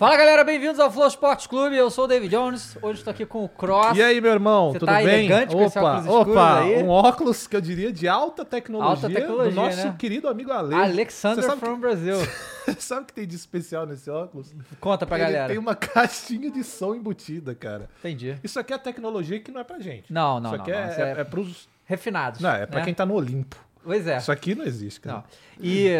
Fala galera, bem-vindos ao Flow Sports Clube. Eu sou o David Jones. Hoje estou aqui com o Cross. E aí, meu irmão, Você tudo tá bem? elegante com esse opa, óculos escuros opa, aí? um óculos que eu diria de alta tecnologia, Alta tecnologia, do nosso né? querido amigo Ale. Alexander from Brazil. que- sabe o que tem de especial nesse óculos? Conta pra Ele galera. tem uma caixinha de som embutida, cara. Entendi. Isso aqui é tecnologia que não é pra gente. Não, não, Isso aqui não. é, Isso é, é é pros... refinados. Não, é pra né? quem tá no Olimpo. Pois é. Isso aqui não existe, cara. Não. E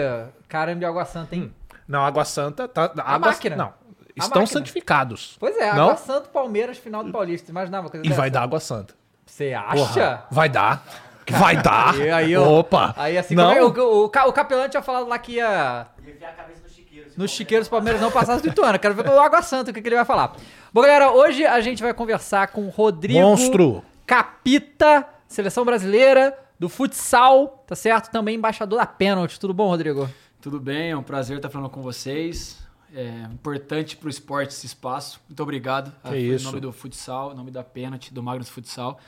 caramba, e Água Santa, hein? Não, Água Santa tá... Água, máquina. Não, A estão máquina. santificados. Pois é, Não? Água Santa, Palmeiras, final do Paulista. Imaginava uma coisa E dessa? vai dar Água Santa. Você Porra, acha? vai dar. Vai dar. Aí, aí, ó. Opa. Aí assim, não. como é- o, o, o Capelão tinha falado lá que ia. Enfiar a cabeça no chiqueiro. se Nos for chiqueiros do Palmeiras não passasse do Ituano. Quero ver com o Água Santa o que, que ele vai falar. Bom, galera, hoje a gente vai conversar com o Rodrigo Monstro. Capita, seleção brasileira do futsal, tá certo? Também embaixador da pênalti. Tudo bom, Rodrigo? Tudo bem, é um prazer estar falando com vocês. É importante para o esporte esse espaço. Muito obrigado. Ah, foi isso. Em nome do futsal, em nome da Pênalti, do Magnus Futsal.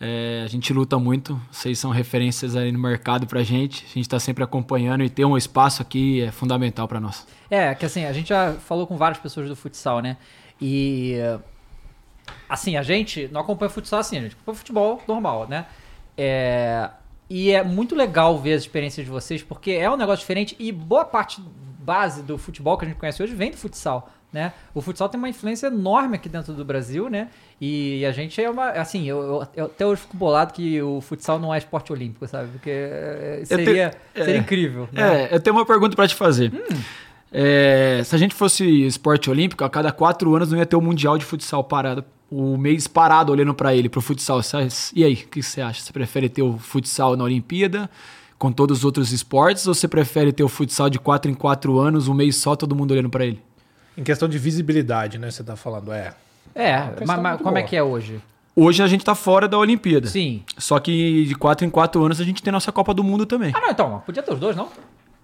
É, a gente luta muito, vocês são referências aí no mercado pra gente. A gente está sempre acompanhando e ter um espaço aqui é fundamental para nós. É, que assim, a gente já falou com várias pessoas do futsal, né? E. Assim, a gente não acompanha futsal assim, a gente acompanha futebol normal, né? É, e é muito legal ver as experiências de vocês, porque é um negócio diferente e boa parte base do futebol que a gente conhece hoje vem do futsal, né? O futsal tem uma influência enorme aqui dentro do Brasil, né? E a gente é uma. Assim, eu, eu- eu até hoje fico bolado que o futsal não é esporte olímpico, sabe? Porque te- seria, é. seria incrível. Né? É, eu tenho uma pergunta para te fazer. É, se a gente fosse esporte olímpico, a cada quatro anos não ia ter o Mundial de Futsal parado. O mês parado olhando para ele, pro futsal. Sabe? E aí, o que você acha? Você prefere ter o futsal na Olimpíada, com todos os outros esportes, ou você prefere ter o futsal de quatro em quatro anos, um mês só, todo mundo olhando para ele? Em questão de visibilidade, né? Você tá falando, é. É, questão mas, mas como é boa. que é hoje? Hoje a gente tá fora da Olimpíada. Sim. Só que de quatro em quatro anos a gente tem nossa Copa do Mundo também. Ah, não, então, podia ter os dois, não?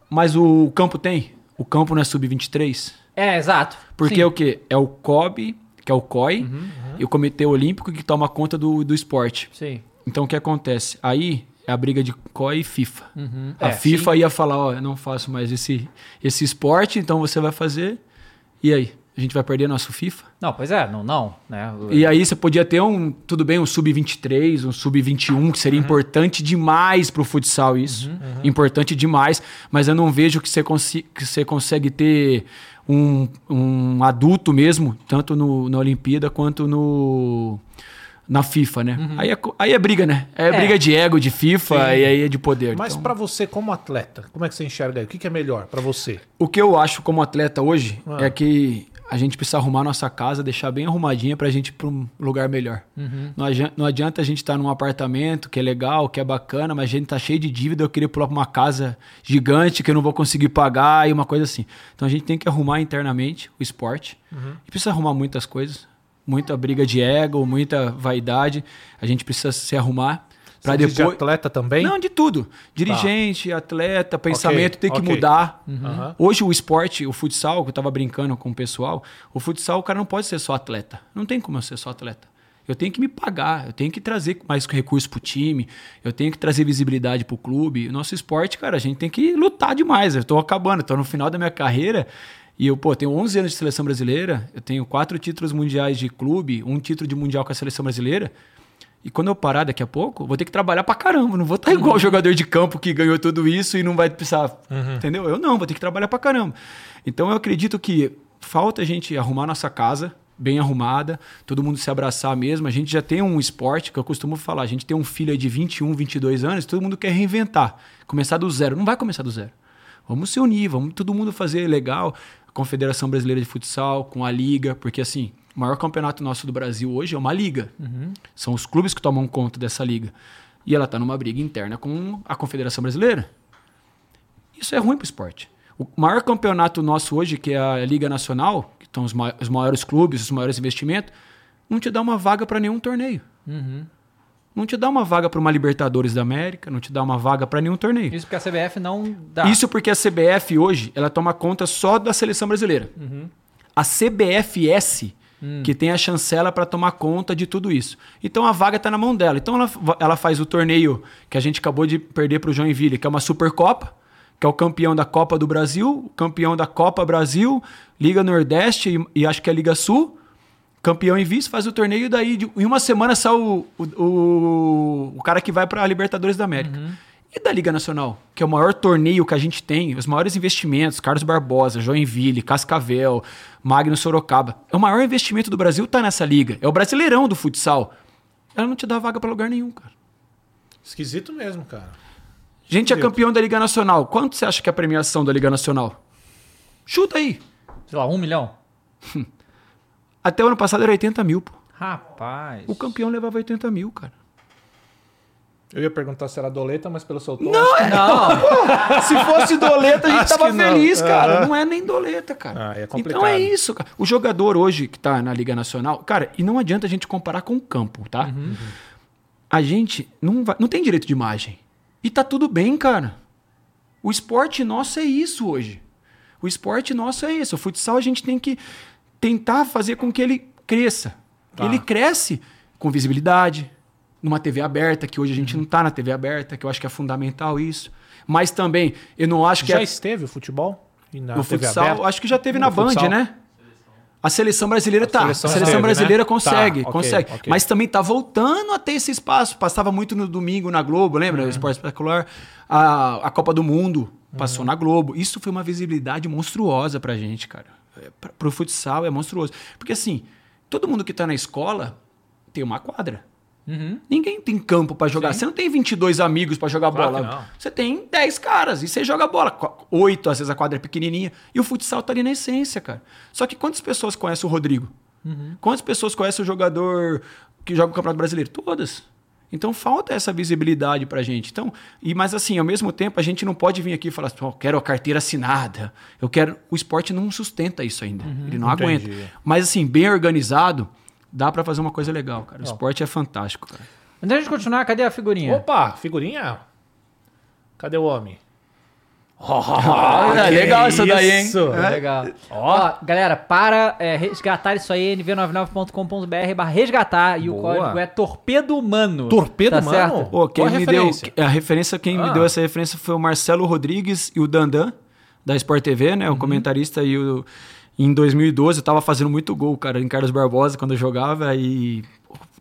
Mas o campo tem? O campo não é sub-23? É, exato. Porque Sim. é o quê? É o COB, que é o COI, Uhum, e o Comitê Olímpico que toma conta do, do esporte. Sim. Então o que acontece? Aí é a briga de COI e FIFA. Uhum. A É, FIFA ia falar, ó, eu não faço mais esse, esse esporte, então você vai fazer. E aí? A gente vai perder nosso FIFA? Não, pois é, não, não, né? E aí você podia ter um, tudo bem, um sub-23, um sub-21, que Uhum. seria importante demais pro futsal isso. Importante demais, mas eu não vejo que você, consi que você consegue ter um, um adulto mesmo, tanto no, na Olimpíada quanto no na FIFA, né? Aí, é, aí é briga, né? É, Uhum. É. briga de ego, de FIFA, Sim. e aí é de poder. Mas Então, pra você como atleta, como é que você enxerga aí? O que, que é melhor pra você? O que eu acho como atleta hoje Ah. é que a gente precisa arrumar nossa casa, deixar bem arrumadinha pra gente ir pra um lugar melhor. Uhum. Não, adianta, não adianta a gente estar num apartamento que é legal, que é bacana, mas a gente tá cheio de dívida, eu queria pular pra uma casa gigante que eu não vou conseguir pagar e uma coisa assim. Então a gente tem que arrumar internamente o esporte. Uhum. E precisa arrumar muitas coisas. Muita briga de ego, muita vaidade. A gente precisa se arrumar Você diz de depois. atleta também? Não, de tudo. Dirigente, atleta, pensamento tem que ok. mudar. Aham. Hoje o esporte, o futsal, que eu tava brincando com o pessoal, o futsal o cara não pode ser só atleta. Não tem como eu ser só atleta. Eu tenho que me pagar, eu tenho que trazer mais recurso pro time, eu tenho que trazer visibilidade pro clube. O nosso esporte, cara, a gente tem que lutar demais. Eu tô acabando, tô no final da minha carreira e eu, pô, tenho 11 anos de seleção brasileira, eu tenho quatro títulos mundiais de clube, um título de mundial com a seleção brasileira. E quando eu parar daqui a pouco, vou ter que trabalhar pra caramba. Não vou estar igual o jogador de campo que ganhou tudo isso e não vai precisar. Entendeu? Eu não, vou ter que trabalhar pra caramba. Então eu acredito que falta a gente arrumar nossa casa bem arrumada, todo mundo se abraçar mesmo. A gente já tem um esporte que eu costumo falar. A gente tem um filho aí de 21, 22 anos, todo mundo quer reinventar, começar do zero. Não vai começar do zero. Vamos se unir, vamos todo mundo fazer legal. A Confederação Brasileira de Futsal, com a Liga, porque assim, o maior campeonato nosso do Brasil hoje é uma liga. São os clubes que tomam conta dessa liga. E ela está numa briga interna com a Confederação Brasileira. Isso é ruim para o esporte. O maior campeonato nosso hoje, que é a Liga Nacional, que estão os, ma- os maiores clubes, os maiores investimentos, não te dá uma vaga para nenhum torneio. Não te dá uma vaga para uma Libertadores da América, não te dá uma vaga para nenhum torneio. Isso porque a CBF não dá. Isso porque a CBF hoje, ela toma conta só da seleção brasileira. A CBFS que tem a chancela para tomar conta de tudo isso. Então a vaga está na mão dela. Então ela, ela faz o torneio que a gente acabou de perder para o Joinville, que é uma Supercopa, que é o campeão da Copa do Brasil, campeão da Copa Brasil, Liga Nordeste e, e acho que é Liga Sul. Campeão em vice, faz o torneio e daí de- em uma semana sai o, o, o, o cara que vai para a Libertadores da América. E da Liga Nacional, que é o maior torneio que a gente tem, os maiores investimentos, Carlos Barbosa, Joinville, Cascavel, Magno Sorocaba. É o maior investimento do Brasil tá nessa liga. É o brasileirão do futsal. Ela não te dá vaga para lugar nenhum, cara. Esquisito mesmo, cara. A gente é Esquisito. campeão da Liga Nacional. Quanto você acha que é a premiação da Liga Nacional? Chuta aí. Sei lá, um milhão? Até o ano passado era 80 mil, pô. Rapaz. O campeão levava 80 mil, cara. Eu ia perguntar se era doleta, mas pelo seu tom. Não, é. Não, Se fosse doleta, a gente Acho tava que feliz, cara. Aham. Não é nem doleta, cara. Ah, é complicado. então é isso, cara. O jogador hoje que tá na Liga Nacional, cara, e não adianta a gente comparar com o campo, tá? Uhum. A gente não, vai, não tem direito de imagem. E tá tudo bem, cara. O esporte nosso é isso hoje. O esporte nosso é isso. O futsal a gente tem que tentar fazer com que ele cresça. Tá. Ele cresce com visibilidade, numa TV aberta, que hoje a gente não tá na TV aberta, que eu acho que é fundamental isso. Mas também, eu não acho que Já é esteve o futebol? Na o TV futsal, aberta? acho que já teve No na Band, futsal? né? A seleção brasileira tá. seleção a seleção esteve, brasileira né? consegue, Tá, consegue. ok. Mas também tá voltando a ter esse espaço. Passava muito no domingo na Globo, lembra? Uhum. O Esporte Espetacular. A, a Copa do Mundo passou Uhum. na Globo. Isso foi uma visibilidade monstruosa pra gente, cara. É, pra- Pro futsal é monstruoso. Porque assim, todo mundo que tá na escola tem uma quadra. Uhum. Ninguém tem campo pra jogar. Você não tem 22 amigos pra jogar Claro bola. Você tem 10 caras e você joga bola. Oito, às vezes a quadra é pequenininha. E o futsal tá ali na essência, cara. Só que quantas pessoas conhecem o Rodrigo? Quantas pessoas conhecem o jogador que joga o Campeonato Brasileiro? Todas. Então falta essa visibilidade pra gente. Então, e mas assim, ao mesmo tempo, a gente não pode vir aqui e falar assim, "Ó, quero a carteira assinada. Eu quero. O esporte não sustenta isso ainda. Ele não Entendi. aguenta. Mas assim, bem organizado, dá pra fazer uma coisa legal, cara. O esporte é fantástico, cara. Antes gente continuar, cadê a figurinha? Opa, figurinha? Cadê o homem? Olha, que legal isso daí, hein? isso? É Legal. Ó, galera, para é, resgatar isso aí, nv99.com.br barra resgatar e o Boa. código é torpedo humano. Torpedo tá Humano? certo? Pô, quem Qual me referência? deu a referência, quem Ah. me deu essa referência foi o Marcelo Rodrigues e o Dandan da Sport TV, né, o Uhum. comentarista e o em 2012 eu tava fazendo muito gol, cara, em Carlos Barbosa quando eu jogava e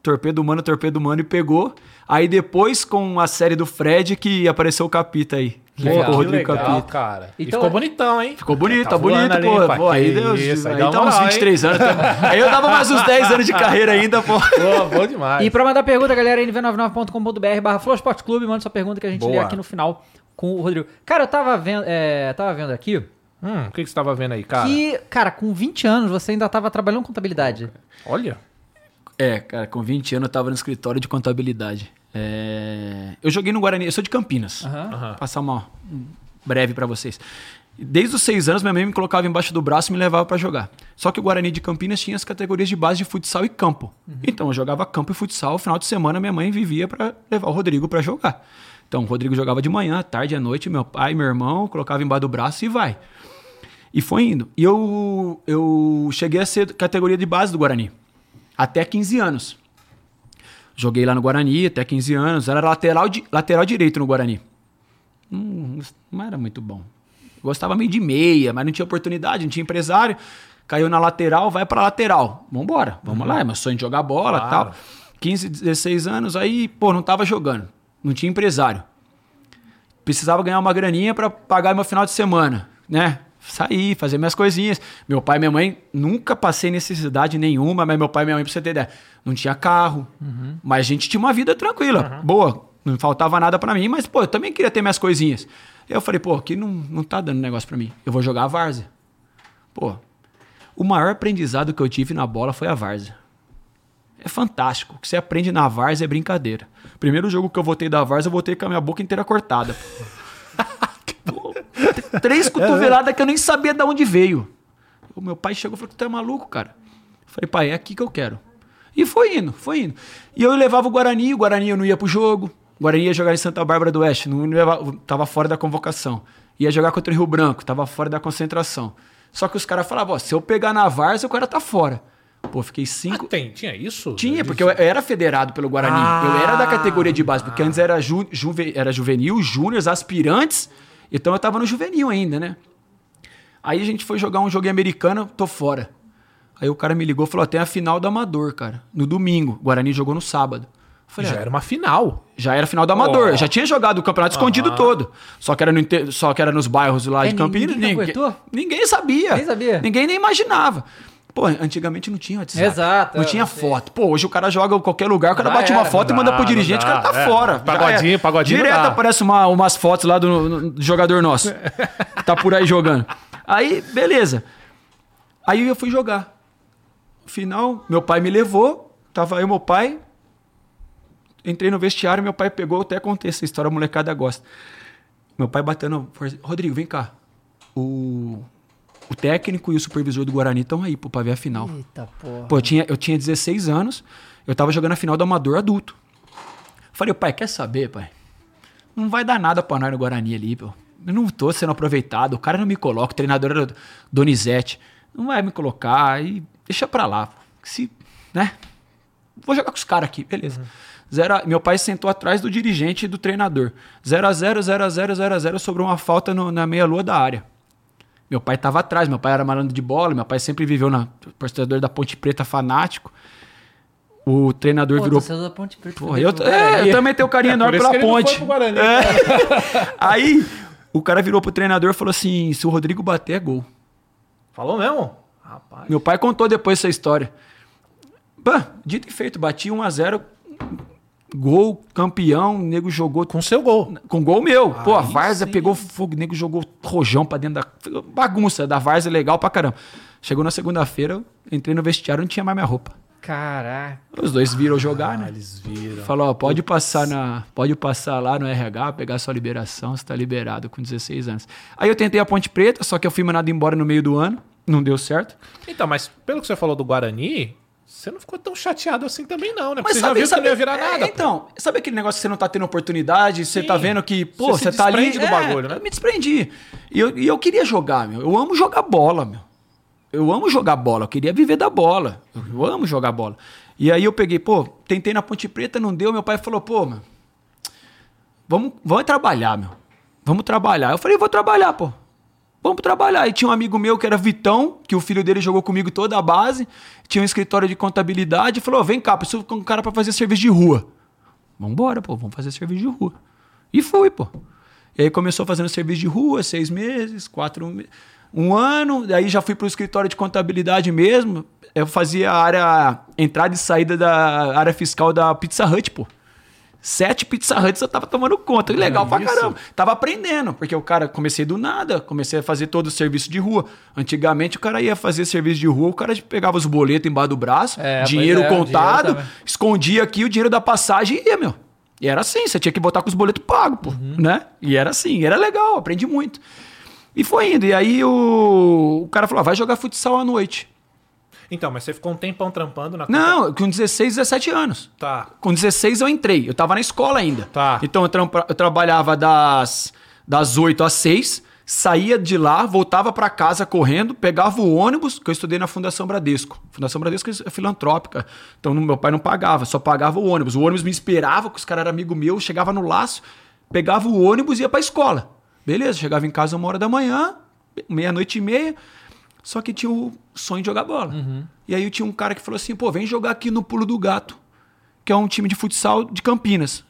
torpedo humano, torpedo humano e pegou. Aí depois com a série do Fred que apareceu o Capita aí. Que que Rodrigo legal, Capita. cara. E Então- ficou bonitão, hein? Ficou bonito, Tá tá, bonito, ali, pô. pô aí que deu, isso, aí aí dá dá uns moral, 23 anos. tá- aí eu dava mais uns 10 anos de carreira ainda, pô. Pô, bom demais. E pra mandar pergunta, galera, nv99.com.br barra Clube, manda sua pergunta que a gente Boa. lê aqui no final com o Rodrigo. Cara, eu tava vendo, é, tava vendo aqui Hum, o que, que você tava vendo aí, cara? que, cara, com 20 anos você ainda tava trabalhando com contabilidade. Olha. É, cara, com 20 anos eu tava no escritório de contabilidade. É, Eu joguei no Guarani, eu sou de Campinas. Aham. Aham. Passar uma um breve pra vocês. Desde os seis anos, minha mãe me colocava embaixo do braço e me levava pra jogar. Só que o Guarani de Campinas tinha as categorias de base de futsal e campo. Então eu jogava campo e futsal. No final de semana, minha mãe vivia pra levar o Rodrigo pra jogar. Então o Rodrigo jogava de manhã, tarde, à noite. Meu pai, meu irmão, colocava embaixo do braço e vai. E foi indo. E eu, eu cheguei a ser categoria de base do Guarani. Até 15 anos. Joguei lá no Guarani até 15 anos. Era lateral, di- lateral direito no Guarani. Hum, não era muito bom. Gostava meio de meia, mas não tinha oportunidade, não tinha empresário. Caiu na lateral, vai pra lateral. Vambora, vamos lá. É meu sonho de jogar bola e Claro. tal. 15, 16 anos, aí, pô, não tava jogando. Não tinha empresário. Precisava ganhar uma graninha pra pagar meu final de semana, né? Sair, fazer minhas coisinhas. Meu pai e minha mãe, nunca passei necessidade nenhuma, mas meu pai e minha mãe, pra você ter ideia, não tinha carro. Mas a gente tinha uma vida tranquila, boa. Não faltava nada pra mim, mas, pô, eu também queria ter minhas coisinhas. Eu falei, pô, aqui não, não tá dando negócio pra mim. Eu vou jogar a várzea. Pô, o maior aprendizado que eu tive na bola foi a várzea. É fantástico. O que você aprende na várzea é brincadeira. Primeiro jogo que eu voltei da várzea, eu voltei com a minha boca inteira cortada. Pô, t- Três cotoveladas que eu nem sabia de onde veio. O meu pai chegou e falou: Tu é maluco, cara? Eu falei, pai, é aqui que eu quero. E foi indo, foi indo. E eu levava o Guarani, o Guarani eu não ia pro jogo. O Guarani ia jogar em Santa Bárbara do Oeste, não levava, tava fora da convocação. Ia jogar contra o Rio Branco, tava fora da concentração. Só que os caras falavam, ó, se eu pegar na várzea, o cara tá fora. Pô, fiquei cinco. Ah, tem, tinha isso? Tinha, porque eu era federado pelo Guarani. Ah. eu era da categoria de base, porque antes era, ju, juve- era juvenil, júniores, aspirantes Então eu tava no juvenil ainda, né? Aí a gente foi jogar um jogo em americano, tô fora. Aí o cara me ligou e falou: tem a final do Amador, cara. No domingo. O Guarani jogou no sábado. Falei, Já "Ah, era uma final. já era final do Amador. Ó. Já tinha jogado o campeonato escondido todo. Só que, era no inte- só que era nos bairros lá É, de Campinas. ninguém Ninguém, aguentou? ninguém sabia. Nem sabia. Ninguém nem imaginava. Pô, antigamente não tinha WhatsApp. Exato, Não tinha sei. foto. Pô, hoje o cara joga em qualquer lugar, o cara Já bate uma foto e manda pro dirigente, o cara tá É, fora. Pagodinho, era. pagodinho Direto aparece uma- umas fotos lá do, no- do jogador nosso. tá por aí jogando. Aí, beleza. Aí eu fui jogar. Final, meu pai me levou, tava eu meu pai. Entrei no vestiário, meu pai pegou, até contei essa história, a molecada gosta. Meu pai batendo, Rodrigo, vem cá. O, o técnico e o supervisor do Guarani estão aí pô, pra ver a final. Eita porra. Pô, eu tinha, eu tinha 16 anos, eu tava jogando a final do Amador adulto. Falei, pai, quer saber, pai? Não vai dar nada pra nós no Guarani ali, pô. Eu não tô sendo aproveitado, o cara não me coloca, o treinador era Donizete. Não vai me colocar e deixa pra lá. pô. Se, né? Vou jogar com os caras aqui, beleza. Zero a- meu pai sentou atrás do dirigente e do treinador. 0 a 0 0 a 0 0 a 0 sobrou uma falta no- na meia-lua da área. Meu pai estava atrás, meu pai era malandro de bola, meu pai sempre viveu na torcedor da Ponte Preta fanático. O treinador Pô, virou. da Ponte Preta. Porra, eu, pô. é, eu também tenho carinho enorme Por isso pela que ele não ponte. foi pro Guarani. É. Aí o cara virou pro treinador e falou assim: se o Rodrigo bater, é gol. Falou mesmo? Rapaz. Meu pai contou depois essa história. Pá, dito e feito, bati 1x0, gol, campeão, o nego jogou Com seu gol. com gol meu. Pô, a Aí Várzea sim. pegou fogo, o nego jogou rojão pra dentro da. Bagunça da Várzea, legal pra caramba. Chegou na segunda-feira, eu entrei no vestiário não tinha mais minha roupa. Caraca. Os dois viram jogar, Ah, né? eles viram. Falou, ó, pode passar na, pode passar lá no RH, pegar sua liberação, você tá liberado com 16 anos. Aí eu tentei a Ponte Preta, só que eu fui mandado embora no meio do ano, não deu certo. Então, mas pelo que você falou do Guarani, você não ficou tão chateado assim também não, né? Porque Mas você sabe, já viu sabe, que não ia virar é, nada. Então, sabe aquele negócio que você não tá tendo oportunidade, você Sim. tá vendo que, pô, Você você, tá ali. do bagulho, né? Eu me desprendi. E eu, e eu queria jogar, meu. Eu amo jogar bola, meu. Eu amo jogar bola, eu queria viver da bola. Eu amo jogar bola. E aí eu peguei, pô, tentei na Ponte Preta, não deu. Meu pai falou, pô, meu, vamos, vamos trabalhar, meu. Vamos trabalhar. Eu falei, vou trabalhar, pô. Vamos trabalhar. E tinha um amigo meu que era Vitão, que o filho dele jogou comigo toda a base, tinha um escritório de contabilidade, e falou: vem cá, preciso de um cara pra fazer serviço de rua. Vambora, pô, vamos fazer serviço de rua. E fui, pô. E aí começou fazendo serviço de rua, seis meses, quatro meses, um ano, daí já fui pro escritório de contabilidade mesmo. Eu fazia a área, entrada e saída da área fiscal da Pizza Hut, pô. Sete Pizza Huts eu tava tomando conta. Legal pra isso? caramba. Tava aprendendo, porque o cara comecei do nada, comecei a fazer todo o serviço de rua. Antigamente o cara ia fazer serviço de rua, o cara pegava os boletos embaixo do braço, É, dinheiro é, contado, dinheiro escondia aqui o dinheiro da passagem e ia, meu. E era assim, você tinha que botar com os boletos pagos, pô, Uhum. né? E era assim, era legal, aprendi muito. E foi indo. E aí o, o cara falou: ah, vai jogar futsal à noite. Então, mas você ficou um tempão trampando na Não, com 16, 17 anos. Tá. Com 16 eu entrei. Eu tava na escola ainda. Tá. Então eu, trampa- eu trabalhava das, das 8 às 6, saía de lá, voltava pra casa correndo, pegava o ônibus, que eu estudei na Fundação Bradesco. Fundação Bradesco é filantrópica. Então meu pai não pagava, só pagava o ônibus. O ônibus me esperava, que os caras eram amigo meu, chegava no laço, pegava o ônibus e ia pra escola. Beleza, chegava em casa uma hora da manhã, meia-noite e meia. Só que tinha o sonho de jogar bola. E aí tinha um cara que falou assim: pô, vem jogar aqui no Pulo do Gato, que é um time de futsal de Campinas.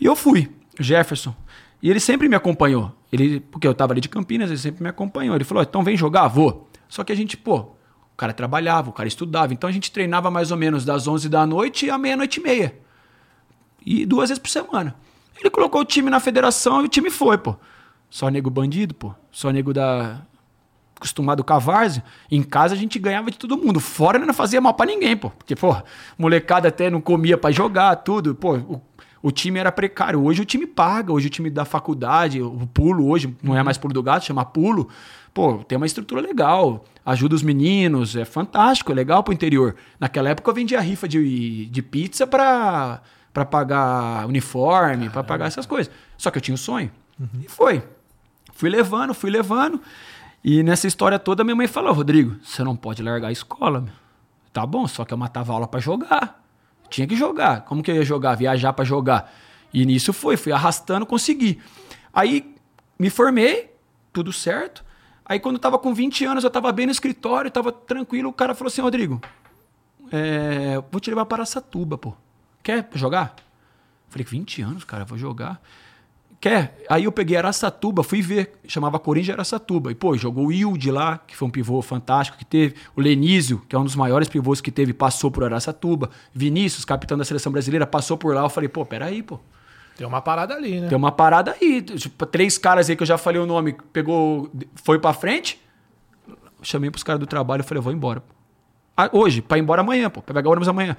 E eu fui, Jefferson. E ele sempre me acompanhou. Ele, porque eu tava ali de Campinas, ele sempre me acompanhou. Ele falou: então vem jogar, vou. Só que a gente, pô, o cara trabalhava, o cara estudava. Então a gente treinava mais ou menos das 11 da noite à meia-noite e meia. E duas vezes por semana. Ele colocou o time na federação e o time foi, pô. Só nego bandido, pô. Só nego da. Acostumado com a várzea. Em casa a gente ganhava de todo mundo. Fora não fazia mal pra ninguém, pô. Porque, pô, molecada até não comia pra jogar, tudo. Pô, o, o time era precário. Hoje o time paga. Hoje o time da faculdade, o pulo hoje, não é mais pulo do gato, chama pulo. Pô, tem uma estrutura legal. Ajuda os meninos. É fantástico, é legal pro interior. Naquela época eu vendia rifa de, de pizza pra, pra pagar uniforme, pra pagar essas coisas. Só que eu tinha um sonho. E foi. Fui levando, fui levando. E nessa história toda, minha mãe falou: Rodrigo, você não pode largar a escola. Meu. Tá bom, só que eu matava aula pra jogar. Tinha que jogar. Como que eu ia jogar? Viajar pra jogar. E nisso foi, fui arrastando, consegui. Aí me formei, tudo certo. Aí quando eu tava com 20 anos, eu tava bem no escritório, tava tranquilo, o cara falou assim, Rodrigo, é, vou te levar para Satuba, pô. Quer jogar? Falei, 20 anos, cara, vou jogar. Quer? Aí eu peguei Araçatuba, fui ver, chamava Corinthians Araçatuba. E, pô, jogou o Wilde lá, que foi um pivô fantástico que teve. O Lenísio, que é um dos maiores pivôs que teve, passou por Araçatuba. Vinícius, capitão da seleção brasileira, passou por lá. Eu falei, pô, peraí, pô. Tem uma parada ali, né? Tem uma parada aí. Tipo, três caras aí que eu já falei o nome, pegou, foi pra frente. Chamei pros caras do trabalho, eu falei, eu vou embora. Ah, hoje, pra ir embora amanhã, pô. Pra pegar o ônibus amanhã.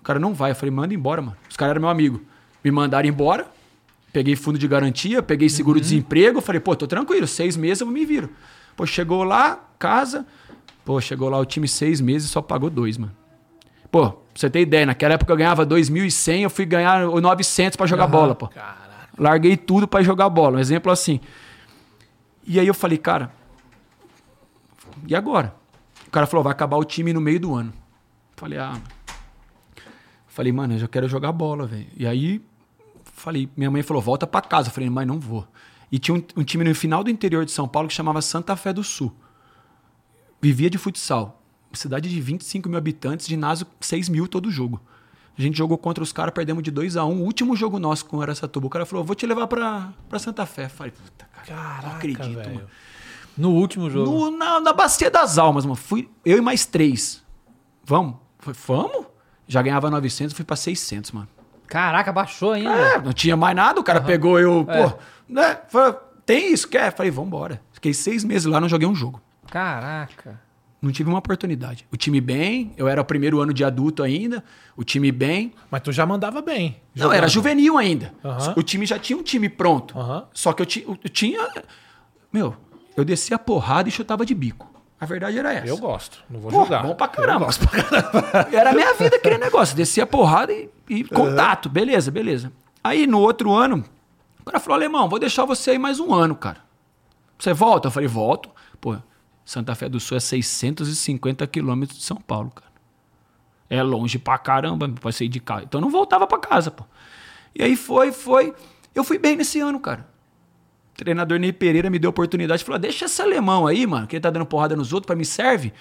O cara não vai. Eu falei, manda embora, mano. Os caras eram meu amigo. Me mandaram embora. Peguei fundo de garantia, peguei seguro-desemprego. Falei, pô, tô tranquilo, seis meses eu me viro. Pô, chegou lá, casa. Pô, chegou lá o time seis meses só pagou dois, mano. Pô, pra você ter ideia, naquela época eu ganhava 2.100, eu fui ganhar o 900 pra jogar bola, pô. Caraca. Larguei tudo pra jogar bola. Um exemplo assim. E aí eu falei, cara, e agora? O cara falou, vai acabar o time no meio do ano. Falei, ah. Falei, mano, eu já quero jogar bola, velho. E aí, falei, minha mãe falou, volta pra casa. Eu falei, mãe, não vou. E tinha um, um time no final do interior de São Paulo que chamava Santa Fé do Sul. Vivia de futsal. Cidade de 25 mil habitantes, ginásio 6 mil todo jogo. A gente jogou contra os caras, perdemos de 2 a 1 O último jogo nosso com o Aracatuba. O cara falou, vou te levar pra, pra Santa Fé. Falei, puta, cara, Caraca, não acredito, velho. mano. No último jogo. No- na, na Bacia das Almas, mano. Fui eu e mais três. Vamos? Foi, vamos? Já ganhava 900, fui pra 600, mano. Caraca, baixou ainda. É, não tinha mais nada, o cara pegou eu, É. pô, né? Falei, tem isso, quer? Falei, vambora. Fiquei seis meses lá, não joguei um jogo. Caraca. Não tive uma oportunidade. O time bem, eu era o primeiro ano de adulto ainda, o time bem. Mas tu já mandava bem. Não, era juvenil ainda. Aham. O time já tinha um time pronto. Aham. Só que eu, eu tinha. Meu, eu descia a porrada e chutava de bico. A verdade era essa. Eu gosto. Não vou Pô, julgar. bom pra Eu caramba. gosto pra caramba. Era a minha vida aquele negócio. Descia a porrada e, e contato. Beleza, beleza. Aí no outro ano, o cara falou: Alemão, vou deixar você aí mais um ano, cara. Você volta? Eu falei: Volto. Pô, Santa Fé do Sul é 650 quilômetros de São Paulo, cara. É longe pra caramba, pode sair de carro. Então eu não voltava pra casa, pô. E aí foi, foi. Eu fui bem nesse ano, cara. Treinador Ney Pereira me deu a oportunidade. Falou: deixa esse alemão aí, mano, que ele tá dando porrada nos outros, pra me serve.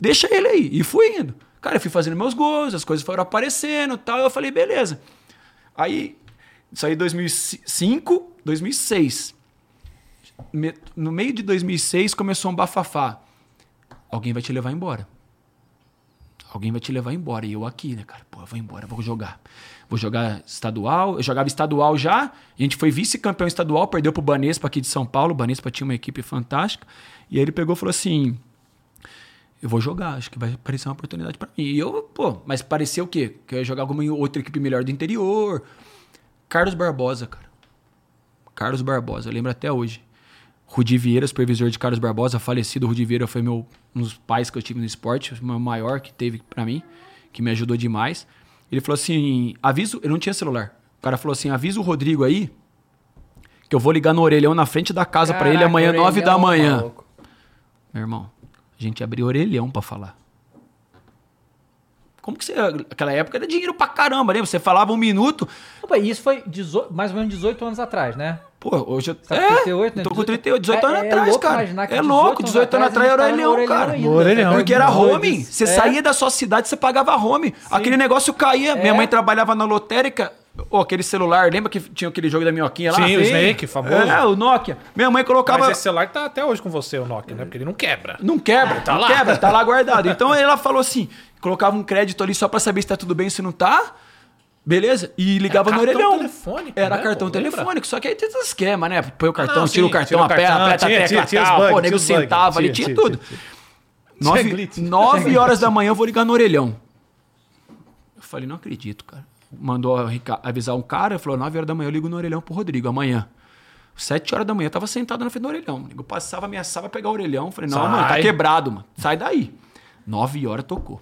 Deixa ele aí. E fui indo. Cara, eu fui fazendo meus gols, as coisas foram aparecendo tal. Eu falei, beleza. Aí, isso aí 2005, 2006. Me- No meio de 2006 começou um bafafá. Alguém vai te levar embora. Alguém vai te levar embora. E eu aqui, né, cara? Pô, eu vou embora, vou jogar. Vou jogar estadual. Eu jogava estadual já. A gente foi vice-campeão estadual, perdeu pro Banespa aqui de São Paulo. O Banespa tinha uma equipe fantástica. E aí ele pegou e falou assim: eu vou jogar, acho que vai aparecer uma oportunidade pra mim. E eu, pô, mas parecia o quê? Que eu ia jogar alguma outra equipe melhor do interior. Carlos Barbosa, cara. Carlos Barbosa, eu lembro até hoje. Rudi Vieira, supervisor de Carlos Barbosa, falecido. Rudi Vieira foi meu, um dos pais que eu tive no esporte, o maior que teve pra mim, que me ajudou demais. Ele falou assim: aviso, eu não tinha celular. O cara falou assim: avisa o Rodrigo aí, que eu vou ligar no orelhão na frente da casa pra ele amanhã, orelhão, nove da manhã. maluco. Meu irmão, a gente abria orelhão pra falar. Como que você. Aquela época era dinheiro pra caramba, né? Você falava um minuto. Opa, e isso foi 18 mais ou menos 18 anos atrás, né? Pô, hoje eu. Tá com é, 38, né? tô com 18 38, 18 anos É- é atrás, louco cara. É 18 louco, 18 anos atrás era orelhão, cara. No orelhão. Porque era home. Você É. saía da sua cidade, você pagava home. Aquele negócio caía. Minha É. mãe trabalhava na lotérica. Ô, aquele celular, lembra que tinha aquele jogo da minhoquinha lá? Sim, o Snake, famoso. É, o Nokia. Minha mãe colocava. Mas esse celular tá até hoje com você, o Nokia, né? Porque ele não quebra. Não quebra, Tá não lá. quebra, tá lá guardado. Então ela falou assim: colocava um crédito ali só pra saber se tá tudo bem, se não tá. Beleza? E ligava Era no cartão orelhão. telefônico, Era né, cartão pô? Lembra? telefônico, só que aí tem esse esquema, né? Põe o cartão, não, tira o sim, o aperta, cartão, aperta, aperta, tinha os tal. Pô, nego sentava ali, Tinha, tudo. Nove, nove horas da manhã eu vou ligar no orelhão. Eu falei, não acredito, cara. Mandou a avisar um cara, falou, nove horas da manhã eu ligo no orelhão pro Rodrigo, amanhã. Sete horas da manhã eu tava sentado na frente do orelhão. Eu passava, ameaçava pegar o orelhão. Falei, não, Sai. mano, tá quebrado, mano. Sai daí. Nove horas tocou.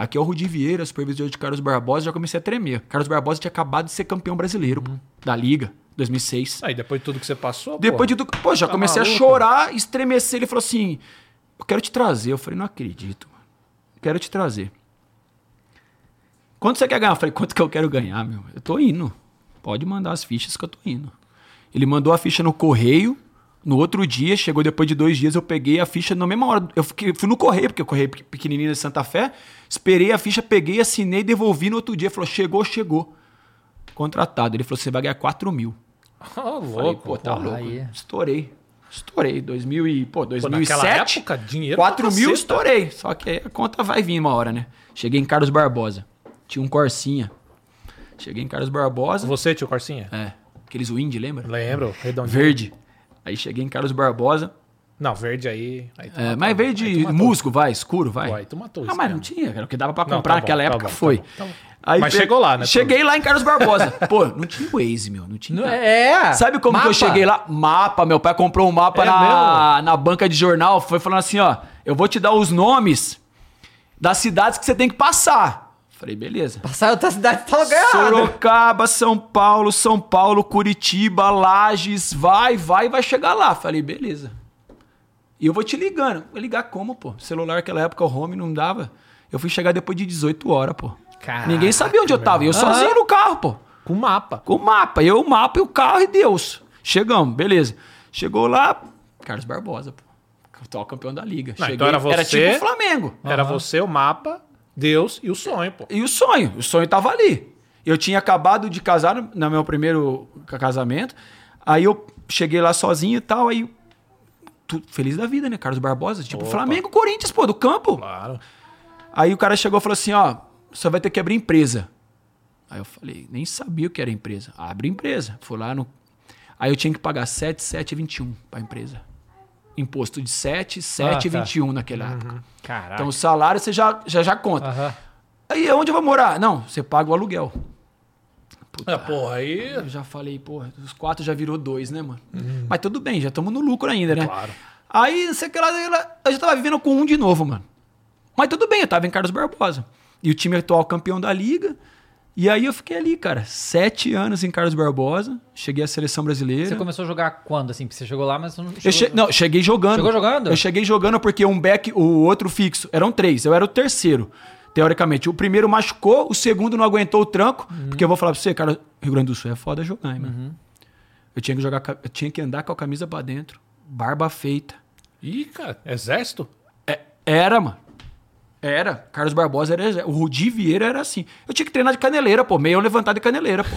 Aqui é o Rudi Vieira, supervisor de Carlos Barbosa, já comecei a tremer. Carlos Barbosa tinha acabado de ser campeão brasileiro pô, da Liga, 2006. Aí depois de tudo que você passou, Depois de tudo, pô, já Tá comecei maluco? a chorar, estremecer. Ele falou assim: Eu quero te trazer. Eu falei: Não acredito, mano. Quero te trazer. Quanto você quer ganhar? Eu falei: Quanto que eu quero ganhar, meu? Eu tô indo. Pode mandar as fichas que eu tô indo. Ele mandou a ficha no correio. No outro dia, chegou depois de dois dias, eu peguei a ficha na mesma hora. Eu fiquei- fui no correio, porque o correio é pequenininho de Santa Fé. Esperei a ficha, peguei, assinei, devolvi no outro dia. Falou, chegou, chegou. Contratado. Ele falou, você vai ganhar 4 mil. Falei, louco. pô, tá porra, louco. aí. Estourei. Estourei. 2000 e, pô, naquela 2007. época, dinheiro 4 pra mil, caceta. estourei. Só que aí a conta vai vir uma hora, né? Cheguei em Carlos Barbosa. Tinha um Corsinha. Cheguei em Carlos Barbosa. Você, tio Corsinha? É. Aqueles Wind, lembra? Lembro, redondinho. Verde. Aí cheguei em Carlos Barbosa. Não, verde aí. aí É, mas Aí verde matou. musgo, vai, escuro, vai. Aí tu matou Ah, isso mas mesmo. não tinha, era o que dava pra Não, comprar tá bom, naquela tá época, bom, tá foi. tá bom. Aí Mas pe- chegou lá, né, Cheguei lá em Carlos Barbosa. Pô, não tinha Waze, meu, não tinha. Não- É. Sabe como que Mapa. eu cheguei lá? Mapa, meu pai comprou um mapa É na, na banca de jornal, foi falando assim, ó, eu vou te dar os nomes das cidades que você tem que passar. Falei, beleza. Passar em outra cidade tá ganhado. Sorocaba, São Paulo, São Paulo, Curitiba, Lages, vai, vai, vai chegar lá. Falei, beleza. E eu vou te ligando. Vou ligar como, pô? Celular naquela época, o home não dava. Eu fui chegar depois de 18 horas, pô. Caraca, Ninguém sabia onde eu tava. E eu sozinho no carro, pô. Com mapa. Com o mapa. Eu, o mapa e o carro e Deus. Chegamos, beleza. Chegou lá, Carlos Barbosa, pô. Atual campeão da liga. Não, então era Era você- tipo o Flamengo. Era você, o mapa, Deus e o sonho, pô. E o sonho, o sonho tava ali. Eu tinha acabado de casar no meu primeiro ca- casamento. Aí eu cheguei lá sozinho e tal, aí tu- feliz da vida, né? Carlos Barbosa, tipo Opa. Flamengo, Corinthians, pô, do campo. Claro. Aí o cara chegou e falou assim, ó, você vai ter que abrir empresa. Aí eu falei, nem sabia o que era empresa. Abre empresa. Fui lá no Aí eu tinha que pagar 7, 7 e 21 pra empresa. Imposto de 7, 7 e tá. 21 naquela época. Caraca. Então o salário você já já, já conta. Aham. Aí onde eu vou morar? Não, você paga o aluguel. Ah, porra, aí. Eu já falei, porra, os quatro já virou dois, né, mano? Mas tudo bem, já estamos no lucro ainda, né? Claro. Aí, não sei o que lá, eu já tava vivendo com um de novo, mano. Mas tudo bem, eu tava em Carlos Barbosa. E o time atual campeão da liga. E aí eu fiquei ali, cara, sete anos em Carlos Barbosa. Cheguei à seleção brasileira. Você começou a jogar quando, assim? Porque você chegou lá, mas você não Eu che- Não, cheguei jogando. Chegou jogando? Eu cheguei jogando porque um back, o outro fixo, eram três. Eu era o terceiro, teoricamente. O primeiro machucou, o segundo não aguentou o tranco. Uhum. Porque eu vou falar pra você, cara, Rio Grande do Sul é foda jogar, hein, mano. Eu tinha que jogar, tinha que andar com a camisa pra dentro, barba feita. Ih, cara, exército? É- era, mano. Era. Carlos Barbosa era. O Rudi Vieira era assim. Eu tinha que treinar de caneleira, pô. Meio levantado de caneleira, pô.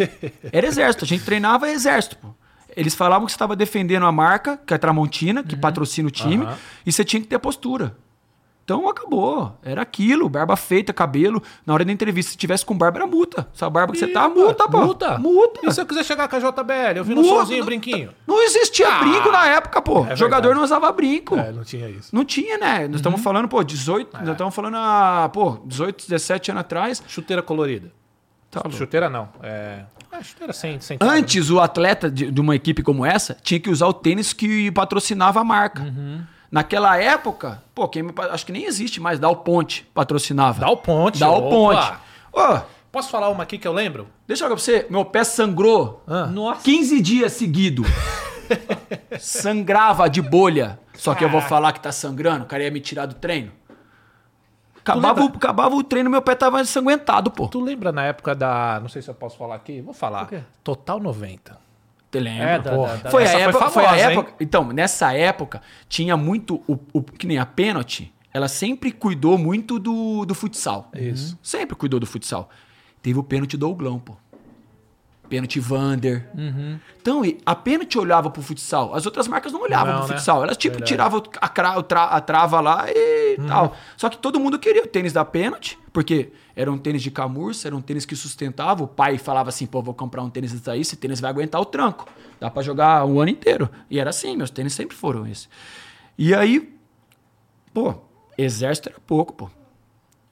Era exército. A gente treinava exército, pô. Eles falavam que você estava defendendo a marca, que é a Tramontina, que patrocina o time, Aham. e você tinha que ter postura. Então acabou. Era aquilo, barba feita, cabelo. Na hora da entrevista, se tivesse com barba, era multa. Essa barba que você tá, multa, pô. Multa? Multa. E se eu quiser chegar com a JBL? Eu vi no Multa. solzinho, brinquinho. Não existia Ah, brinco na época, pô. é Jogador não usava brinco. É, não tinha isso. Não tinha, né? Nós estamos falando, pô, 18. Nós estamos falando, ah, pô, 18, 17 anos atrás. Chuteira colorida. Tá chuteira não. É. é chuteira sem, sem Antes, o atleta de, de uma equipe como essa tinha que usar o tênis que patrocinava a marca. Uhum. Naquela época, pô, quem, acho que nem existe mais, Dal Ponte patrocinava. Dá o ponte. Dal. Ponte. Ô, Posso falar uma aqui que eu lembro? deixa eu falar pra você, meu pé sangrou Ah. Nossa. 15 dias seguido. Sangrava de bolha. Só que eu vou falar que tá sangrando, o cara ia me tirar do treino. Acabava, o- acabava o treino, meu pé tava ensanguentado, pô. Tu lembra na época da. Não sei se eu posso falar aqui. Vou falar. Total 90. Te lembra? É, da- porra. da- da- Foi a, foi época, foi a famosa, hein? época. Então, nessa época, tinha muito. O, o- que nem a pênalti, ela sempre cuidou muito do, do futsal. Isso. Sempre cuidou do futsal. Teve o pênalti do Ouglão, pô. Pênalti Vander. Uhum. Então, a pênalti olhava pro futsal. As outras marcas não olhavam Não, pro né? futsal. Elas, tipo, Verdade. tiravam a, tra- a trava lá e Uhum. tal. Só que todo mundo queria o tênis da pênalti, porque era um tênis de camurça, era um tênis que sustentava. O pai falava assim, pô, vou comprar um tênis desse aí, esse tênis vai aguentar o tranco. Dá pra jogar o ano inteiro. E era assim, meus tênis sempre foram esses. E aí, pô, exército era pouco, pô.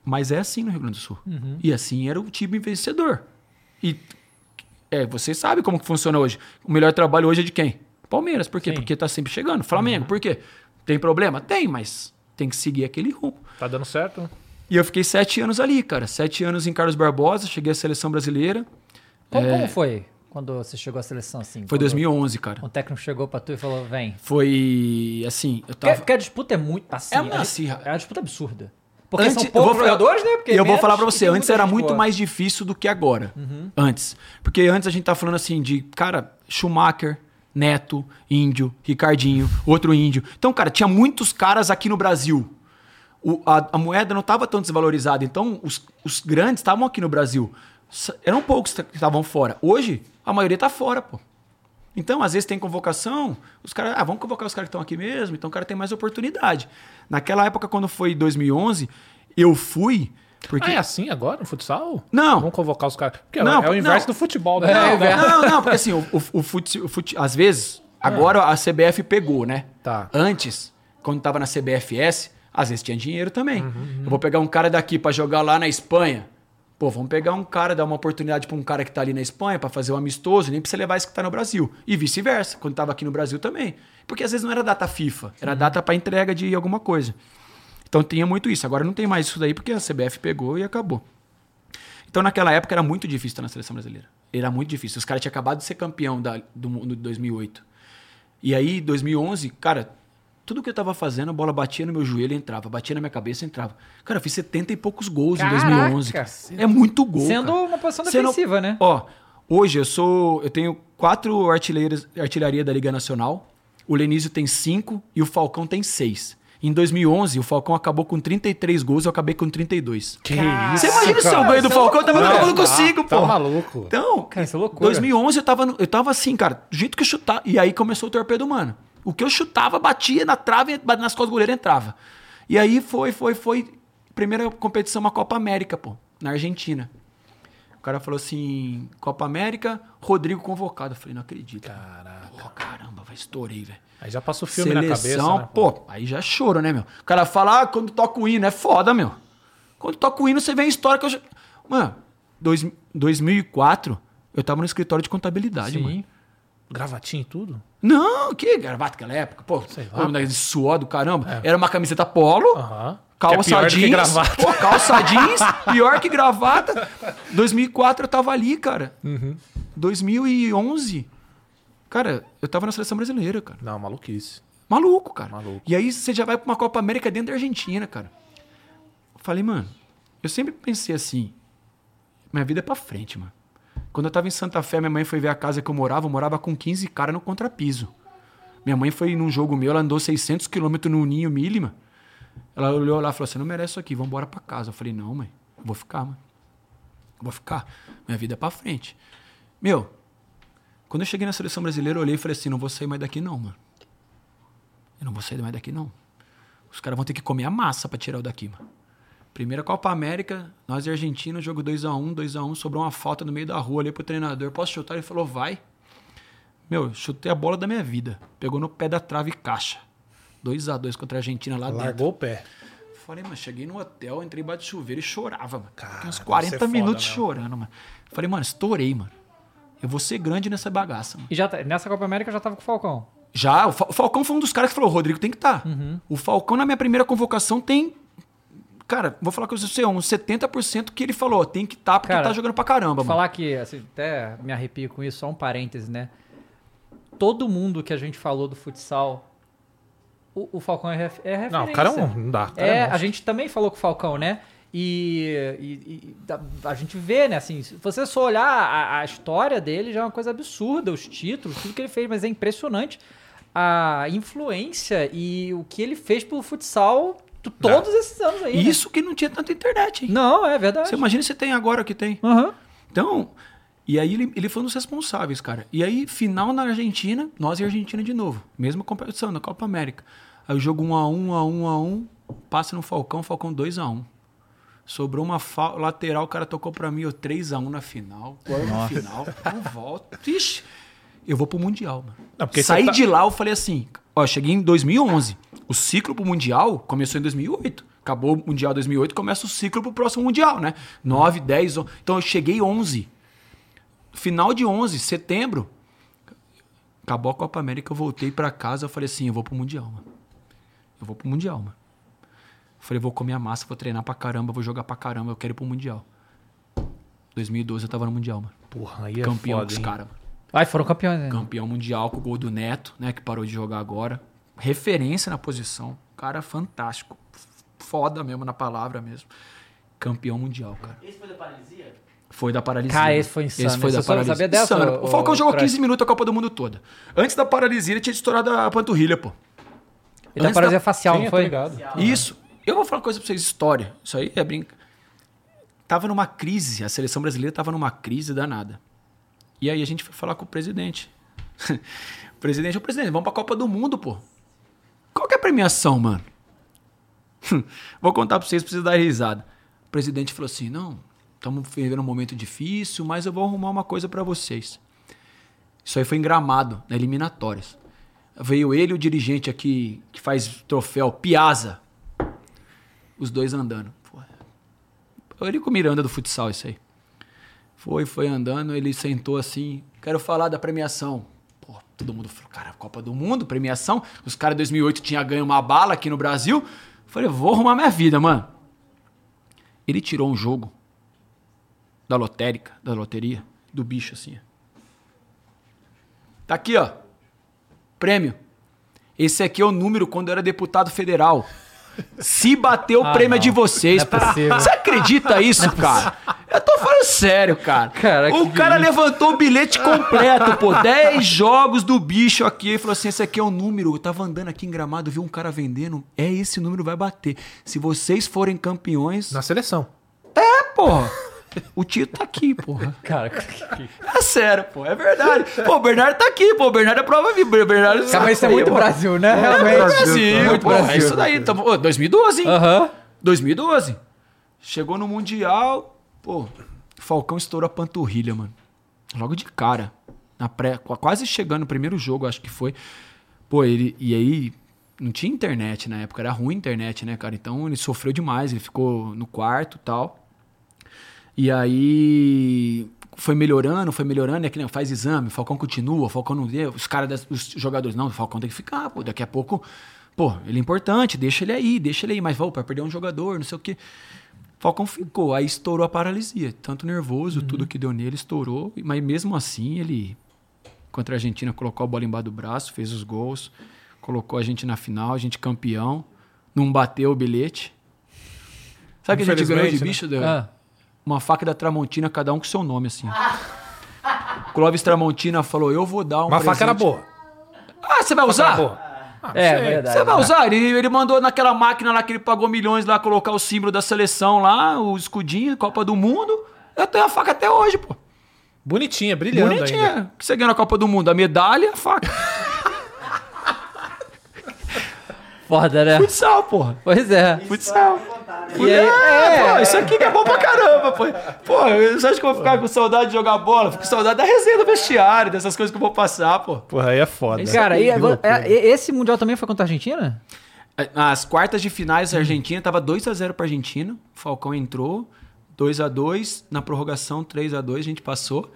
Mas é assim no Rio Grande do Sul. Uhum. E assim era o time vencedor. E é, você sabe como que funciona hoje. O melhor trabalho hoje é de quem? Palmeiras. Por quê? Sim. Porque tá sempre chegando. Flamengo. Por quê? Tem problema? Tem, mas tem que seguir aquele rumo. Tá dando certo? E eu fiquei sete anos ali, cara. Sete anos em Carlos Barbosa, cheguei à seleção brasileira. Como, como foi quando você chegou à seleção, assim? É. Foi Quando 2011, cara. Um técnico chegou pra tu e falou, vem. Foi assim, eu Porque, tava... porque a disputa é muito assim. É uma a, é uma disputa absurda. Porque antes, são poucos eu vou, jogadores, né? Porque eu vou falar pra e você, antes era muito boa. Uhum. mais difícil do que agora. Antes. Porque antes a gente tá falando assim de, cara, Schumacher, Neto, Índio, Ricardinho, outro índio. Então, cara, tinha muitos caras aqui no Brasil. O- a, a moeda não estava tão desvalorizada. Então, os, os grandes estavam aqui no Brasil. Eram poucos que estavam fora. Hoje, a maioria tá fora, pô. Então, às vezes tem convocação, os caras, ah, vamos convocar os caras que estão aqui mesmo, então o cara tem mais oportunidade. Naquela época, quando foi 2011, eu fui, porque... Ah, é assim agora no futsal? Não. Vamos convocar os caras. Porque Não, é o inverso não. do futebol, né? É, Não, é. Não, não, porque assim, o, o, o fute- às vezes, agora a CBF pegou, né? Tá. Antes, quando tava na CBFS, às vezes tinha dinheiro também. Eu vou pegar um cara daqui pra jogar lá na Espanha. Pô, vamos pegar um cara, dar uma oportunidade pra um cara que tá ali na Espanha pra fazer um amistoso, nem precisa levar esse que tá no Brasil. E vice-versa, quando tava aqui no Brasil também. Porque às vezes não era data FIFA, era data pra entrega de alguma coisa. Então tinha muito isso. Agora não tem mais isso daí porque a CBF pegou e acabou. Então, naquela época, era muito difícil estar na seleção brasileira. Era muito difícil. Os caras tinham acabado de ser campeão da- do mundo de 2008. E aí, 2011, cara, tudo que eu tava fazendo, a bola batia no meu joelho e entrava. Batia na minha cabeça e entrava. Cara, eu fiz 70 e poucos gols Caraca! em 2011. cara. É muito gol, Sendo cara. uma posição Sendo- defensiva, né? Ó, hoje eu sou... Eu tenho quatro artilheiras, artilharia da Liga Nacional. O Lenísio tem cinco e o Falcão tem seis. Em 2011, o Falcão acabou com 33 gols e eu acabei com 32. Que Você isso, imagina se eu cara. ganho do é Falcão, eu tava não consigo, Tá pô. maluco. Então, Cara, isso é loucura. 2011 eu tava, no- eu tava assim, cara, do jeito que eu chutava. E aí começou o torpedo humano. O que eu chutava, batia na trave, nas costas do goleiro entrava. E aí foi, foi, foi. Primeira competição, uma Copa América, pô, na Argentina. O cara falou assim: Copa América, Rodrigo convocado. Eu falei, não acredito. Caraca. Pô, caramba, vai estourei, velho. Aí já passa o filme na cabeça. né, pô, aí já é choro, né, meu? O cara fala, ah, quando toca o hino, é foda, meu. Quando toca o hino, você vê a história que eu já... Mano, dois, 2004, eu tava no escritório de contabilidade, mano. Sim. Gravatinho e tudo? Não, que gravata naquela época, pô. Sei lá. pô, suor do caramba. Era uma camiseta polo, Aham. calça é pior do que jeans. gravata. Pô, calça jeans, pior que gravata. 2004 eu tava ali, cara. Uhum. 2011, cara, eu tava na seleção brasileira, cara. Não, maluquice. Maluco, cara. Maluco. E aí você já vai pra uma Copa América dentro da Argentina, cara. Falei, mano, eu sempre pensei assim, minha vida é pra frente, mano. Quando eu tava em Santa Fé, minha mãe foi ver a casa que eu morava, eu morava com 15 caras no contrapiso. Minha mãe foi num jogo meu, ela andou 600 quilômetros no Ninho Mille, mano. Ela olhou lá e falou, você não merece isso aqui, vamos embora pra casa. Eu falei, não, mãe, eu vou ficar, mano. Eu vou ficar. Minha vida é pra frente. Meu, quando eu cheguei na seleção brasileira, eu olhei e falei assim, não vou sair mais daqui não, mano. Eu não vou sair mais daqui, não. Os caras vão ter que comer a massa pra tirar eu daqui, mano. Primeira Copa América, nós e Argentina, jogo 2x1, 2x1, sobrou uma falta no meio da rua ali pro treinador. Posso chutar? Ele falou, vai. Meu, chutei a bola da minha vida. Pegou no pé da trave e caixa. 2x2 contra a Argentina lá dentro. Largou o pé. Falei, mano, cheguei no hotel, entrei embaixo de chuveiro e chorava, mano. Cara, Fiquei uns deve 40 ser foda minutos chorando, mano. Falei, mano, estourei, mano. Eu vou ser grande nessa bagaça, mano. E já, tá- nessa Copa América eu já tava com o Falcão. Já, o Fa- o Falcão foi um dos caras que falou: o Rodrigo tem que estar. Uhum. O Falcão, na minha primeira convocação, tem. Cara, vou falar com você, uns 70% que ele falou: tem que estar porque Cara, tá jogando pra caramba, Vou mano. falar que, assim, até me arrepio com isso, só um parêntese, né? Todo mundo que a gente falou do futsal, o, o Falcão é, ref, é referência. Não, o cara é um. Não dá. cara É, a gente também falou com o Falcão, né? E, e- e a gente vê, né, assim, se você só olhar a, a história dele, já é uma coisa absurda, os títulos, tudo que ele fez, mas é impressionante a influência e o que ele fez pelo futsal todos esses anos aí. né? Isso que não tinha tanta internet, hein? Não, é verdade. Você imagina se tem agora que tem. Aham. Então, e aí ele, ele foi um dos responsáveis, cara. E aí, final na Argentina, nós e a Argentina de novo. Mesma competição, na Copa América. Aí o jogo 1x1, 1x1, 1x1, passa no Falcão, Falcão 2x1. Sobrou uma lateral, o cara tocou pra mim, eu 3x1 na final, gol na final, não volta. Ixi, eu vou pro Mundial, mano. Não, porque Saí tá- de lá, eu falei assim, ó, eu cheguei em 2011. O ciclo pro Mundial começou em 2008. Acabou o Mundial 2008, começa o ciclo pro próximo Mundial, né? 9, 10, 11. Então eu cheguei 11. Final de 11, setembro. Acabou a Copa América, eu voltei pra casa, eu falei assim, eu vou pro Mundial, mano. Eu vou pro Mundial, mano. Eu falei, vou comer a massa, vou treinar pra caramba, vou jogar pra caramba, eu quero ir pro Mundial. 2012 eu tava no Mundial, mano. Porra, aí é Campeão foda, com os hein? caras, mano. Ai, foram campeões, né? Campeão mundial com o gol do Neto, né? Que parou de jogar agora. Referência na posição. Cara fantástico. foda mesmo na palavra mesmo. Campeão mundial, cara. Esse foi da paralisia? Foi da paralisia. Cara, esse foi insano. Esse foi Você da paralisia. sabia dessa, Insano. ô- O Falcão jogou Crash? 15 minutos a Copa do Mundo toda. Antes da paralisia, ele tinha estourado a panturrilha, pô. Tá Antes paralisia da- facial, Sim, não foi? ligado. Isso. Eu vou falar uma coisa pra vocês, história. Isso aí é brinca. Tava numa crise, a seleção brasileira tava numa crise danada. E aí a gente foi falar com o presidente. o presidente, o presidente, vamos pra Copa do Mundo, pô. Qual que é a premiação, mano? vou contar pra vocês, precisa dar risada. O presidente falou assim: não, estamos vivendo um momento difícil, mas eu vou arrumar uma coisa pra vocês. Isso aí foi em gramado, na eliminatórias. Veio ele o dirigente aqui que faz troféu, Piazza. Os dois andando. Pô, Ele com o Miranda do futsal, isso aí. Foi, foi andando, ele sentou assim. Quero falar da premiação. Pô, todo mundo falou, cara, Copa do Mundo, premiação. Os caras em 2008 tinham ganho uma bala aqui no Brasil. Falei, vou arrumar minha vida, mano. Ele tirou um jogo da lotérica, da loteria, do bicho assim. Tá aqui, ó. Prêmio. Esse aqui é o número quando eu era deputado federal. Se bater o Ah, prêmio é não. de vocês, Não é. Você acredita isso, cara? Eu tô falando sério, cara. Cara, o que cara isso? levantou o bilhete completo, pô. 10 jogos do bicho aqui. E falou assim: esse aqui é o número. Eu tava andando aqui em gramado, vi um cara vendendo. É esse número, vai bater. Se vocês forem campeões. Na seleção. É, porra. O título tá aqui, porra. Cara, É sério, pô. É verdade. Pô, o Bernardo tá aqui, pô. O Bernardo é prova viva. O Bernardo Cara, mas isso é muito pô. Brasil, né? É Realmente. Brasil, Muito pô. É Brasil. isso daí. Tamo, ô, 2012, hein? Aham. 2012. Chegou no Mundial, pô, Falcão estourou a panturrilha, mano. Logo de cara. Na pré, qu- quase chegando no primeiro jogo, acho que foi. Pô, ele. E aí. Não tinha internet na época, era ruim a internet, né, cara? Então ele sofreu demais, ele ficou no quarto tal. E aí foi melhorando, foi melhorando, é que nem faz exame, o Falcão continua, o Falcão não os caras, os jogadores, não, o Falcão tem que ficar, pô, daqui a pouco, pô, ele é importante, deixa ele aí, deixa ele aí, mas, pô, vai perder um jogador, não sei o quê. Falcão ficou, aí estourou a paralisia, tanto nervoso, tudo que deu nele estourou, mas mesmo assim ele, contra a Argentina, colocou a bola embaixo do braço, fez os gols, colocou a gente na final, a gente campeão, não bateu o bilhete. Sabe que a gente ganhou de Infelizmente, né? bicho? Ah. Uma faca da Tramontina, cada um com seu nome, assim. Clóvis Tramontina falou: Eu vou dar um. Uma faca era presente." boa. Ah, você vai usar? Ah, É, sei. verdade. Você vai usar? Ele, mandou naquela máquina lá que ele pagou milhões lá, colocar o símbolo da seleção lá, o escudinho, Copa do Mundo. Eu tenho a faca até hoje, pô. Bonitinha, brilhando ainda. Bonitinha. O que você ganhou na Copa do Mundo? A medalha e a faca. Foda, né? Futsal, porra. Pois é. Futsal. E aí, é, é, pô, isso aqui que é bom pra caramba, pô. Pô, você acha que eu vou ficar com saudade de jogar bola? Fico com saudade da resenha do vestiário, dessas coisas que eu vou passar, pô. Porra, aí é foda. Cara, e agora- é, e- esse Mundial também foi contra a Argentina? As quartas de finais, a Argentina tava 2 a 0 pra Argentina. O Falcão entrou, 2 a 2 na prorrogação 3 a 2 a gente passou.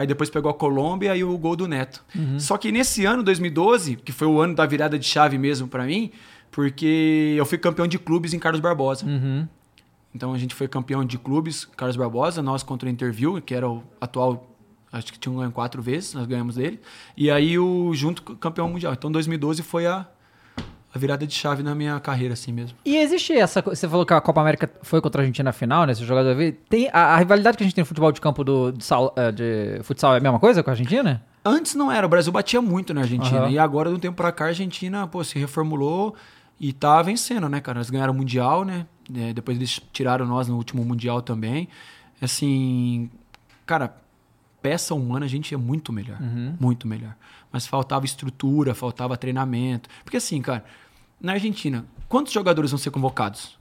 Aí depois pegou a Colômbia e o gol do Neto. Só que nesse ano, 2012, que foi o ano da virada de chave mesmo pra mim, porque eu fui campeão de clubes em Carlos Barbosa. Então a gente foi campeão de clubes, Carlos Barbosa, nós contra o Interview, que era o atual, acho que tinha ganho quatro vezes, nós ganhamos dele. E aí o junto campeão mundial. Então 2012 foi a, a virada de chave na minha carreira, assim mesmo. E existe essa. Você falou que a Copa América foi contra a Argentina na final, né? Esse jogador veio. Tem a, a rivalidade que a gente tem no futebol de campo do, de, sal- eh, de futsal é a mesma coisa com a Argentina? Antes não era, o Brasil batia muito na Argentina. Aham. E agora, de um tempo pra cá, a Argentina pô, se reformulou e tá vencendo, né, cara? Eles ganharam o Mundial, né? É, depois eles tiraram nós no último Mundial também. Assim, cara, peça humana a gente é muito melhor. Muito melhor. Mas faltava estrutura, faltava treinamento. Porque assim, cara, na Argentina, quantos jogadores vão ser convocados?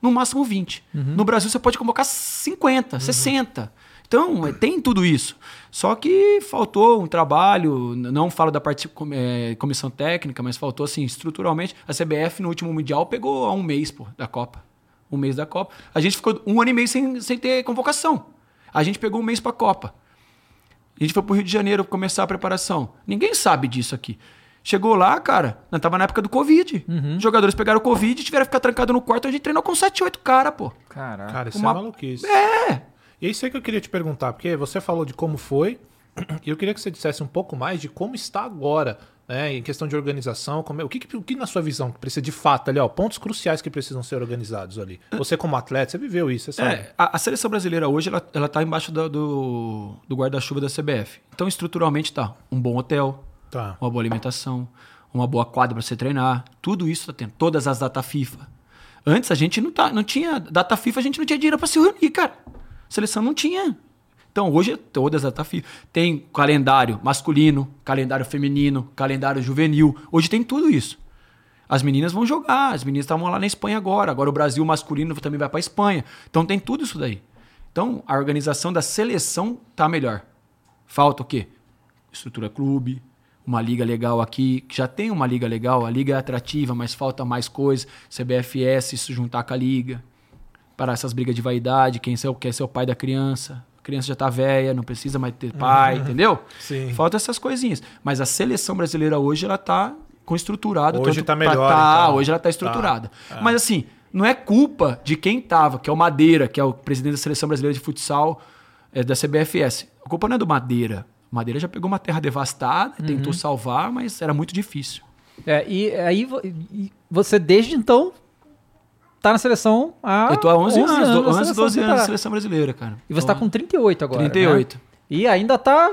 No máximo 20. No Brasil você pode convocar 50, 60. Então, é, tem tudo isso. Só que faltou um trabalho, não falo da parte é, comissão técnica, mas faltou assim, estruturalmente. A CBF no último Mundial pegou há um mês, pô, da Copa. Um mês da Copa. A gente ficou um ano e meio sem, sem ter convocação. A gente pegou um mês pra Copa. A gente foi pro Rio de Janeiro começar a preparação. Ninguém sabe disso aqui. Chegou lá, cara, nós tava na época do Covid. Os jogadores pegaram o Covid e tiveram que ficar trancado no quarto. A gente treinou com 7, 8 cara, pô. Caraca. Cara, isso Uma- é maluquice. É. E é isso aí que eu queria te perguntar, porque você falou de como foi, e eu queria que você dissesse um pouco mais de como está agora né, em questão de organização, como é- o, que, o que na sua visão precisa de fato ali, ó, pontos cruciais que precisam ser organizados ali? Você como atleta, você viveu isso, você sabe? É, a, a seleção brasileira hoje ela, ela tá embaixo do, do, do guarda-chuva da CBF. Então, estruturalmente tá um bom hotel, Tá. uma boa alimentação, uma boa quadra para você treinar. Tudo isso tá tendo. Todas as data FIFA. Antes a gente não, tá, não tinha. Data FIFA a gente não tinha dinheiro para se reunir, cara. Seleção não tinha. Então hoje é todas as data FIFA. Tem calendário masculino, calendário feminino, calendário juvenil. Hoje tem tudo isso. As meninas vão jogar, as meninas estavam lá na Espanha agora. Agora o Brasil masculino também vai para Espanha. Então tem tudo isso daí. Então a organização da seleção tá melhor. Falta o quê? Estrutura clube, uma liga legal aqui, que já tem uma liga legal, a liga é atrativa, mas falta mais coisa. CBFS se juntar com a liga. Para essas brigas de vaidade, quem ser- quer ser o pai da criança. A criança já tá velha, não precisa mais ter pai, entendeu? Sim. Falta essas coisinhas. Mas a seleção brasileira hoje, ela tá com estruturado. Hoje tá melhor, Tá, então. hoje ela tá estruturada. Mas assim, não é culpa de quem tava, que é o Madeira, que é o presidente da seleção brasileira de futsal é, da CBFS. A culpa não é do Madeira. O Madeira já pegou uma terra devastada, Uhum. tentou salvar, mas era muito difícil. É, e aí e você, desde então, tá na seleção há Eu tô há 11, anos, na 11, seleção 12 sem anos na seleção brasileira, cara. E você Tô- tá com 38 agora. 38. né? E ainda tá,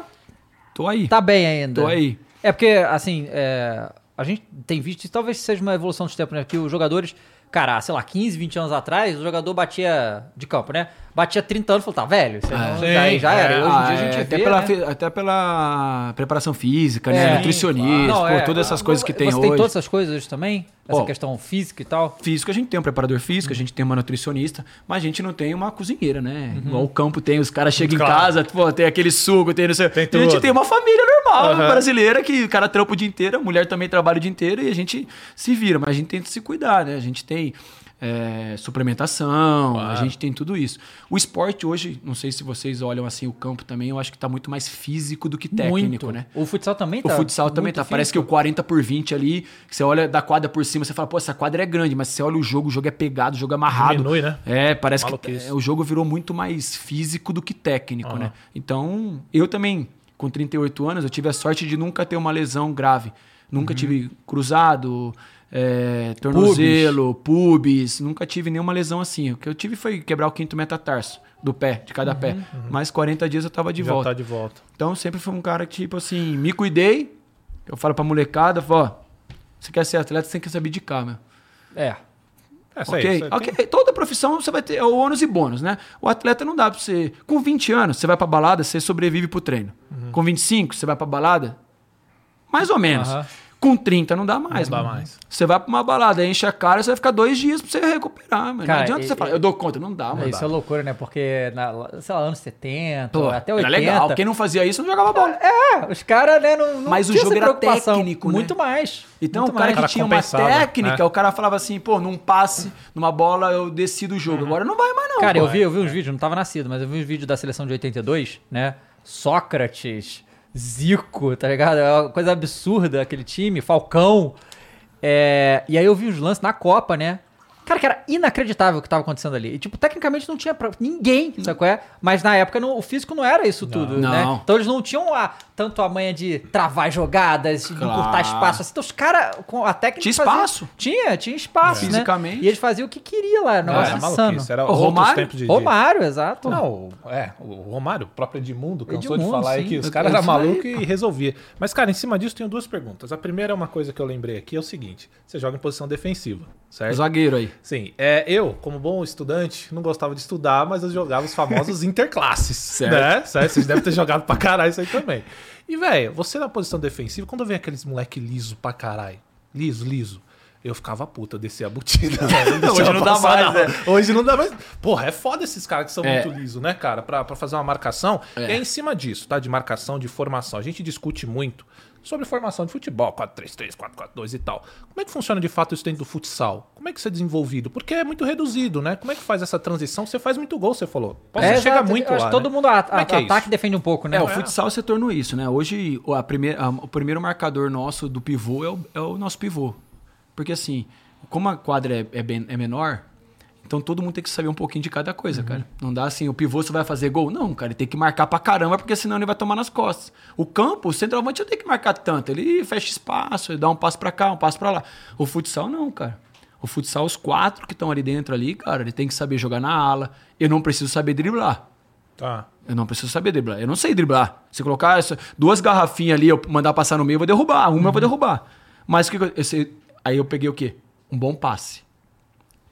Tô aí. tá bem ainda. Tô aí. É porque, assim, é, a gente tem visto, e talvez seja uma evolução dos tempos, né? Que os jogadores, cara, sei lá, 15, 20 anos atrás, o jogador batia de campo, né? Batia 30 anos e falou, tá velho, você não, Sim, já, já era. é. Hoje em dia Ah, a gente é, até, vê, pela, né? até pela preparação física, É, né? sim, Nutricionista, Não, pô, é, todas essas coisas que tem Você hoje. tem todas essas coisas também? Essa questão física e tal? Físico, a gente tem um preparador físico, a gente tem uma nutricionista, mas a gente não tem uma cozinheira, né? Uhum. Igual o campo tem, os caras chegam Claro. em casa, pô, tem aquele suco, tem não sei. Tem a gente tudo. tem uma família normal, Aham. brasileira, que o cara trampa o dia inteiro, a mulher também trabalha o dia inteiro e a gente se vira, mas a gente tenta se cuidar, né? A gente tem é, suplementação, a Claro. gente tem tudo isso. O esporte hoje, não sei se vocês olham assim o campo também, eu acho que tá muito mais físico do que técnico, muito. né? O futsal também O tá. futsal também tá. Parece que o físico. 40 por 20 ali, que você olha da quadra por cima, você fala, pô, essa quadra é grande, mas você olha o jogo, o jogo é pegado, o jogo é amarrado. Diminui, né? É, parece Maluquice. que é, o jogo virou muito mais físico do que técnico, né? Então, eu também, com 38 anos, eu tive a sorte de nunca ter uma lesão grave. Nunca Uhum. tive cruzado, é, tornozelo, pubis. nunca tive nenhuma lesão assim. O que eu tive foi quebrar o quinto metatarso do pé, de cada pé. Mas 40 dias eu tava de Uhum, Já volta. tá de volta. Então sempre fui um cara que, tipo assim, me cuidei. Eu falo pra molecada, falo, ó, você quer ser atleta, você tem que se abdicar, meu. É. É, isso aí, ok? aí ok. tem- Toda profissão você vai ter o ônus e bônus, né? O atleta não dá pra você. Com 20 anos, você vai pra balada, você sobrevive pro treino. Uhum. Com 25, você vai pra balada? Mais ou menos. Aham. Com 30 não dá mais. Não dá mano. mais. Você vai pra uma balada, enche a cara, você vai ficar dois dias pra você recuperar, mano. Cara, não adianta e- você falar, eu dou conta. Não dá, mano. Isso é loucura, né? Porque, na, sei lá, anos 70, Pô, até era 80. legal. Quem não fazia isso não jogava bola. É, os caras, né, não, não Mas o jogo era técnico, né? Muito mais. Então, muito o cara mais. que tinha uma compensava, técnica, né? o cara falava assim, pô, num passe, numa bola, eu decido o jogo. Agora não vai mais, não. Cara, pô. eu vi, eu vi uns vídeos, não tava nascido, mas eu vi uns vídeos da seleção de 82, né? Sócrates, Zico, tá ligado? É uma coisa absurda aquele time, Falcão. É, e aí eu vi os lances na Copa, né? Cara, que era inacreditável o que tava acontecendo ali. E, tipo, tecnicamente não tinha pra ninguém, sabe qual é? Mas na época não- o físico não era isso tudo, né? Não. Então eles não tinham a, tanto a manha de travar jogadas, de Claro. encurtar espaço. Assim, então os caras, com a técnica... Tinha faziam- espaço. Tinha, tinha espaço, né? Fisicamente. E eles faziam o que queriam lá, Não, era insano. maluquice. Era O Romário? de... de- Romário, exato. Não, é, o Romário, o próprio Edmundo, cansou de Edmundo, falar aí que os caras eram malucos e resolvia. Mas, cara, em cima disso tenho duas perguntas. A primeira é uma coisa que eu lembrei aqui, é o seguinte: você joga em posição defensiva, certo? Zagueiro aí. Sim, é, eu, como bom estudante, não gostava de estudar, mas eu jogava os famosos interclasses. Certo. Né? Certo? Vocês devem ter jogado pra caralho isso aí também. E, velho, você na posição defensiva, quando vem aqueles moleque liso pra caralho, liso, liso, eu ficava puta, descia a botina. deixava Hoje não dá mais, não. Hoje não dá mais. Porra, é foda esses caras que são É. muito lisos, né, cara? Pra, pra fazer uma marcação. É. E é em cima disso, tá? De marcação, de formação. A gente discute muito sobre formação de futebol, 4-3-3, 4-4-2 e tal. Como é que funciona de fato isso dentro do futsal? Como é que isso é desenvolvido? Porque é muito reduzido, né? Como é que faz essa transição? Você faz muito gol, você falou. Pô, Você É, chega muito lá, que todo né? mundo a- é a- que é ataque e defende um pouco, né? É, o futsal se tornou isso, né? Hoje, o- a primeira, a- o primeiro marcador nosso do pivô é o, é o nosso pivô. Porque assim, como a quadra é, é bem- é menor, Então todo mundo tem que saber um pouquinho de cada coisa, cara. Não dá assim, o pivô você vai fazer gol? Não, cara, ele tem que marcar pra caramba, porque senão ele vai tomar nas costas. O campo, o centroavante não tem que marcar tanto. Ele fecha espaço, ele dá um passo pra cá, um passo pra lá. O futsal não, cara. O futsal, os quatro que estão ali dentro ali, cara, ele tem que saber jogar na ala. Eu não preciso saber driblar. Tá. Eu não preciso saber driblar. Eu não sei driblar. Se colocar essa, duas garrafinhas ali, eu mandar passar no meio, eu vou derrubar. Uma eu vou derrubar. Mas o que que eu, eu sei- aí eu peguei o quê? Um bom passe.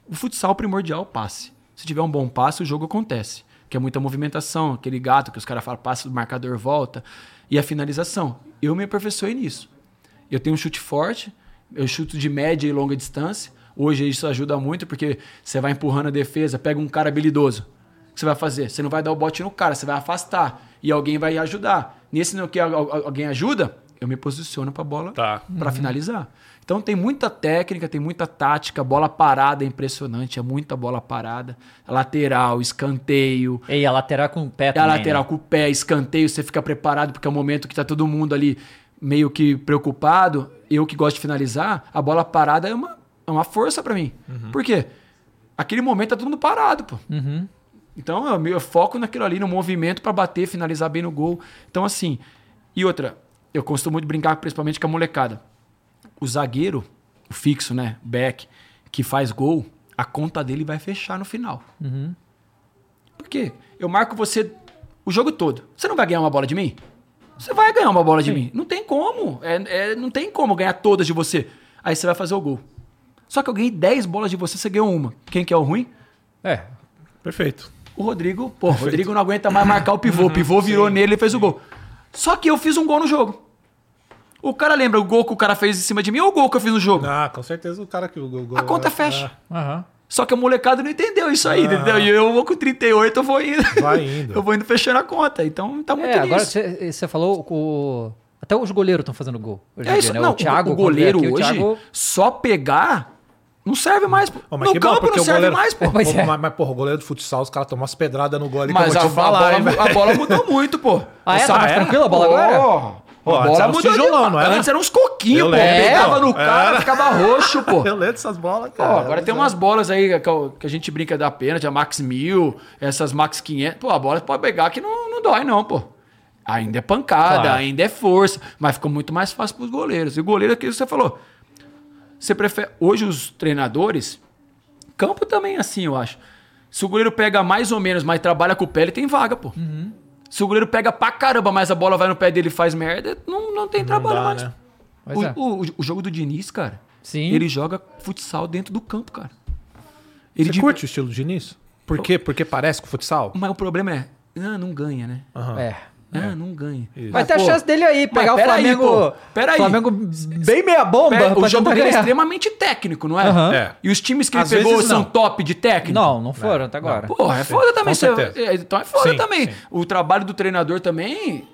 O futsal primordial passe. Se tiver um bom passe, o jogo acontece. Que é muita movimentação, aquele gato que os caras falam, passe do marcador volta. E a finalização. Eu me aperfeiçoei nisso. Eu tenho um chute forte, eu chuto de média e longa distância. Hoje isso ajuda muito, porque você vai empurrando a defesa, pega um cara habilidoso. O que você vai fazer? Você não vai dar o bote no cara, você vai afastar. E alguém vai ajudar. Nesse no que al- al- alguém ajuda, eu me posiciono pra bola Tá. para finalizar. Então tem muita técnica, tem muita tática, bola parada é impressionante, é muita bola parada. Lateral, escanteio, E a lateral com o pé é a também, lateral né? com o pé, escanteio, você fica preparado porque é o momento que tá todo mundo ali meio que preocupado. Eu que gosto de finalizar, a bola parada é uma, é uma força pra mim. Por quê? Aquele momento tá todo mundo parado, pô. Uhum. Então eu, eu foco naquilo ali, no movimento pra bater, finalizar bem no gol. Então assim, e outra, eu costumo muito brincar principalmente com a molecada. O zagueiro, o fixo, né, back, que faz gol, a conta dele vai fechar no final. Por quê? Eu marco você o jogo todo. Você não vai ganhar uma bola de mim? Você vai ganhar uma bola de mim. Não tem como. É, é- não tem como ganhar todas de você. Aí você vai fazer o gol. Só que eu ganhei 10 bolas de você, você ganhou uma. Quem que é o ruim? É. Perfeito. O Rodrigo, pô, o Rodrigo não aguenta mais marcar o pivô. O pivô virou nele e fez o gol. Só que eu fiz um gol no jogo. O cara lembra o gol que o cara fez em cima de mim ou o gol que eu fiz no jogo? Ah, com certeza o cara que o gol. A conta fecha. Aham. Só que a molecada não entendeu isso aí, entendeu? E eu vou com 38, eu vou indo. Vai indo. eu vou indo fechando a conta. Então tá muito É, agora nisso. você você falou o. Até os goleiros estão fazendo gol. Hoje É dia, isso, né? não, o Thiago, o goleiro quando veio hoje, aqui, o Thiago- só pegar, não serve mais. pô. Mas no que bom, campo não serve goleiro- mais, pô. Pô, é. mas, mas, porra, o goleiro de futsal, os caras tomam umas pedradas no gol ali que Mas eu a, vou te falar, hein, bola, a bola mudou muito, pô. Ah, é? Tá mais é? tranquilo a bola agora? Pô, Pô, bola mudou tijolão, não era? Antes eram uns coquinhos, Eu pô. lembro. Pegava no cara, Era. ficava roxo, pô. Eu lembro dessas bolas, Pô, cara. agora tem umas bolas aí que, a gente brinca da pênalti, a Max 1000, essas Max 500. Pô, a bola pode pegar que não, não dói, não, pô. Ainda é pancada, Claro. ainda é força, mas ficou muito mais fácil pros goleiros. E o goleiro, é aquilo que você falou. Você prefere. Hoje, os treinadores. Campo também é assim, eu acho. Se o goleiro pega mais ou menos, mas trabalha com o pé, ele tem vaga, pô. Uhum. Se o goleiro pega pra caramba, mas a bola vai no pé dele e faz merda, não, não tem trabalho dá, mais. né? O, é. o- o jogo do Diniz, cara, Sim. ele joga futsal dentro do campo, cara. Ele Você de- curte o estilo do Diniz? Por quê? Porque parece com futsal? Mas o problema é, ah, não ganha, né? Aham. É. Ah, não ganha. Isso. Vai Mas, ter a pô, chance dele aí, pegar o Flamengo. pô, peraí. Flamengo bem meia bomba. Pera, o jogo dele é extremamente técnico, não é? Aham. É. E os times que ele Às pegou vezes são não. top de técnico? Não, não foram até agora. Porra, é foda também. com você- é, então é foda Sim, também. sim. O trabalho do treinador também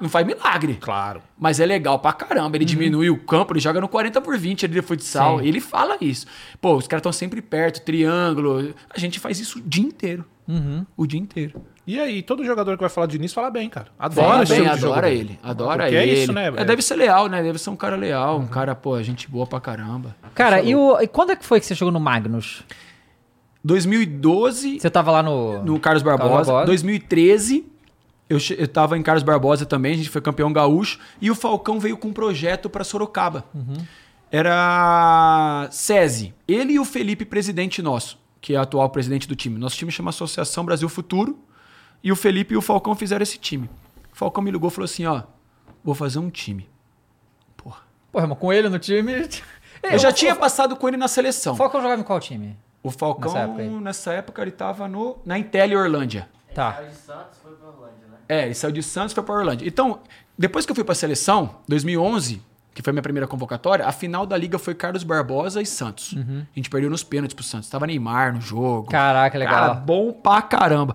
não faz milagre. Claro. Mas é legal pra caramba. Ele diminui o campo, ele joga no 40 por 20 ali de futsal. Sim. Ele fala isso. Pô, os caras estão sempre perto, triângulo. A gente faz isso o dia inteiro. O dia inteiro. E aí, todo jogador que vai falar de Diniz fala bem, cara. Adora Fala bem, jogo adora ele. Adora Porque ele. é isso, né? É, deve ser leal, né? Deve ser um cara leal, um cara, pô, gente boa pra caramba. Cara, e, o, e quando é que foi que você chegou no Magnus? 2012, Você tava lá no. no Carlos Barbosa. Carlos Barbosa. 2013, eu, eu tava em Carlos Barbosa também, a gente foi campeão gaúcho. E o Falcão veio com um projeto pra Sorocaba. Era SESI. Ele e o Felipe, presidente nosso, que é o atual presidente do time. Nosso time chama Associação Brasil Futuro. E o Felipe e o Falcão fizeram esse time. O Falcão me ligou e falou assim: ó, vou fazer um time. Porra. Porra, mas com ele no time. Eu já tinha passado com ele na seleção. O Falcão jogava em qual time? O Falcão, Nessa nessa época época, aí. ele tava no, na Intel Orlândia. Tá. de Santos foi pra Orlândia, né? É, ele saiu de Santos e foi para Orlândia. Então, depois que eu fui para a seleção, 2011, que foi minha primeira convocatória, a final da liga foi Carlos Barbosa e Santos. A gente perdeu nos pênaltis pro Santos. Tava Neymar no jogo. Caraca, legal. Cara, bom pra caramba.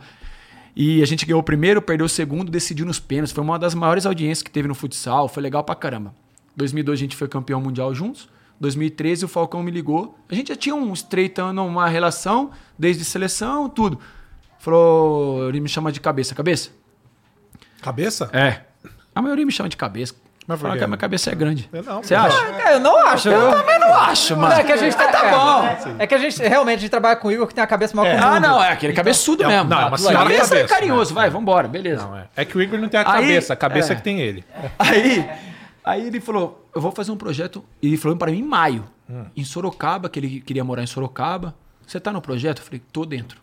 E a gente ganhou o primeiro, perdeu o segundo, decidiu nos pênaltis. Foi uma das maiores audiências que teve no futsal. Foi legal pra caramba. 2002 a gente foi campeão mundial juntos. 2013 o Falcão me ligou. A gente já tinha um estreitando uma relação, desde seleção, tudo. Falou, ele me chama de cabeça. Cabeça? Cabeça? É. A maioria me chama de cabeça. Mas quê? que a minha cabeça é grande. Eu não, Você acha? É, eu não acho. Eu, também não acho, mano. É que a gente tá, tá é, bom. É que a gente realmente a gente trabalha com o Igor que tem a cabeça maior que o Ah, mundo. não, é aquele cabeçudo é um- mesmo. não, é uma senhora cabeça é cabeça, carinhoso, vai, vambora, beleza. Não, é. É que o Igor não tem a Aí- cabeça, a cabeça é. que tem ele. Aí, aí ele falou: eu vou fazer um projeto. E ele falou pra mim em maio, Hum. em Sorocaba, que ele queria morar em Sorocaba. Você tá no projeto? Eu falei, tô dentro.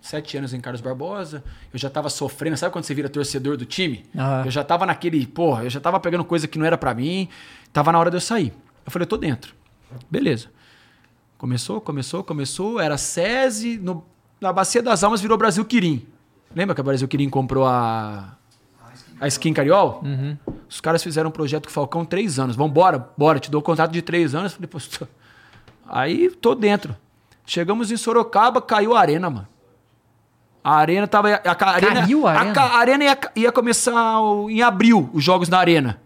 Sete anos em Carlos Barbosa, eu já tava sofrendo. Sabe quando você vira torcedor do time? Aham. Eu já tava naquele, porra, eu já tava pegando coisa que não era pra mim. Tava na hora de eu sair. Eu falei, eu tô dentro. Beleza. Começou, começou, começou. Era SESI, no- na Bacia das Almas virou Brasil Quirim. Lembra que a Brasil Quirim comprou a, a Skin Cariol? Os caras fizeram um projeto com o Falcão três anos. Vambora, bora, te dou o contrato de três anos. Falei, pô, aí tô dentro. Chegamos em Sorocaba, caiu a arena, mano. A arena tava. A, a arena, Caiu a arena? ca- a arena ia, ia começar o- em abril, os jogos na arena.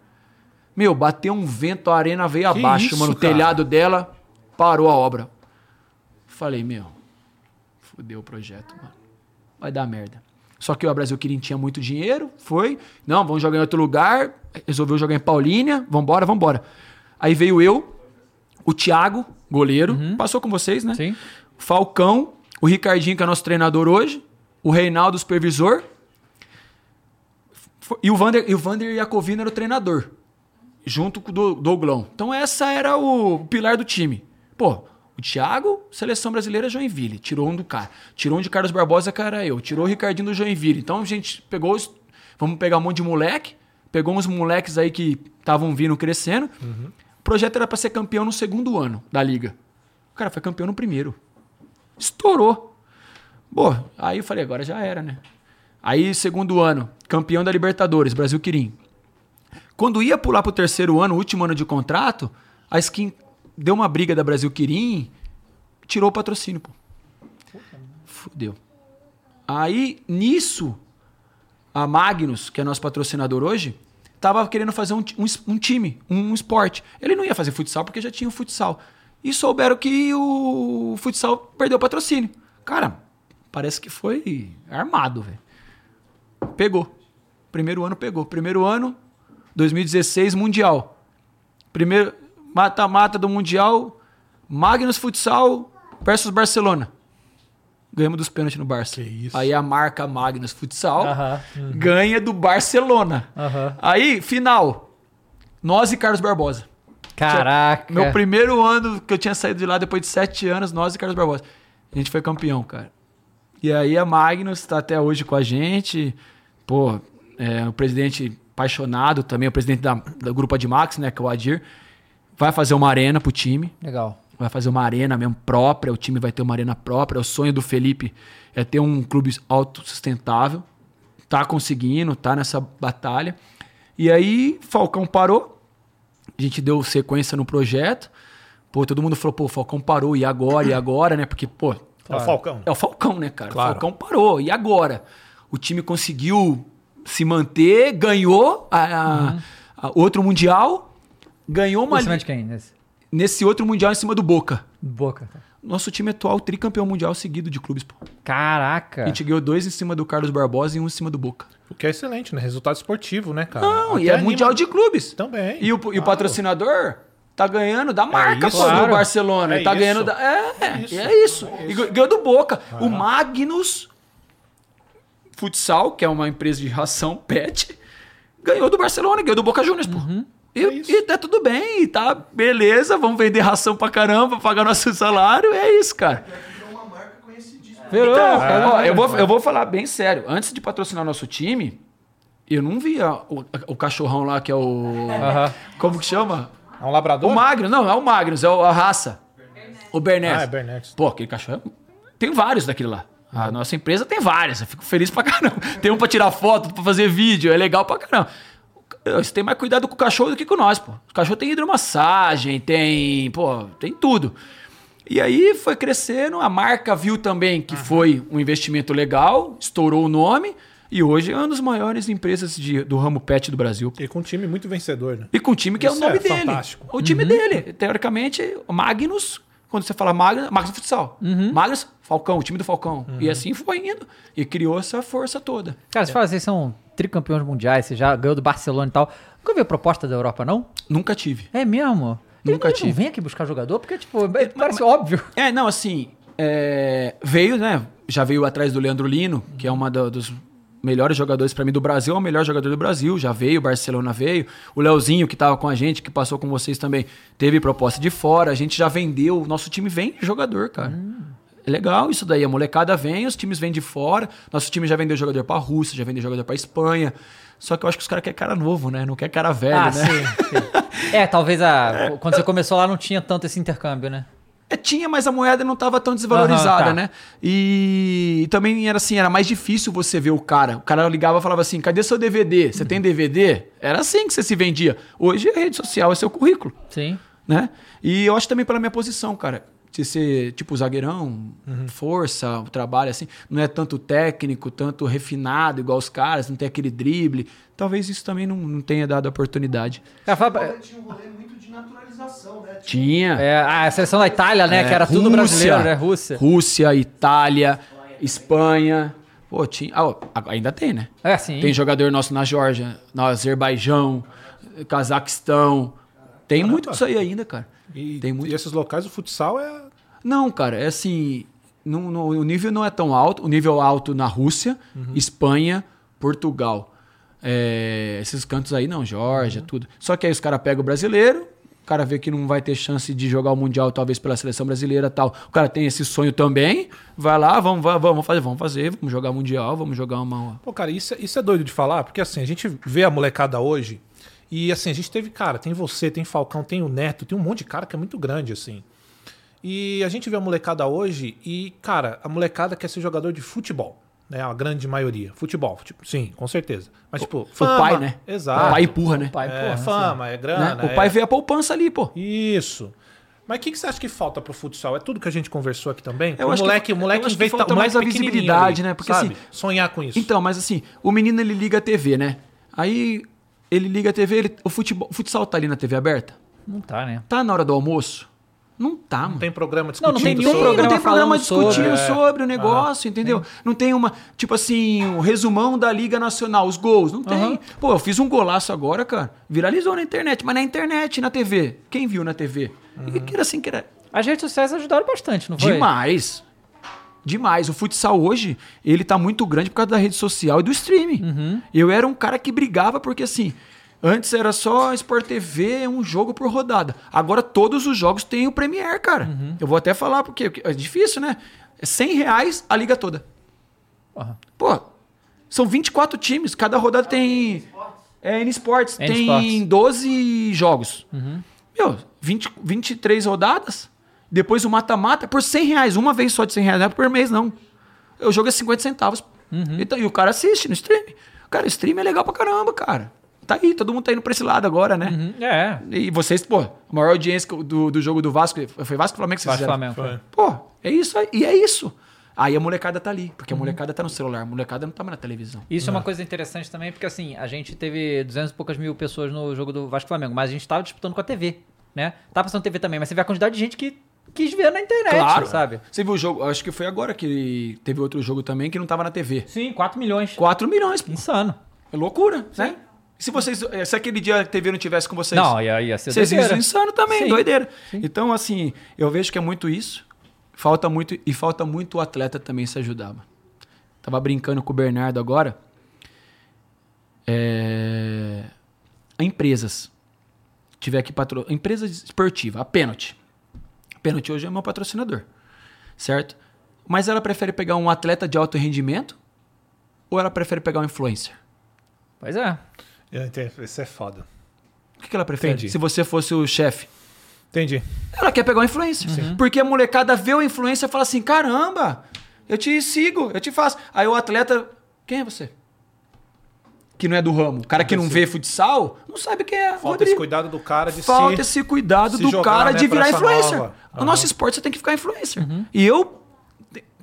Meu, bateu um vento, a arena veio Que abaixo, isso, mano. O telhado dela parou a obra. Falei, meu, fudeu o projeto, mano. Vai dar merda. Só que o Brasil Quirim tinha muito dinheiro, foi. Não, vamos jogar em outro lugar. Resolveu jogar em Paulínia. Vambora, vambora. Aí veio eu, o Thiago, goleiro. Passou com vocês, né? Sim. Falcão, o Ricardinho, que é nosso treinador hoje. O Reinaldo, supervisor. Fo- E o Vander, e o Vander Iacovino era o treinador. Junto com o Do- Douglão. Então essa era o pilar do time. Pô, o Thiago, seleção brasileira Joinville. Tirou um do cara. Tirou um de Carlos Barbosa, era eu. Tirou o Ricardinho do Joinville. Então a gente pegou os. Vamos pegar um monte de moleque. Pegou uns moleques aí que estavam vindo crescendo. O projeto era pra ser campeão no segundo ano da liga. O cara foi campeão no primeiro. Estourou. Pô, aí eu falei, agora já era, né? Aí, segundo ano, campeão da Libertadores, Brasil Quirim. Quando ia pular pro terceiro ano, último ano de contrato, a skin deu uma briga da Brasil Quirim, tirou o patrocínio, pô. Fudeu. Aí, nisso, a Magnus, que é nosso patrocinador hoje, tava querendo fazer um, um um time, um esporte. Ele não ia fazer futsal porque já tinha o futsal. E souberam que o futsal perdeu o patrocínio. Cara, parece que foi armado, velho. Pegou. Primeiro ano pegou. Primeiro ano, 2016, Mundial. Primeiro mata-mata do Mundial, Magnus Futsal versus Barcelona. Ganhamos dos pênaltis no Barça. Aí a marca Magnus Futsal Aham. ganha do Barcelona. Aham. Aí, final. Nós e Carlos Barbosa. Caraca. Meu primeiro ano que eu tinha saído de lá, depois de sete anos, nós e Carlos Barbosa. A gente foi campeão, cara. E aí a Magnus está até hoje com a gente. Pô, é, o presidente apaixonado também, o presidente da, do grupo Admax, né, que é o Adir, vai fazer uma arena pro time. Legal. Vai fazer uma arena mesmo própria, o time vai ter uma arena própria. O sonho do Felipe é ter um clube autossustentável. Tá conseguindo, tá nessa batalha. E aí, Falcão parou. A gente deu sequência no projeto. Pô, todo mundo falou, pô, Falcão parou, e agora, e agora, né? Porque, pô, É o Falcão. é o Falcão, né, cara? Claro. O Falcão parou. E agora? O time conseguiu se manter, ganhou a, a- a outro Mundial, ganhou uma. Em cima de quem? Nesse? Nesse outro Mundial em cima do Boca. Boca. Nosso time atual tricampeão mundial seguido de clubes, pô. Caraca. A gente ganhou dois em cima do Carlos Barbosa e um em cima do Boca. O que é excelente, né? Resultado esportivo, né, cara? Não, Até e é anima- mundial de clubes. Também. E o, e o Claro. patrocinador tá ganhando da marca, isso. pô, Claro. do Barcelona. É tá isso. ganhando da. É, É é isso. isso. É isso. E gan- ganhou do Boca. O Magnus Futsal, que é uma empresa de ração pet, ganhou do Barcelona, ganhou do Boca Juniors, pô. E, É e tá tudo bem, e tá beleza, vamos vender ração pra caramba, pagar nosso salário, é isso, cara. Virou. Então, cara. ó, eu, vou, eu vou falar bem sério. Antes de patrocinar nosso time, eu não via o, o cachorrão lá que é o. Como que chama? É um labrador? O Magnus. Não, é o Magnus, é a raça. O Bernés. Ah, é Bernardes. Pô, aquele cachorro. é- Tem vários daquele lá. A nossa empresa tem vários. Eu fico feliz pra caramba. Tem um pra tirar foto, pra fazer vídeo. É legal pra caramba. Você tem mais cuidado com o cachorro do que com nós, pô. O cachorro tem hidromassagem, tem. Pô, tem tudo. E aí foi crescendo, a marca viu também que foi um investimento legal, estourou o nome, e hoje é uma das maiores empresas de- do ramo pet do Brasil. E com um time muito vencedor, né? E com o time que é o Isso nome é dele. fantástico. O time dele. Teoricamente, Magnus Quando você fala Magras do futsal. Uhum. Magras, Falcão, o time do Falcão. E assim foi indo. E criou essa força toda. Cara, você fala, vocês são tricampeões mundiais, você já ganhou do Barcelona e tal. Nunca viu proposta da Europa, não? Nunca tive. É mesmo? Nunca Eles tive. não vem aqui buscar jogador, porque, tipo, é- parece óbvio. É, não, assim, é, veio, né? Já veio atrás do Leandro Lino, que é uma da- dos melhores jogadores pra mim do Brasil, é o melhor jogador do Brasil, já veio, o Barcelona veio. O Leozinho, que tava com a gente, que passou com vocês também, teve proposta de fora, a gente já vendeu, o nosso time vem jogador, cara. É legal isso daí, a molecada vem, os times vêm de fora, nosso time já vendeu jogador pra Rússia, já vendeu jogador pra Espanha. Só que eu acho que os caras querem cara novo, né? Não quer cara velho, ah, né? sim, sim. É, talvez a, quando você começou lá não tinha tanto esse intercâmbio, né? É, tinha, mas a moeda não estava tão desvalorizada, Aham, tá. né? E, e também era assim, era mais difícil você ver o cara. O cara ligava e falava assim: cadê seu DVD? Você tem DVD? Era assim que você se vendia. Hoje a rede social é seu currículo, Sim. né? E eu acho também pela minha posição, cara. De ser tipo zagueirão, força, o trabalho assim, não é tanto técnico, tanto refinado igual os caras, não tem aquele drible. Talvez isso também não, não tenha dado oportunidade. Cara, fala- naturalização, né? Tipo, Tinha. é, a seleção da Itália, né? É, que era tudo Rússia. brasileiro, né? Rússia. Rússia, Itália, Espanha. Pô, tinha. ah, ainda tem, né? É, sim. Tem jogador nosso na Geórgia, no Azerbaijão, Cazaquistão. Tem muito disso aí ainda, cara. E, Tem muito. e esses locais, o futsal é. Não, cara, é assim. não- não- o nível não é tão alto. O nível alto na Rússia, Espanha, Portugal. É, esses cantos aí não, Geórgia, tudo. Só que aí os caras pegam o brasileiro, o cara vê que não vai ter chance de jogar o Mundial, talvez pela seleção brasileira tal. O cara tem esse sonho também, vai lá, vamos, vamos, fazer, vamos fazer, vamos jogar Mundial, vamos jogar uma. Pô, cara, isso, é- isso é doido de falar, porque assim, a gente vê a molecada hoje e assim, a gente teve, cara, tem você, tem Falcão, tem o Neto, tem um monte de cara que é muito grande, assim. E a gente vê a molecada hoje e, cara, a molecada quer ser jogador de futebol, né? A grande maioria. Futebol, fute- sim, com certeza. Mas, tipo, Foi o pai, né? Exato. O pai empurra, né? Pai, é porra, fama, é Né? grana. O pai é- vê a poupança ali, pô. Isso. Mas o que, que você acha que falta pro futsal? É tudo que a gente conversou aqui também? Eu o acho que- moleque, o moleque eu acho que falta o moleque mais a visibilidade, ali, né? Porque, sabe? assim, Sonhar com isso. Então, mas assim, o menino ele liga a TV, né? Aí ele liga a TV, ele- o, futebol, o futsal tá ali na TV aberta? Não tá, né? Tá na hora do almoço? Não tá, mano. Não tem programa Não, discutindo não tem nenhum sobre. Tem, programa não tem programa falando sobre, discutindo é. sobre, o negócio, entendeu? Não tem uma, tipo assim, o resumão da Liga Nacional, os gols, não tem. Pô, eu fiz um golaço agora, cara, viralizou na internet, mas na internet, na TV. Quem viu na TV? E que era assim, que era As redes sociais ajudaram bastante, não foi? demais. Demais. O futsal hoje, ele tá muito grande por causa da rede social e do streaming. Uhum. Eu era um cara que brigava porque assim, antes era só Sport TV, um jogo por rodada. Agora todos os jogos têm o Premiere, cara. Uhum. Eu vou até falar porque é difícil, né? É 100 reais a liga toda. Aham. Pô, são 24 times, cada rodada tem. É N Sports, N tem Sports. 12 jogos. Uhum. Meu, 20, 23 rodadas, depois o mata-mata por 100 reais, uma vez só de 100 reais, não é por mês não. O jogo é 50 centavos. Uhum. Então, e o cara assiste no stream. Cara, o stream é legal pra caramba, cara. Tá aí, todo mundo tá indo pra esse lado agora, né? Uhum. É. E vocês, pô, a maior audiência do, do jogo do Vasco, foi Vasco e Flamengo que vocês Vasco fizeram? Flamengo. Foi. Pô, é isso aí. E é isso. Aí a molecada tá ali, Uhum. porque a molecada tá no celular, a molecada não tá mais na televisão. Isso é uma coisa interessante também, porque assim, a gente teve 200 e poucas mil pessoas no jogo do Vasco Flamengo, mas a gente tava disputando com a TV, né? Tá passando TV também, mas você vê a quantidade de gente que quis ver na internet, sabe? Você viu o jogo, acho que foi agora que teve outro jogo também que não tava na TV. Sim, 4 milhões. 4 milhões, pô. Insano. É loucura, né? Se vocês, eh, se aquele dia a TV não tivesse com vocês? Não, ia, ia ser Vocês iam insano também, Sim. doideira. Então, assim, eu vejo que é muito isso. Falta muito, e falta muito o atleta também se ajudar. Tava brincando com o Bernardo agora. É... Empresas. Tiver aqui patro... Empresa esportiva, a Penalty. A Penalty hoje é meu patrocinador. Certo? Mas ela prefere pegar um atleta de alto rendimento ou ela prefere pegar um influencer? Pois é. Eu entendo, Isso é foda. O que que ela prefere? Entendi. Se você fosse o chefe. Entendi. Ela quer pegar o influencer. Porque a molecada vê o influencer e fala assim: caramba, eu te sigo, eu te faço. Aí o atleta. Quem é você? Que não é do ramo. O cara que não vê futsal, não sabe quem é. Falta Rodrigo. esse cuidado do cara de Falta se... esse cuidado se do jogar, cara né, de virar influencer. nova. O nosso esporte você tem que ficar influencer. E eu,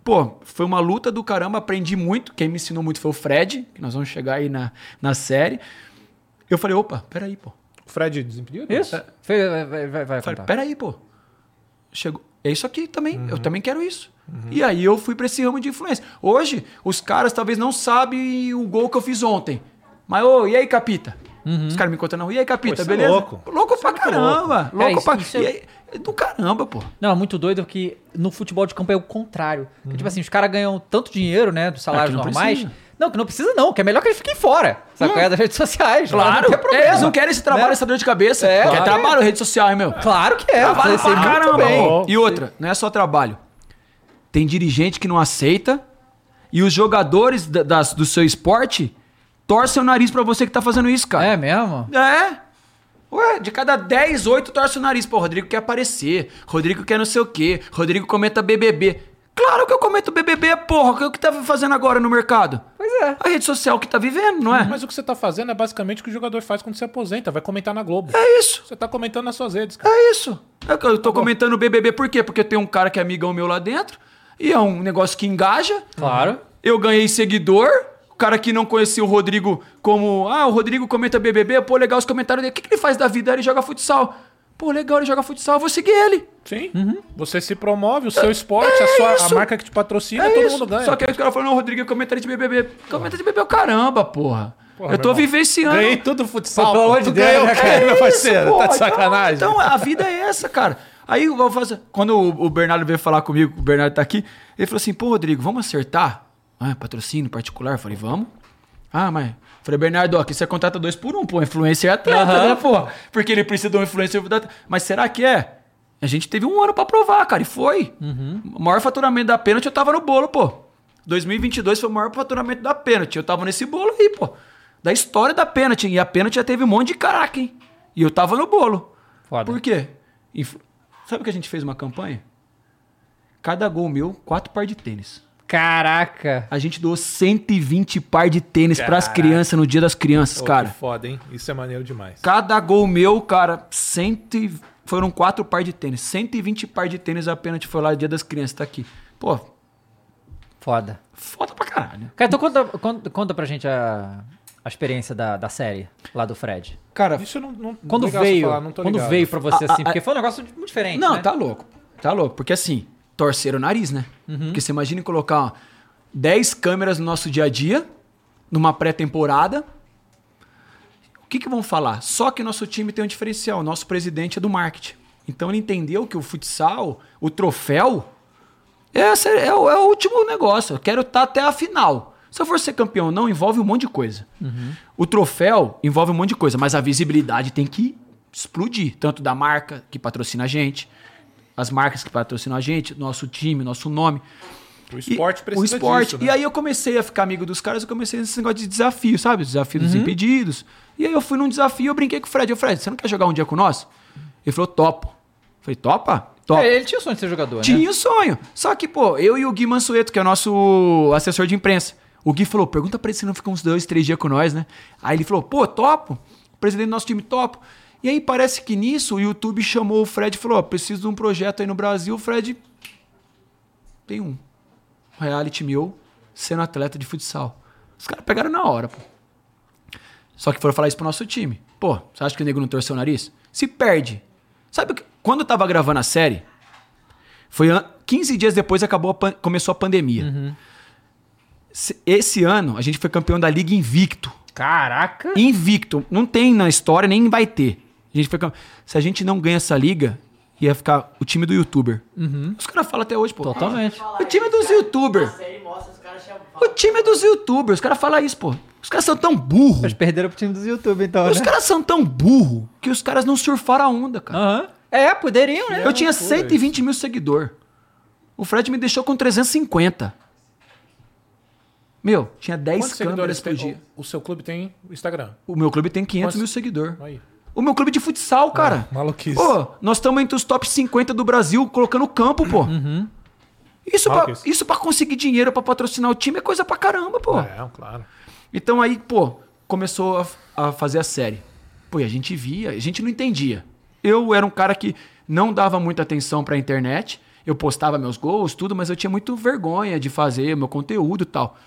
pô, foi uma luta do caramba, aprendi muito. Quem me ensinou muito foi o Fred, que nós vamos chegar aí na, na série. Eu falei, opa, peraí, pô. O Fred desimpedido? Isso. Foi- Vai, vai, vai, falei, peraí, pô. Chegou. É isso aqui também. Eu também quero isso. E aí eu fui pra esse ramo de influência. Hoje, os caras talvez não sabem o gol que eu fiz ontem. Mas, ô, e aí, Capita? Os caras me contam, não. E aí, Capita, Pô, é beleza? louco. Louco pra Isso é muito caramba. Louco É, isso- pra... isso é- E aí, é do caramba, pô. Não, é muito doido que no futebol de campo é o contrário. Que, tipo assim, os caras ganham tanto dinheiro, né, dos salários normais. precisa. Não, que não precisa não, que é melhor que eles fiquem fora. Sabe qual é das redes sociais? Claro. não tem problema. É, eles não querem esse trabalho, Né? essa dor de cabeça. É, Quer claro. trabalho, rede social, hein, meu? Claro que é. Trabalho pra caramba, bem. E outra, não é só trabalho. Tem dirigente que não aceita e os jogadores da- das- do seu esporte torcem o nariz pra você que tá fazendo isso, cara. É mesmo? É. Ué, de cada 10, 8 torce o nariz. Pô, Rodrigo quer aparecer. Rodrigo quer não sei o quê. Rodrigo comenta BBB. Claro que eu comento BBB, porra. que é O que tá fazendo agora no mercado? Pois é. A rede social que tá vivendo, não é? Mas o que você tá fazendo é basicamente o que o jogador faz quando se aposenta, vai comentar na Globo. É isso. Você tá comentando nas suas redes, cara. É isso. É que Eu tô comentando BBB por quê? Porque tem um cara que é amigão meu lá dentro. E é um negócio que engaja. Claro. Eu ganhei seguidor. O cara que não conhecia o Rodrigo como. Ah, o Rodrigo comenta BBB. Pô, legal os comentários dele. O que, que ele faz da vida? Ele joga futsal. Pô, legal, ele joga futsal. Eu vou seguir ele. Sim. Você se promove, o seu esporte, a, sua, a marca que te patrocina, É todo isso. mundo ganha. Só que aí os caras falam, não, Rodrigo é comentarista de BBB. Comenta de BBB, o caramba, porra. Porra, eu tô vivenciando. Ganhei tudo futsal. Pelo amor de Deus, ganhou né, cara? meu parceiro? Isso, tá de sacanagem. Então, então, a vida é essa, cara. Aí eu vou fazer. Quando o, o Bernardo veio falar comigo, o Bernardo tá aqui, ele falou assim: pô, Rodrigo, vamos acertar? Ah, patrocínio particular? Eu falei, vamos. Ah, mas. Falei, Bernardo, ó, aqui você contrata dois por um, pô. Influencer é atleta, Aham. né, pô? Porque ele precisa de um influencer. da- Mas será que é? A gente teve um ano pra provar, cara, e foi. O maior faturamento da pênalti eu tava no bolo, pô. 2022 foi o maior faturamento da pênalti. Eu tava nesse bolo aí, pô. Da história da pênalti. E a pênalti já teve um monte de caraca, hein? E eu tava no bolo. Foda. Por quê? Inf- Sabe que a gente fez uma campanha? Cada gol meu, quatro par de tênis. Caraca. A gente doou 120 par de tênis pras Caraca. crianças no dia das crianças, Pô, cara. Que foda, hein? Isso é maneiro demais. Cada gol meu, cara, 100 e- foram quatro par de tênis. 120 par de tênis a pênalti foi lá no dia das crianças, tá aqui. Pô, Foda. foda pra caralho. Cara, então conta, conta, conta pra gente a, a experiência da, da série lá do Fred. Cara, Isso não, não Quando você veio, falar, não tô quando ligado. veio pra você A- assim, a- porque foi um negócio muito diferente, Não, né? tá louco. Tá louco. Porque assim, torcer o nariz, né? Porque você imagina colocar ó, 10 câmeras no nosso dia a dia, numa pré-temporada. O que, que vão falar? Só que nosso time tem um diferencial. Nosso presidente é do marketing. Então ele entendeu que o futsal, o troféu, é, é o, é o último negócio. Eu quero estar até a final. Se eu for ser campeão, não, envolve um monte de coisa. O troféu envolve um monte de coisa, mas a visibilidade tem que explodir. Tanto da marca que patrocina a gente, as marcas que patrocinam a gente, nosso time, nosso nome. O esporte E- precisa o esporte. disso, né? E aí eu comecei a ficar amigo dos caras, eu comecei nesse negócio de desafio, sabe? Desafio dos impedidos. E aí eu fui num desafio, eu brinquei com o Fred. Eu, Fred, você não quer jogar um dia com nós? Ele falou, topo. Eu falei, topa? Topa. É, ele tinha o sonho de ser jogador, né? Tinha o sonho. Só que, pô, eu e o Gui Mansueto, que é o nosso assessor de imprensa, o Gui falou: pergunta pra ele se não fica uns dois, três dias com nós, né? Aí ele falou: pô, topo. O presidente do nosso time, topo. E aí parece que nisso o YouTube chamou o Fred e falou: ó, preciso de um projeto aí no Brasil. O Fred tem um. Reality meu, sendo atleta de futsal. Os caras pegaram na hora, pô. Só que foram falar isso pro nosso time. Pô, você acha que o nego não torceu o nariz? Se perde. Sabe? Quando eu tava gravando a série, foi an- 15 dias depois acabou a começou a pandemia. Se- Esse ano a gente foi campeão da Liga Invicto. Caraca. Invicto. Não tem na história, nem vai ter. A gente foi campeão. Se a gente não ganha essa liga, ia ficar o time do youtuber. Os caras falam até hoje, pô. Totalmente. O time dos youtubers. O time dos youtubers. Os caras falam isso, pô. Os caras são tão burros. Eles perderam pro time dos YouTube, então, Os né? caras são tão burros que os caras não surfaram a onda, cara. Aham. É, poderiam, né? Eu tinha loucura 120 mil seguidores. O Fred me deixou com 350. Meu, tinha 10 Quantos câmeras seguidores por dia. O, o seu clube tem Instagram. O meu clube tem 500 Quantos? mil seguidores. Aí. O meu clube de futsal, cara. Ah, maluquice. Pô, nós estamos entre os top 50 do Brasil colocando campo, pô. Isso, pra, isso pra conseguir dinheiro pra patrocinar o time é coisa pra caramba, pô. É, claro. Então aí, pô, começou a, a fazer a série. Pô, e a gente via, a gente não entendia. Eu era um cara que não dava muita atenção pra internet. Eu postava meus gols, tudo, mas eu tinha muito vergonha de fazer meu conteúdo e tal.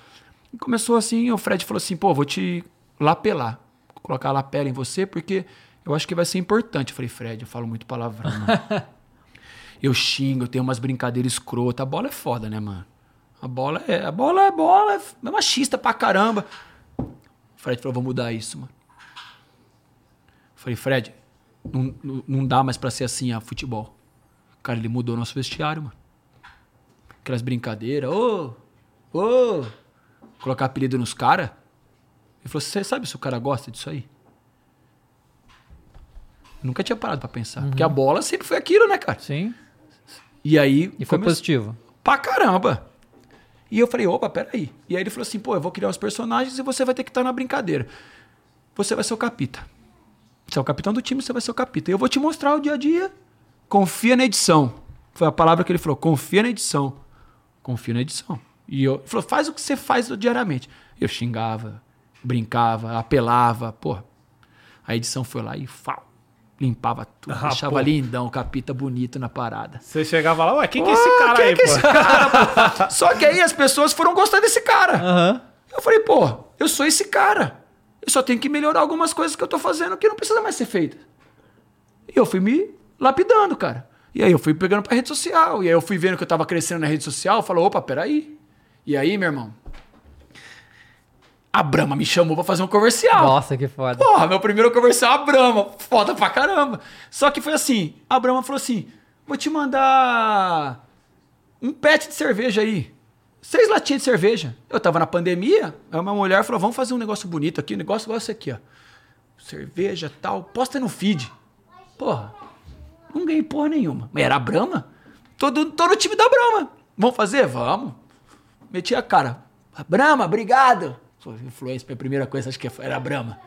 E começou assim, o Fred falou assim, pô, vou te lapelar. Vou colocar a lapela em você, porque eu acho que vai ser importante. Eu falei, Fred, eu falo muito palavrão. né?" Eu xingo, eu tenho umas brincadeiras escrotas. A bola é foda, né, mano? A bola é. A bola é bola, é machista pra caramba. O Fred falou: vou mudar isso, mano. Falei, Fred, não, não- não dá mais pra ser assim a futebol. Cara, ele mudou nosso vestiário, mano. Aquelas brincadeiras, ô, ô, colocar apelido nos caras. Ele falou, você sabe se o cara gosta disso aí? Nunca tinha parado pra pensar. Porque a bola sempre foi aquilo, né, cara? Sim. E aí. E foi positivo. Pra caramba. E eu falei, opa, peraí. E aí ele falou assim, pô, eu vou criar os personagens e você vai ter que estar na brincadeira. Você vai ser o capita. Você é o capitão do time, você vai ser o capita. E eu vou te mostrar o dia a dia. Confia na edição. Foi a palavra que ele falou, confia na edição. Confia na edição. E eu, ele falou, faz o que você faz diariamente. Eu xingava, brincava, apelava, pô. A edição foi lá e fau, limpava tudo, Ah, deixava pô. lindão, capita bonito na parada. Você chegava lá, ué, quem que é esse cara quem aí, que é pô? esse cara, pô? Só que aí as pessoas foram gostar desse cara. Aham. Eu falei, pô, eu sou esse cara. Eu só tenho que melhorar algumas coisas que eu tô fazendo que não precisa mais ser feita. E eu fui me lapidando, cara. E aí eu fui pegando pra rede social. E aí eu fui vendo que eu tava crescendo na rede social. Falou, opa, peraí. E aí, meu irmão? A Brahma me chamou pra fazer um comercial. Nossa, que foda. Porra, meu primeiro comercial, a Brahma. Foda pra caramba. Só que foi assim: a Brahma falou assim: vou te mandar um pet de cerveja aí. Seis latinhas de cerveja. Eu tava na pandemia, aí uma mulher falou: vamos fazer um negócio bonito aqui. O negócio igual esse aqui, ó. Cerveja tal. Posta no feed. Porra, não ganhei porra nenhuma. Mas era a Brahma? Todo, todo o time da Brahma. Vamos fazer? Vamos. Meti a cara. Brahma, obrigado. Influência, foi a primeira coisa, acho que era a Brahma.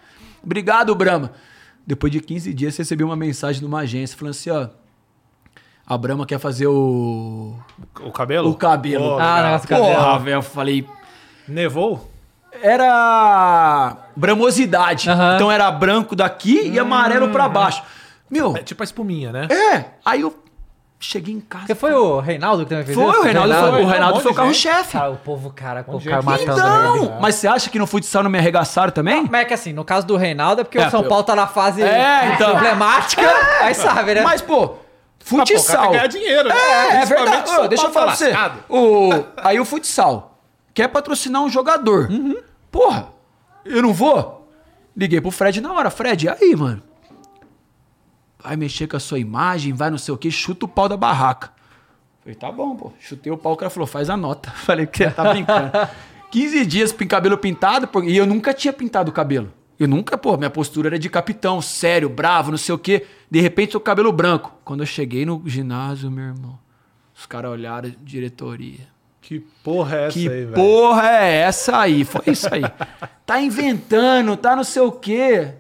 Obrigado, Brahma. Depois de 15 dias, recebi uma mensagem de uma agência falando assim, ó. A Brahma quer fazer o. O cabelo? O cabelo. Pô, Ah, do cabelo. Porra, velho, eu falei. Nevou? Era. Bramosidade. Então era branco daqui e amarelo pra baixo. Meu, É tipo a espuminha, né? é. Aí eu cheguei em casa. Porque foi o Reinaldo que também fez Foi, isso? o Reinaldo, foi, o Reinaldo foi o carro-chefe. Cara, o povo, cara, o de cara matando ele. Então, mas você acha que no futsal não me arregaçaram também? Mas é que assim, no caso do Reinaldo é porque É, o São eu- Paulo tá na fase É, então. emblemática, aí sabe, né? Mas, pô, Ah, pô, o futsal. quer ganhar dinheiro, né? É, é verdade. Ô, deixa eu Paulo falar pra você. O, aí o futsal quer patrocinar um jogador. Porra, eu não vou? Liguei pro Fred na hora. Fred, e aí, mano? Vai mexer com a sua imagem, vai não sei o que, chuta o pau da barraca. Falei, tá bom, pô. Chutei o pau, o cara falou, faz a nota. Falei, que tá brincando. 15 dias com cabelo pintado, e eu nunca tinha pintado o cabelo. Eu nunca, pô, minha postura era de capitão, sério, bravo, não sei o quê. De repente, o cabelo branco. Quando eu cheguei no ginásio, meu irmão, os caras olharam, diretoria. Que porra é essa Que aí, velho? porra é essa aí? Foi isso aí. tá inventando, tá não sei o quê.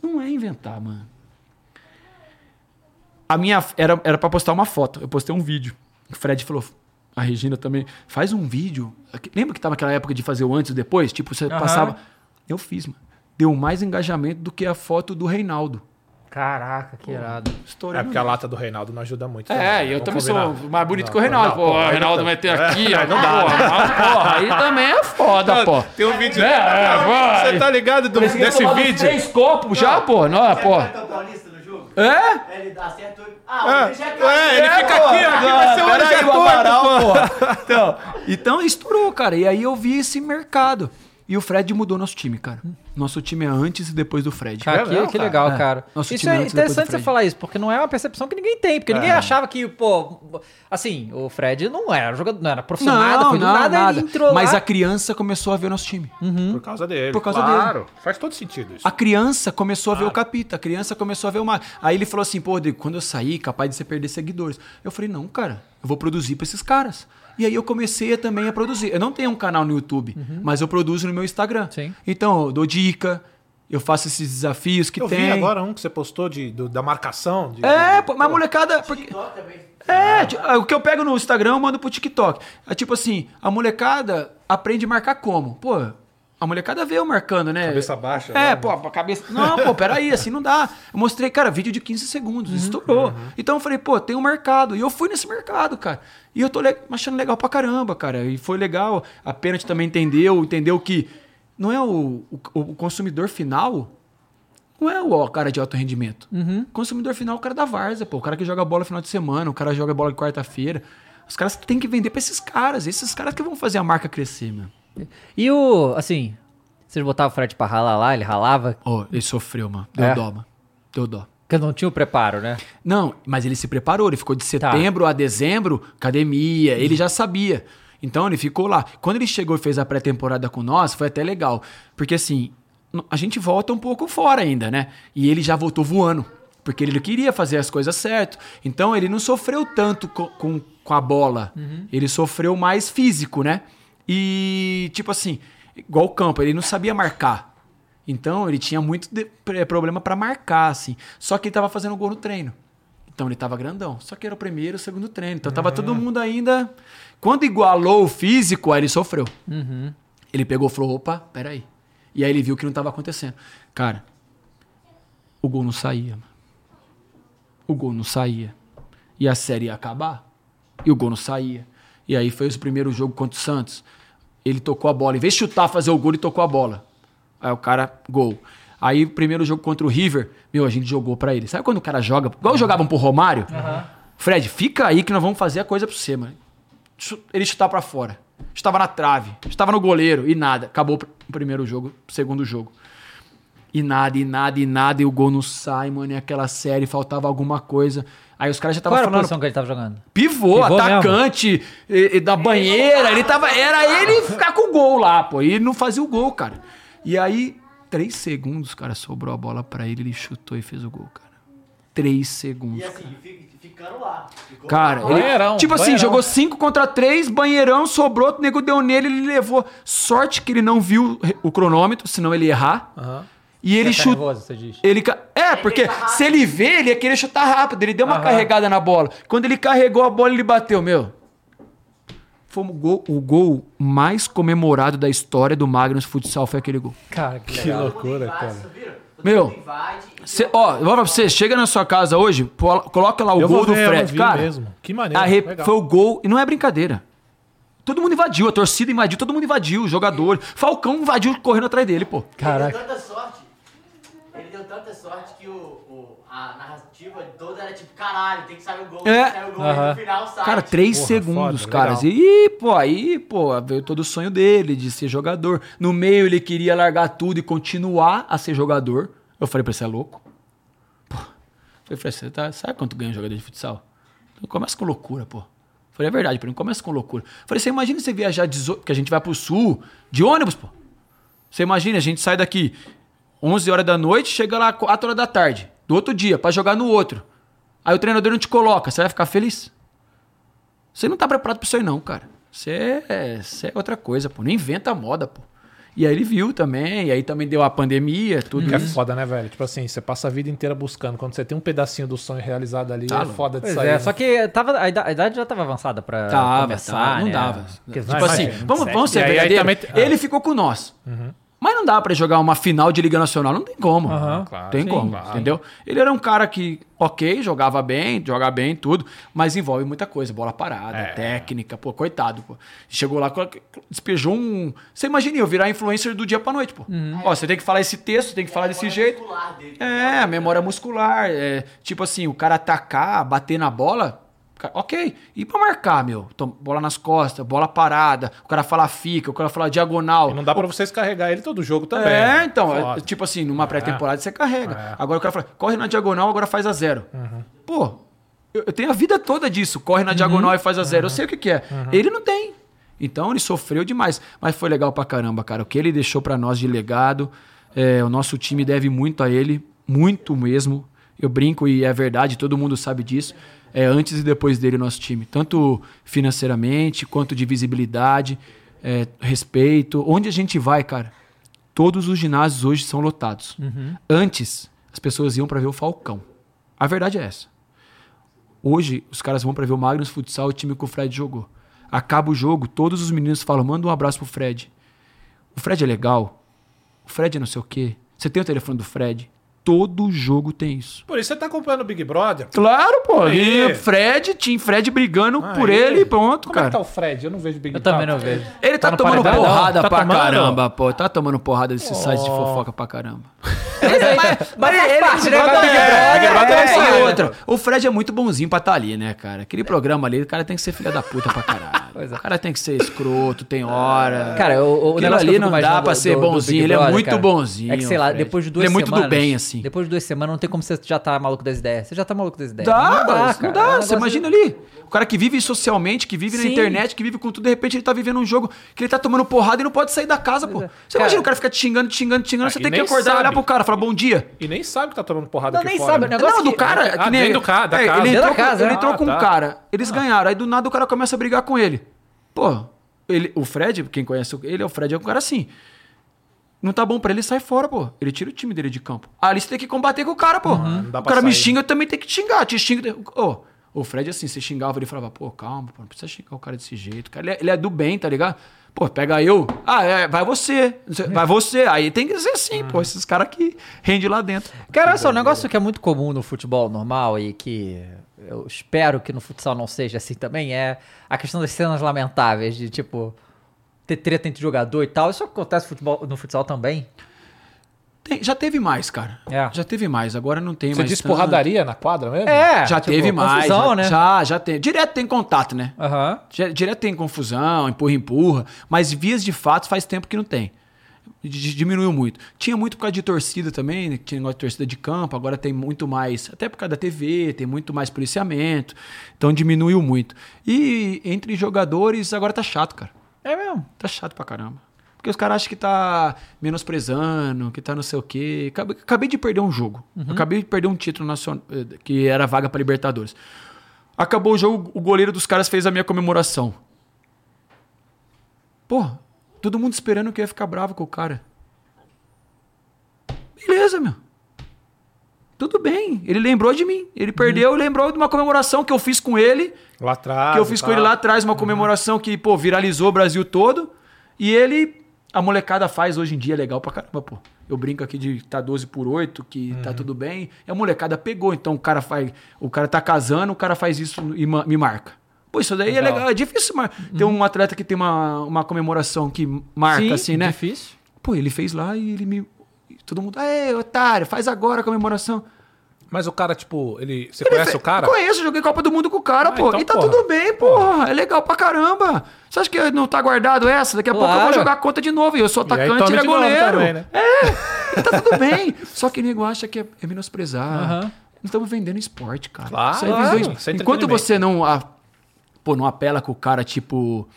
Não é inventar, mano. A minha era era para postar uma foto. Eu postei um vídeo. O Fred falou, a Regina também, faz um vídeo. Lembra que tava aquela época de fazer o antes e o depois? Tipo, você passava. Eu fiz, mano. Deu mais engajamento do que a foto do Reinaldo. Caraca, que irado. Estourou. É porque a lata do Reinaldo não ajuda muito. É, também, eu né? também Vamos sou mais bonito Não, que o Reinaldo. não, pô, o Reinaldo não- vai ter aqui, ó. É, não Não dá, dá. né? Porra, aí também é foda, pô. Tem um vídeo. É, é, vai. Você tá ligado do- desse vídeo? Três copos já, pô. Não, pô. É? Ele dá certo. Ah, É, ele já é, ele É, fica aqui, ó. Aqui vai ser o olho já o torto, pô. Então, então estourou, cara. E aí eu vi esse mercado. E o Fred mudou nosso time, cara. Nosso time é antes e depois do Fred. Cara, É que, que legal, É. cara. Nosso isso time é antes e depois do interessante você falar isso, porque não é uma percepção que ninguém tem. Porque ninguém achava que, pô, assim, o Fred não era jogador, não era profissional, nada, Não, foi não, nada, nada. ele entrou Mas lá. a criança começou a ver o nosso time. Por causa dele. Por causa claro. Faz todo sentido isso. A criança começou a ver o capita, a criança começou a ver o mar. Aí ele falou assim, pô, Rodrigo, quando eu sair, capaz de você perder seguidores. Eu falei, não, cara, eu vou produzir pra esses caras. E aí eu comecei também a produzir. Eu não tenho um canal no YouTube, mas eu produzo no meu Instagram. Uhum. Sim. Então, eu dou dica, eu faço esses desafios que Eu tem. vi agora um que você postou de, do- da marcação. de- É, de- pô, mas molecada. Porque... TikTok também. É, ah, o que eu pego no Instagram eu mando pro TikTok. É tipo assim, a molecada aprende a marcar como? Pô, a molecada eu marcando, né? Cabeça baixa, É, né? pô, a cabeça. Não, pô, peraí, assim não dá. Eu mostrei, cara, vídeo de 15 segundos, estourou. Então eu falei, pô, tem um mercado. E eu fui nesse mercado, cara. E eu tô le- achando legal pra caramba, cara. E foi legal. A Penalty também entendeu, entendeu que não é o, o, o consumidor final Não é o cara de alto rendimento. Uhum. Consumidor final é o cara da Varza, pô. O cara que joga bola no final de semana, o cara joga bola de quarta-feira. Os caras têm que vender pra esses caras. Esses caras que vão fazer a marca crescer, meu. E o, assim, vocês botavam o Fred pra ralar lá, ele ralava, Ó, ele sofreu, mano. Deu É? dó, mano. Deu dó. porque não tinha o preparo, né? Não, mas ele se preparou, ele ficou de Tá. setembro a dezembro, academia, ele já sabia. Então ele ficou lá. Quando ele chegou e fez a pré-temporada com nós, foi até legal. Porque assim, a gente volta um pouco fora ainda, né? E ele já voltou voando. Porque ele queria fazer as coisas certo. Então ele não sofreu tanto co- com, com a bola. Ele sofreu mais físico, né? E, tipo assim, igual o campo, ele não sabia marcar. Então ele tinha muito de- problema pra marcar, assim. Só que ele tava fazendo gol no treino. Então ele tava grandão. Só que era o primeiro o segundo treino. Então tava todo mundo ainda. Quando igualou o físico, aí ele sofreu. Ele pegou e falou: opa, peraí. E aí ele viu que não tava acontecendo. Cara, o gol não saía. mano. O gol não saía. E a série ia acabar. E o gol não saía. E aí fez o primeiro jogo contra o Santos. Ele tocou a bola. Em vez de chutar, fazer o gol, ele tocou a bola. Aí o cara, gol. Aí o primeiro jogo contra o River, meu, a gente jogou pra ele. Sabe quando o cara joga? Igual jogavam pro Romário? Fred, fica aí que nós vamos fazer a coisa pra você, mano. Ele chutar pra fora. Estava na trave, estava no goleiro e nada. Acabou o primeiro jogo, segundo jogo. E nada, e nada, e nada, e o gol não sai, mano. E aquela série faltava alguma coisa. Aí os caras já Qual estavam era a falando. posição que ele tava jogando? Pivô, Pivô atacante, e- e da banheira, ele tava. Era ele ficar com o gol lá, pô. E ele não fazia o gol, cara. E aí, três segundos, cara, sobrou a bola pra ele, ele chutou e fez o gol, cara. Três segundos. E assim, fi- ficando lá. Ficou Cara, lá. ele, Banheirão, tipo assim, banheirão. jogou 5 contra 3, banheirão, sobrou, o nego deu nele, ele levou. Sorte que ele não viu o cronômetro, senão ele ia errar. Aham. E ele Tá nervoso, você diz. Ele ca- É, porque se ele vê, ele ia querer chutar rápido. Ele deu uma Aham. carregada na bola. Quando ele carregou a bola, ele bateu, meu. Foi o gol, o gol mais comemorado da história do Magnus Futsal foi aquele gol. Cara, que Que loucura, Invade, cara. Meu, e Cê, ó, eu vou falar pra você, chega na sua casa hoje, pô- coloca lá o Eu gol vou do ver, eu Fred. Cara, mesmo. Que maneiro, foi o gol, e não é brincadeira. Todo mundo invadiu, a torcida invadiu, todo mundo invadiu, os jogadores. Falcão invadiu correndo atrás dele, pô. Ele Caraca. tanta sorte. Ele deu tanta sorte que o, o- a narrativa toda era tipo, caralho, tem que sair o gol, É. tem que sair o gol, e no final sai. Cara, três Porra, segundos, foda, cara. legal. E, pô, aí, pô, veio todo o sonho dele de ser jogador. No meio ele queria largar tudo e continuar a ser jogador. Eu falei pra ele, você é louco? Pô. Falei, Fred, você tá, sabe quanto ganha um jogador de futsal? Começa com loucura, pô. Falei, é verdade, pra mim, começa com loucura. Falei, você imagina você viajar, 18, que a gente vai pro sul, de ônibus, pô. Você imagina, a gente sai daqui 11 horas da noite, chega lá 4 horas da tarde, do outro dia, pra jogar no outro. Aí o treinador não te coloca, você vai ficar feliz? Você não tá preparado pra isso aí, não, cara. Você é, você é outra coisa, pô. Não inventa moda, pô. E aí ele viu também, e aí também deu a pandemia, tudo Que é isso. foda, né, velho? Tipo assim, você passa a vida inteira buscando. Quando você tem um pedacinho do sonho realizado ali, Tá é foda de Pois sair. é, né? só que tava, a, ida- a idade já tava avançada pra Tava, começar, tava, não né? dava. Porque tipo assim, vamos, vamos ser E aí- aí verdadeiro. também- ah. Ele ficou com nós. Mas não dá pra jogar uma final de Liga Nacional, não tem como. Aham. Claro, tem sim, como, claro. entendeu? Ele era um cara que, ok, jogava bem, joga bem, tudo, mas envolve muita coisa, bola parada, É. técnica, pô, coitado, pô. Chegou lá, despejou um... Você imagina eu virar influencer do dia pra noite, pô. Ó, você tem que falar esse texto, tem que falar desse memória jeito. muscular dele. É, memória muscular. É, tipo assim, o cara atacar, bater na bola. Ok. E pra marcar, meu? Bola nas costas, bola parada. O cara fala fica, o cara fala diagonal. E não dá pra vocês carregar ele todo jogo também. É, então, é, tipo assim, numa pré-temporada você carrega. É. Agora o cara fala, corre na diagonal, agora faz a zero. Uhum. Pô, eu, eu tenho a vida toda disso. Corre na diagonal e faz a zero. Eu sei o que, que é. Uhum. Ele não tem. Então ele sofreu demais. Mas foi legal pra caramba, cara. O que ele deixou pra nós de legado, é, o nosso time deve muito a ele, muito mesmo. Eu brinco e é verdade, todo mundo sabe disso. É antes e depois dele o nosso time, tanto financeiramente quanto de visibilidade, é, respeito. Onde a gente vai, cara? Todos os ginásios hoje são lotados. Antes, as pessoas iam pra ver o Falcão. A verdade é essa. Hoje, os caras vão pra ver o Magnus Futsal, o time que o Fred jogou. Acaba o jogo, todos os meninos falam: manda um abraço pro Fred. O Fred é legal. O Fred é não sei o quê. Você tem o telefone do Fred? Todo jogo tem isso. Por isso você tá acompanhando o Big Brother? Claro, pô. Aí. E Fred, Team Fred brigando por Aí. ele e pronto, Como cara. é que tá o Fred? Eu não vejo Big Eu também Brother. não vejo. Ele tá, Tá tomando paredão? porrada Tá pra tomando? caramba, pô. Tá tomando porrada desses Oh. sites de fofoca pra caramba. É Mas faz ele, parte, né? é, Big é, Brother, Brother é, é é. outra. O Fred é muito bonzinho pra estar ali, né, cara? Aquele programa ali, o cara tem que ser filha da puta pra caralho. É. O cara tem que ser escroto, tem hora. Cara, o, o ali não dá pra ser do- do bonzinho, ele é muito cara, bonzinho, É que, sei lá, Fred. depois de duas Ele é muito do semanas... bem, assim. Depois de duas semanas não tem como você já tá maluco das ideias. Você já tá maluco das ideias. Dá, não dá, cara. não É um dá. Você imagina ali. O cara que vive socialmente, que vive na Sim. internet, que vive com tudo, de repente ele tá vivendo um jogo que ele tá tomando porrada e não pode sair da casa, pô. é. Você Cara- imagina o cara ficar te xingando, te xingando, te xingando, Ah, você tem que acordar e olhar sabe. pro cara e falar bom dia. E nem sabe que tá tomando porrada Não, aqui nem fora. sabe, o né? negócio Não, do cara. Ah, que nem, do ca- da é, casa. Ele entrou, da casa, ele entrou Ah, com tá. um cara, eles ganharam. Aí do nada o cara começa a brigar com ele. Pô, ele, o Fred, quem conhece ele, é o Fred, é um cara assim. Não tá bom pra ele, sai fora, pô. Ele tira o time dele de campo. Ali você tem que combater com o cara, pô. Dá o cara me xinga, eu também tenho que te xingar. Te xinga. Ô, o Fred, assim, você xingava, ele falava, pô, calma, pô, não precisa xingar o cara desse jeito. Cara, ele, é, ele é do bem, tá ligado? Pô, pega eu. Ah, é, vai você. Vai você. Aí tem que ser assim, pô. Esses caras que rendem lá dentro. Cara, olha só, um negócio que é muito comum no futebol normal e que eu espero que no futsal não seja assim também é a questão das cenas lamentáveis, de tipo, ter treta entre jogador e tal. Isso acontece no futebol, no futsal também. Tem- já teve mais, cara. É. Já teve mais. Agora não tem Você mais. disse tanto. porradaria na quadra mesmo? É, Já tipo, teve mais. confusão, já, né? já, já tem. Direto tem contato, né? Já- Direto tem confusão, empurra, empurra. Mas vias de fato faz tempo que não tem. Diminuiu muito. Tinha muito por causa de torcida também, né? tinha negócio de torcida de campo, agora tem muito mais, até por causa da TV, tem muito mais policiamento. Então diminuiu muito. E entre jogadores, agora tá chato, cara. É mesmo. Tá chato pra caramba. Porque os caras acham que tá menosprezando, que tá não sei o quê. Acabei, acabei de perder um jogo. Eu Acabei de perder um título nacional, eh, que era vaga pra Libertadores. Acabou o jogo, o goleiro dos caras fez a minha comemoração. Pô, todo mundo esperando que eu ia ficar bravo com o cara. Beleza, meu. Tudo bem. Ele lembrou de mim. Ele perdeu e lembrou de uma comemoração que eu fiz com ele Lá atrás. que eu fiz e com ele lá atrás, uma comemoração que, pô, viralizou o Brasil todo. E ele, a molecada faz hoje em dia, é legal pra caramba, pô. Eu brinco aqui de tá 12 por 8, que tá tudo bem. E a molecada pegou, então o cara faz. O cara tá casando, o cara faz isso e ma- me marca. Pô, isso daí é Legal. legal. É difícil mar- ter um atleta que tem uma, uma comemoração que marca, Sim, assim, né? difícil. Pô, ele fez lá e ele me. Todo mundo, aê, otário, faz agora a comemoração. Mas o cara, tipo, ele. Você Ele conhece fe- o cara? Conheço, joguei Copa do Mundo com o cara, Ah, pô. então, e tá porra. tudo bem, porra. É legal pra caramba. Você acha que não tá guardado essa? Daqui a pouco eu vou Claro. jogar a conta de novo. E eu sou atacante, ele é goleiro. também, né? É, e tá tudo bem. Só que o nego acha que é, é menosprezar. Aham. Nós estamos vendendo esporte, cara. Claro, claro. é Enquanto entretenimento. você não, a- pô, não apela com o cara, tipo...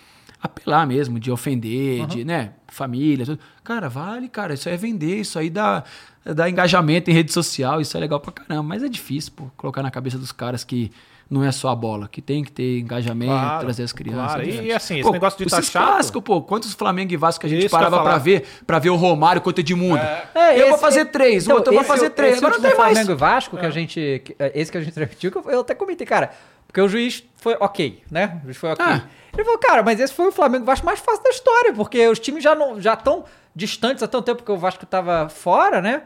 Apelar mesmo, de ofender, de, né? Família, tudo. Cara, vale, cara. Isso aí é vender, isso aí dá, dá engajamento em rede social, isso é legal pra caramba. Mas é difícil, pô, colocar na cabeça dos caras que não é só a bola, que tem que ter engajamento, Claro, trazer as crianças. claro. é E- difícil. e assim, esse negócio de tá esses chato- pô, quantos Flamengo e Vasco que a gente Isso eu parava pra ver, pra ver o Romário contra o Edmundo. É, eu vou esse- fazer três, então, o outro eu vou esse- fazer três. Agora não tem mais. Flamengo e Vasco, que a gente. é, Esse que a gente eu, eu até comentei, cara. Porque o juiz foi ok, né? O juiz foi ok. Ah. Ele falou, cara, mas esse foi o Flamengo Vasco mais fácil da história, porque os times já não já estão distantes há tanto tempo que o Vasco tava fora, né?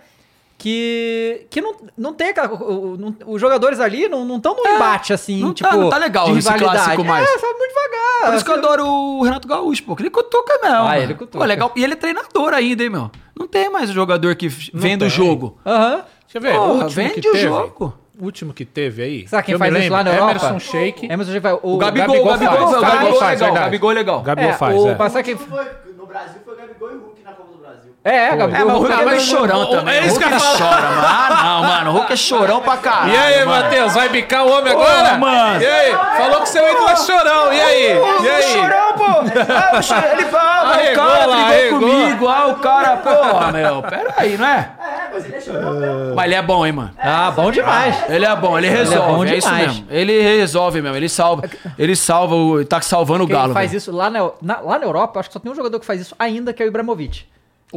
Que, que não, não tem aquela. o- o- não- os jogadores ali não estão num embate assim, não tá- tipo. não tá legal de esse clássico mais. É, foi muito devagar. Por isso que eu adoro o Renato Gaúcho, pô. que Ele cutuca mesmo. Ah, ele cutuca. Pô, legal. E ele é treinador ainda, hein, meu? Não tem mais jogador que vende o jogo. Aham. Deixa eu ver. O último vende que o teve, jogo. O último que teve aí. Sabe quem que faz isso lá na lembro, Europa? Emerson Sheik. Emerson Sheik vai. O, O Gabigol, Gabigol o Gabigol, faz, o Gabigol Gabigol é faz, legal. O. Gabigol legal. Gabigol É, faz, o- é. quem- Foi, no Brasil foi Gabigol e Hulk na Copa do Brasil. É, Foi. Gabigol. É, mas o Hulk é mas chorão o- também. é O isso Hulk que eu chora, mano. Ah, não, mano. O Hulk é chorão pra caralho. E aí, mano. Matheus, vai bicar o homem agora? mano. E aí? Falou que seu ídolo é chorão. E aí? E aí? Chorão, pô! Ah, ele fala, Arregou o cara lá, brigou arregou. comigo, ah, o cara, porra, meu, pera aí, não é? É, mas ele é chorão. Mas ele é bom, hein, mano? Ah, bom demais. Ele é bom, ele é resolve, bom é, isso demais. mesmo. Ele resolve mesmo, ele salva, ele salva, o, tá salvando o Quem Galo. faz velho. isso lá na, na- lá na Europa, acho que só tem um jogador que faz isso ainda, que é o Ibrahimovic.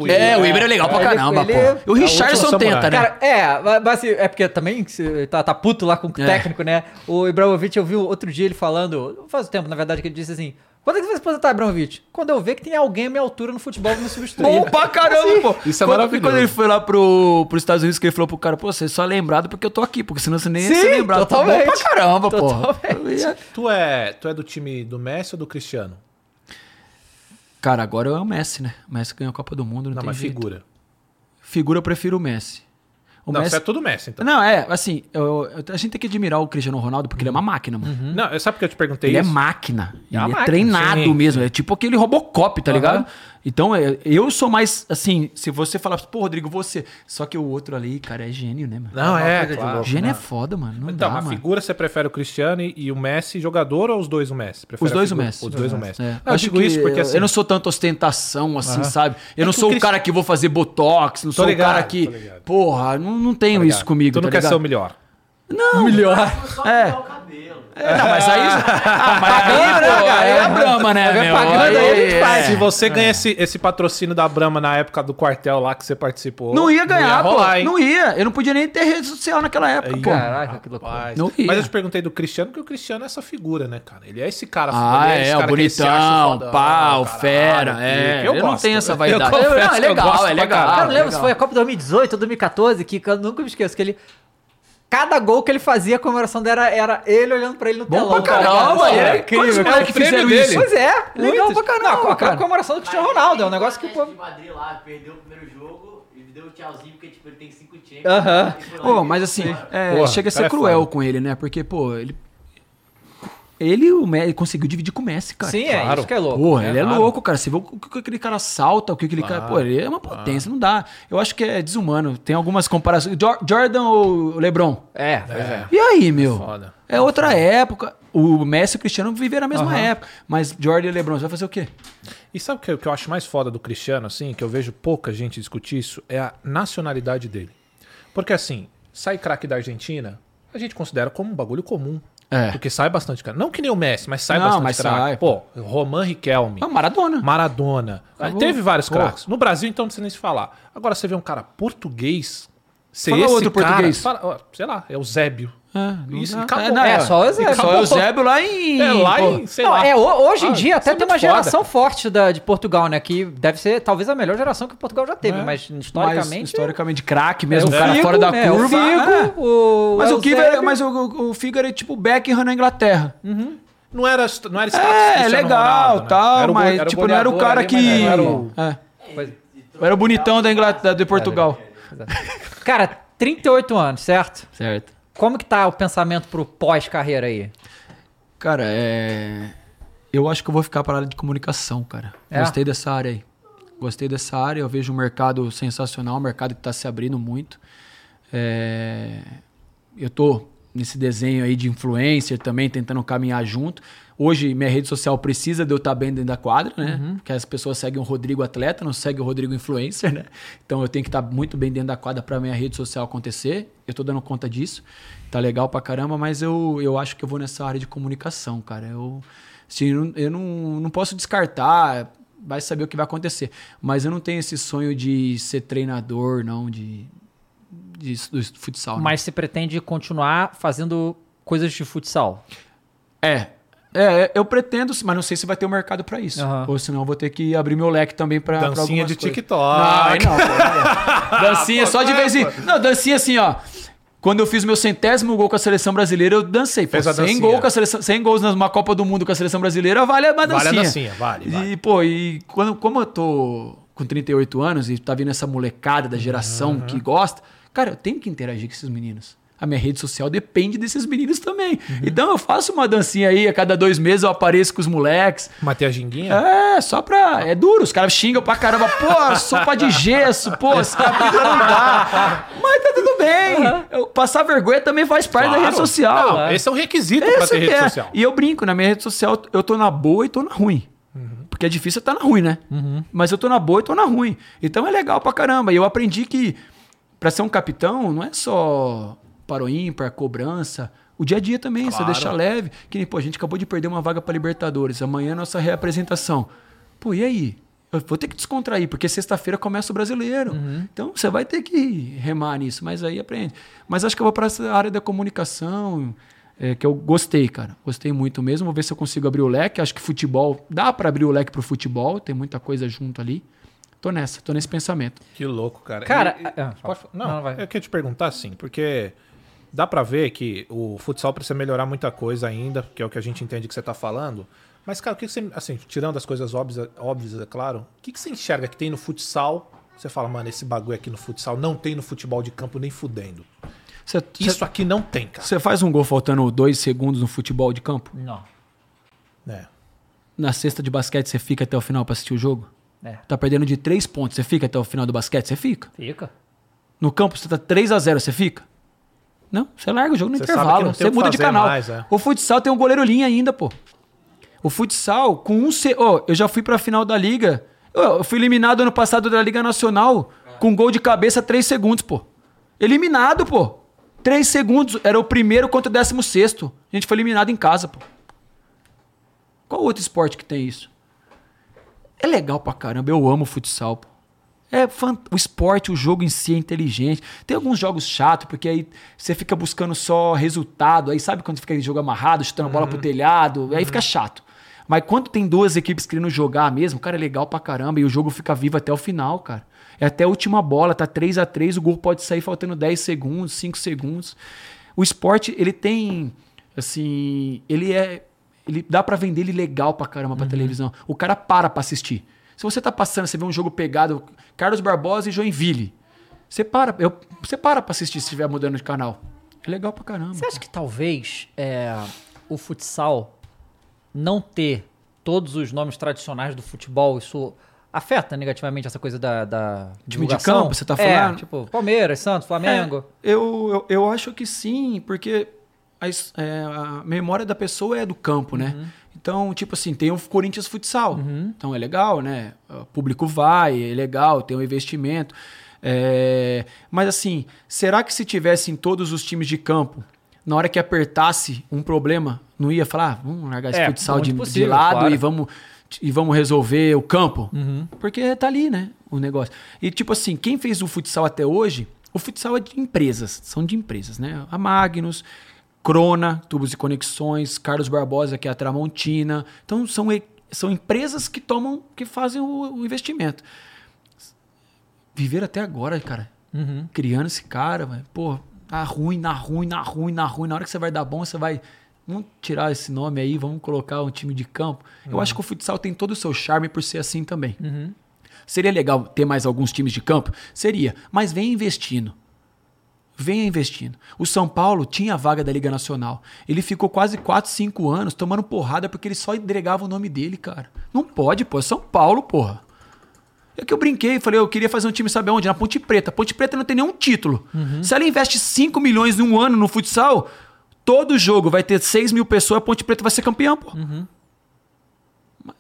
É, o Ibra é legal pra Ele- caramba, ele- pô. E o é o Richardson último tenta, né? Cara, é, mas- assim, é porque também tá, tá puto lá com o É. técnico, né? O Ibrahimovic, eu vi outro dia ele falando, faz tempo, na verdade, que ele disse assim: quando é que você vai se aposentar, Ibrahimovic? Quando eu ver que tem alguém à minha altura no futebol que me substituir. Bom pra caramba, pô. Isso é quando, maravilhoso. Quando ele foi lá pro, pros Estados Unidos, que ele falou pro cara, pô, você é só lembrado porque eu tô aqui, porque senão você nem ia Sim, ser lembrado. Pô, Bom totalmente. pra caramba, pô. Totalmente. Tu é, tu é do time do Messi ou do Cristiano? Cara, agora é o Messi, né? O Messi ganhou a Copa do Mundo, não, Não, tem mas jeito. figura. Figura eu prefiro o Messi. O não, Messi- é tudo Messi, então. Não, é, assim, eu- eu- a gente tem que admirar o Cristiano Ronaldo porque ele é uma máquina, mano. Não, sabe por que eu te perguntei Ele isso? é máquina. É ele é máquina, treinado sim, mesmo. É tipo aquele Robocop, tá Aham. ligado? Então, é, eu sou mais, assim, se você falar, pô, Rodrigo, você. Só que o outro ali, cara, é gênio, né, mano? Não, é, de claro. louco. Gênio é Não. foda, mano. Não Então, dá, a mano. figura você prefere o Cristiano e, o Messi jogador ou os dois o Messi? Prefere Os dois o Messi. Os dois o Messi. É. Não, Eu digo que isso porque assim... eu não sou tanto ostentação, assim, Aham. sabe? Eu É não o sou o Cris- cara que vou fazer botox, não Tô sou o ligado, cara que. Porra, não, não tenho Tá isso comigo. Tu não tá quer ligado? ser o melhor. Não, Melhor. Só É. É, não, mas aí. Ah, mas Pagando, aí, né, pô, cara? aí é a Brahma, né? Vai meu? pagando, aí a gente faz. Se você ganha esse, esse patrocínio da Brahma na época do quartel lá que você participou... Não ia ganhar, pô. rolar, hein? Não ia. Eu não podia nem ter rede social naquela época, Aí, pô. Caraca, que loucura. Não ia. Mas eu te perguntei do Cristiano, porque o Cristiano é essa figura, né, cara? Ele é esse cara. Ah, esse é, o cara bonitão, fodão, pau, caralho, fera. É, eu, não gosto. tenho essa Eu vaidade. confesso não, é eu legal, é legal. Cara, eu lembro legal. se foi a Copa 2018 ou 2014, que eu nunca me esqueço, que ele. Cada gol que ele fazia, a comemoração dele era, era ele olhando pra ele no Bom telão. pra tá ligado? caramba, é. é incrível. Quantos cara. prêmio fizeram dele. isso? Pois é, legal Muitos. pra caramba. Não, a cara. comemoração do Cristiano Ronaldo, é um negócio que, pô. de Madrid lá, perdeu o primeiro jogo, ele deu um tchauzinho porque tipo, ele tem cinco times. Aham. Foi lá Pô, mas assim, é, Porra, chega a o cara ser é cruel foda. com ele, né? Porque, pô, ele. Ele, o Messi, conseguiu dividir com o Messi, cara. Sim, é claro. isso que é louco. Porra, né? ele é claro. louco, cara. Você vê o que que aquele cara salta, o que aquele cara. Pô, ele é uma potência, não dá. Eu acho que é desumano. Tem algumas comparações. Jor- Jordan ou LeBron? É, pois é. E aí, meu? Foda. É outra época. O Messi e o Cristiano viveram a mesma Aham. época. Mas Jordan e LeBron, você vai fazer o quê? E sabe o que, o que eu acho mais foda do Cristiano, assim, que eu vejo pouca gente discutir isso, é a nacionalidade dele. Porque assim, sai craque da Argentina, a gente considera como um bagulho comum. É. Porque sai bastante cara. Não que nem o Messi, mas sai Não, bastante mas craque. sai, Pô, Roman Riquelme. Ah, Maradona. Maradona. Acabou. Teve vários craques. No Brasil, então, não precisa nem se falar. Agora, você vê um cara português. Ser Fala esse outro cara, português. fala- sei lá, é o Zébio. É, não Isso, acabou. É, não, É, só o Eusébio. Só o Eusébio lá em. É, lá em, sei Não, lá. é, ho- hoje em Ah, dia até é tem uma muito foda. geração forte da, de Portugal, né? Que deve ser talvez a melhor geração que Portugal já teve, É. mas Mas, historicamente. historicamente, craque mesmo, é, um cara Figo, fora da né, curva. O Figo, é. o Mas o. Figo é, mas o, o, Figo era tipo Beckham na Inglaterra. Não era, não era É, legal, Ronaldo, né? tal, Era go- mas era tipo, não era o cara que. não era o- É. Era bonitão da Inglaterra, de Portugal. Cara, 38 anos, certo? Certo. Como que tá o pensamento pro pós-carreira aí? Cara, é. Eu acho que eu vou ficar para a área de comunicação, cara. É? Gostei dessa área aí. Gostei dessa área, eu vejo um mercado sensacional, um mercado que está se abrindo muito. É, Eu tô nesse desenho aí de influencer também, tentando caminhar junto. Hoje, minha rede social precisa de eu estar bem dentro da quadra, né? Porque as pessoas seguem o Rodrigo atleta, não seguem o Rodrigo influencer, né? Então eu tenho que estar muito bem dentro da quadra para minha rede social acontecer. Eu tô dando conta disso. Tá legal pra caramba, mas eu, eu acho que eu vou nessa área de comunicação, cara. Eu, assim, eu não, não posso descartar, vai saber o que vai acontecer. Mas eu não tenho esse sonho de ser treinador, não, de, de, do futsal. né? Mas se pretende continuar fazendo coisas de futsal? É. É, eu pretendo, mas não sei se vai ter o mercado pra isso. Aham. Ou senão eu vou ter que abrir meu leque também pra, pra Dancinha de coisas. TikTok. Não, não. pô, não. dancinha Pô, só de é, vez em... Não, dancinha assim, ó. Quando eu fiz meu centésimo gol com a seleção brasileira, eu dancei. Pô, Fez a 100, dancinha. gol com a seleção, 100 gols numa Copa do Mundo com a seleção brasileira, vale a dancinha. Vale a dancinha, vale, vale. E, pô, e quando, como eu tô com 38 anos e tá vindo essa molecada da geração Uhum. que gosta, cara, eu tenho que interagir com esses meninos. A minha rede social depende desses meninos também. Uhum. Então eu faço uma dancinha aí, a cada dois meses eu apareço com os moleques. Matei a ginguinha? É, só pra. É duro, os caras xingam pra caramba. Pô, sopa de gesso, pô, esse não dá. Mas tá tudo bem. Eu- passar vergonha também faz parte da Claro. rede social. Não, esse é um requisito pra Esse ter rede que é. social. E eu brinco, na minha rede social eu tô na boa e tô na ruim. Porque é difícil estar na ruim, né? Mas eu tô na boa e tô na ruim. Então é legal pra caramba. E eu aprendi que pra ser um capitão não é só para o ímpar, cobrança. O dia a dia também, você Claro. deixa leve. Que nem, pô, a gente acabou de perder uma vaga pra Libertadores. Amanhã é nossa reapresentação. Pô, e aí? Eu vou ter que descontrair, porque sexta-feira começa o brasileiro. Então você vai ter que remar nisso, mas aí aprende. Mas acho que eu vou para essa área da comunicação, é, que eu gostei, cara. Gostei muito mesmo. Vou ver se eu consigo abrir o leque. Acho que futebol, dá para abrir o leque pro futebol, tem muita coisa junto ali. Tô nessa, tô nesse pensamento. Que louco, cara. Cara, E- e- ah, pode- fala. não, Não, vai. eu queria te perguntar assim, porque dá pra ver que o futsal precisa melhorar muita coisa ainda, que é o que a gente entende que você tá falando. Mas, cara, o que você, assim, tirando as coisas óbvias, óbvias é claro, o que, que você enxerga que tem no futsal Você fala, mano, esse bagulho aqui no futsal não tem no futebol de campo nem fudendo. Você, Isso aqui não tem, cara. você faz um gol faltando dois segundos no futebol de campo? Não. É. Na cesta de basquete você fica até o final pra assistir o jogo? É. Tá perdendo de três pontos, você fica até o final do basquete? Você fica. Fica. No campo você tá 3 a 0 você fica? Não, você larga o jogo no Você intervalo. Você muda de canal. mais, é. O futsal tem um goleiro linha ainda, pô. O futsal, com um. Se... Ô, eu já fui pra final da liga. Eu fui eliminado ano passado da Liga Nacional com gol de cabeça 3 segundos, pô. Eliminado, pô. 3 segundos. Era o primeiro contra o décimo sexto. A gente foi eliminado em casa, pô. Qual outro esporte que tem isso? É legal pra caramba. Eu amo futsal, pô. É fan- o esporte, o jogo em si é inteligente. Tem alguns jogos chatos, porque aí você fica buscando só resultado. Aí sabe quando fica em jogo amarrado, chutando a bola pro telhado? Aí fica chato. Mas quando tem duas equipes querendo jogar mesmo, cara, é legal pra caramba. E o jogo fica vivo até o final, cara. É até a última bola, tá 3 a 3 o gol pode sair faltando 10 segundos, 5 segundos. O esporte, ele tem, assim, ele é, ele dá pra vender ele legal pra caramba pra televisão. O cara para pra assistir. Se você tá passando, você vê um jogo pegado, Carlos Barbosa e Joinville. Você para, eu, você para pra assistir se estiver mudando de canal. É legal pra caramba. Você acha que talvez é, o futsal não ter todos os nomes tradicionais do futebol, isso afeta negativamente essa coisa da, da Time de campo, você tá É, falando? tipo, Palmeiras, Santos, Flamengo. É, eu, eu, eu acho que sim, porque a, é, a memória da pessoa é do campo, né? Então, tipo assim, tem o Corinthians Futsal. Então é legal, né? O público vai, é legal, tem um investimento. É, mas assim, será que se tivesse em todos os times de campo, na hora que apertasse um problema, não ia falar, ah, vamos largar esse É, futsal de, de possível, lado claro. e vamos e vamos resolver o campo? Porque tá ali, né? O negócio. E tipo assim, quem fez o futsal até hoje, o futsal é de empresas, são de empresas, né? A Magnus, Crona, Tubos e Conexões, Carlos Barbosa, que é a Tramontina. Então são, são empresas que tomam, que fazem o, o investimento. Viver até agora, cara, criando esse cara, pô, na ruim, na ruim, na ruim, na ruim. Na hora que você vai dar bom, você vai. Vamos tirar esse nome aí, vamos colocar um time de campo. Eu acho que o futsal tem todo o seu charme por ser assim também. Seria legal ter mais alguns times de campo? Seria, mas vem investindo. Venha investindo. O São Paulo tinha a vaga da Liga Nacional. Ele ficou quase 4, 5 anos tomando porrada porque ele só entregava o nome dele, cara. Não pode, pô. É São Paulo, porra. É que eu brinquei, falei, eu queria fazer um time, sabe onde? Na Ponte Preta. Ponte Preta não tem nenhum título. Se ela investe 5 milhões em um ano no futsal, todo jogo vai ter 6 mil pessoas, a Ponte Preta vai ser campeã, pô.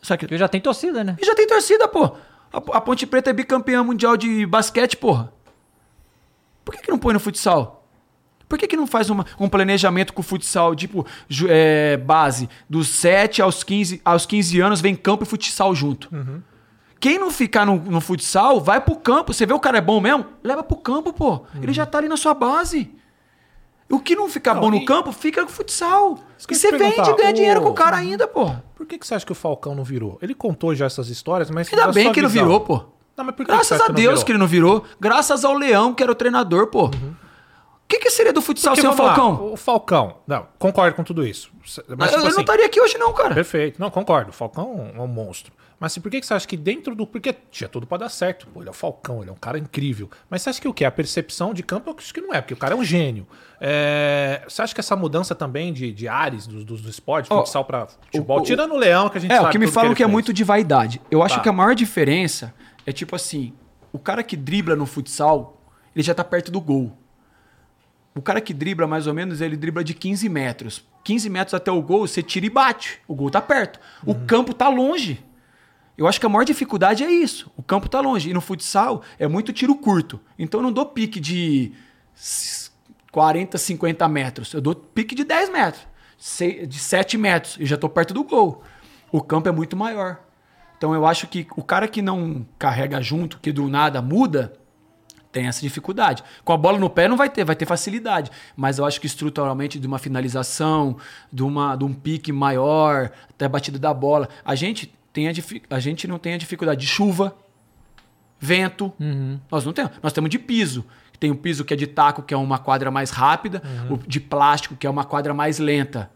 Sabe que- Porque já tem torcida, né? e já tem torcida, pô. A, a Ponte Preta é bicampeã mundial de basquete, porra. Por que, que não põe no futsal? Por que, que não faz uma- um planejamento com o futsal, tipo, é, base, dos 7 aos 15, aos 15 anos, vem campo e futsal junto? Quem não ficar no, no futsal, vai pro campo. Você vê o cara é bom mesmo? Leva pro campo, pô. Ele já tá ali na sua base. O que não ficar Não, bom no e- campo, fica no futsal. E você vende e ganha dinheiro o- com o cara ainda, pô. Por que, que você acha que o Falcão não virou? Ele contou já essas histórias, mas. Ainda da bem que ele não visão. virou, pô. Não, mas por que que Graças a que não Deus que ele não virou. Graças ao Leão, que era o treinador, pô. O que, que seria do futsal Porque, sem o vamos lá, Falcão? o Falcão. Não, concordo com tudo isso. Mas, eu tipo eu assim, não estaria aqui hoje, não, cara. Perfeito. Não, concordo. O Falcão é um monstro. Mas assim, por que que você acha que dentro do. Porque tinha tudo pra dar certo. Pô, ele é o Falcão, ele é um cara incrível. Mas você acha que o quê? A percepção de campo eu acho que não é, porque o cara é um gênio. É, Você acha que essa mudança também de, de ares do, do, do esporte, Ó, futsal pra futebol, o- o- tirando o Leão, que a gente É, o que me falam ele que é fez. muito de vaidade. Eu acho Tá. que a maior diferença é tipo assim: o cara que dribla no futsal, ele já tá perto do gol. O cara que dribla mais ou menos, ele dribla de 15 metros. 15 metros até o gol, você tira e bate. O gol tá perto. O campo tá longe. Eu acho que a maior dificuldade é isso. O campo tá longe. E no futsal é muito tiro curto. Então eu não dou pique de s- 40, 50 metros. Eu dou pique de 10 metros. De 7 metros. E já tô perto do gol. O campo é muito maior. Então eu acho que o cara que não carrega junto, que do nada muda, tem essa dificuldade. Com a bola no pé não vai ter, vai ter facilidade. Mas eu acho que estruturalmente de uma finalização, de, uma, de um pique maior, até a batida da bola. A gente, tem a, a gente não tem a dificuldade de chuva, vento. Nós não temos. Nós temos de piso. Tem o piso que é de taco, que é uma quadra mais rápida, o de plástico, que é uma quadra mais lenta.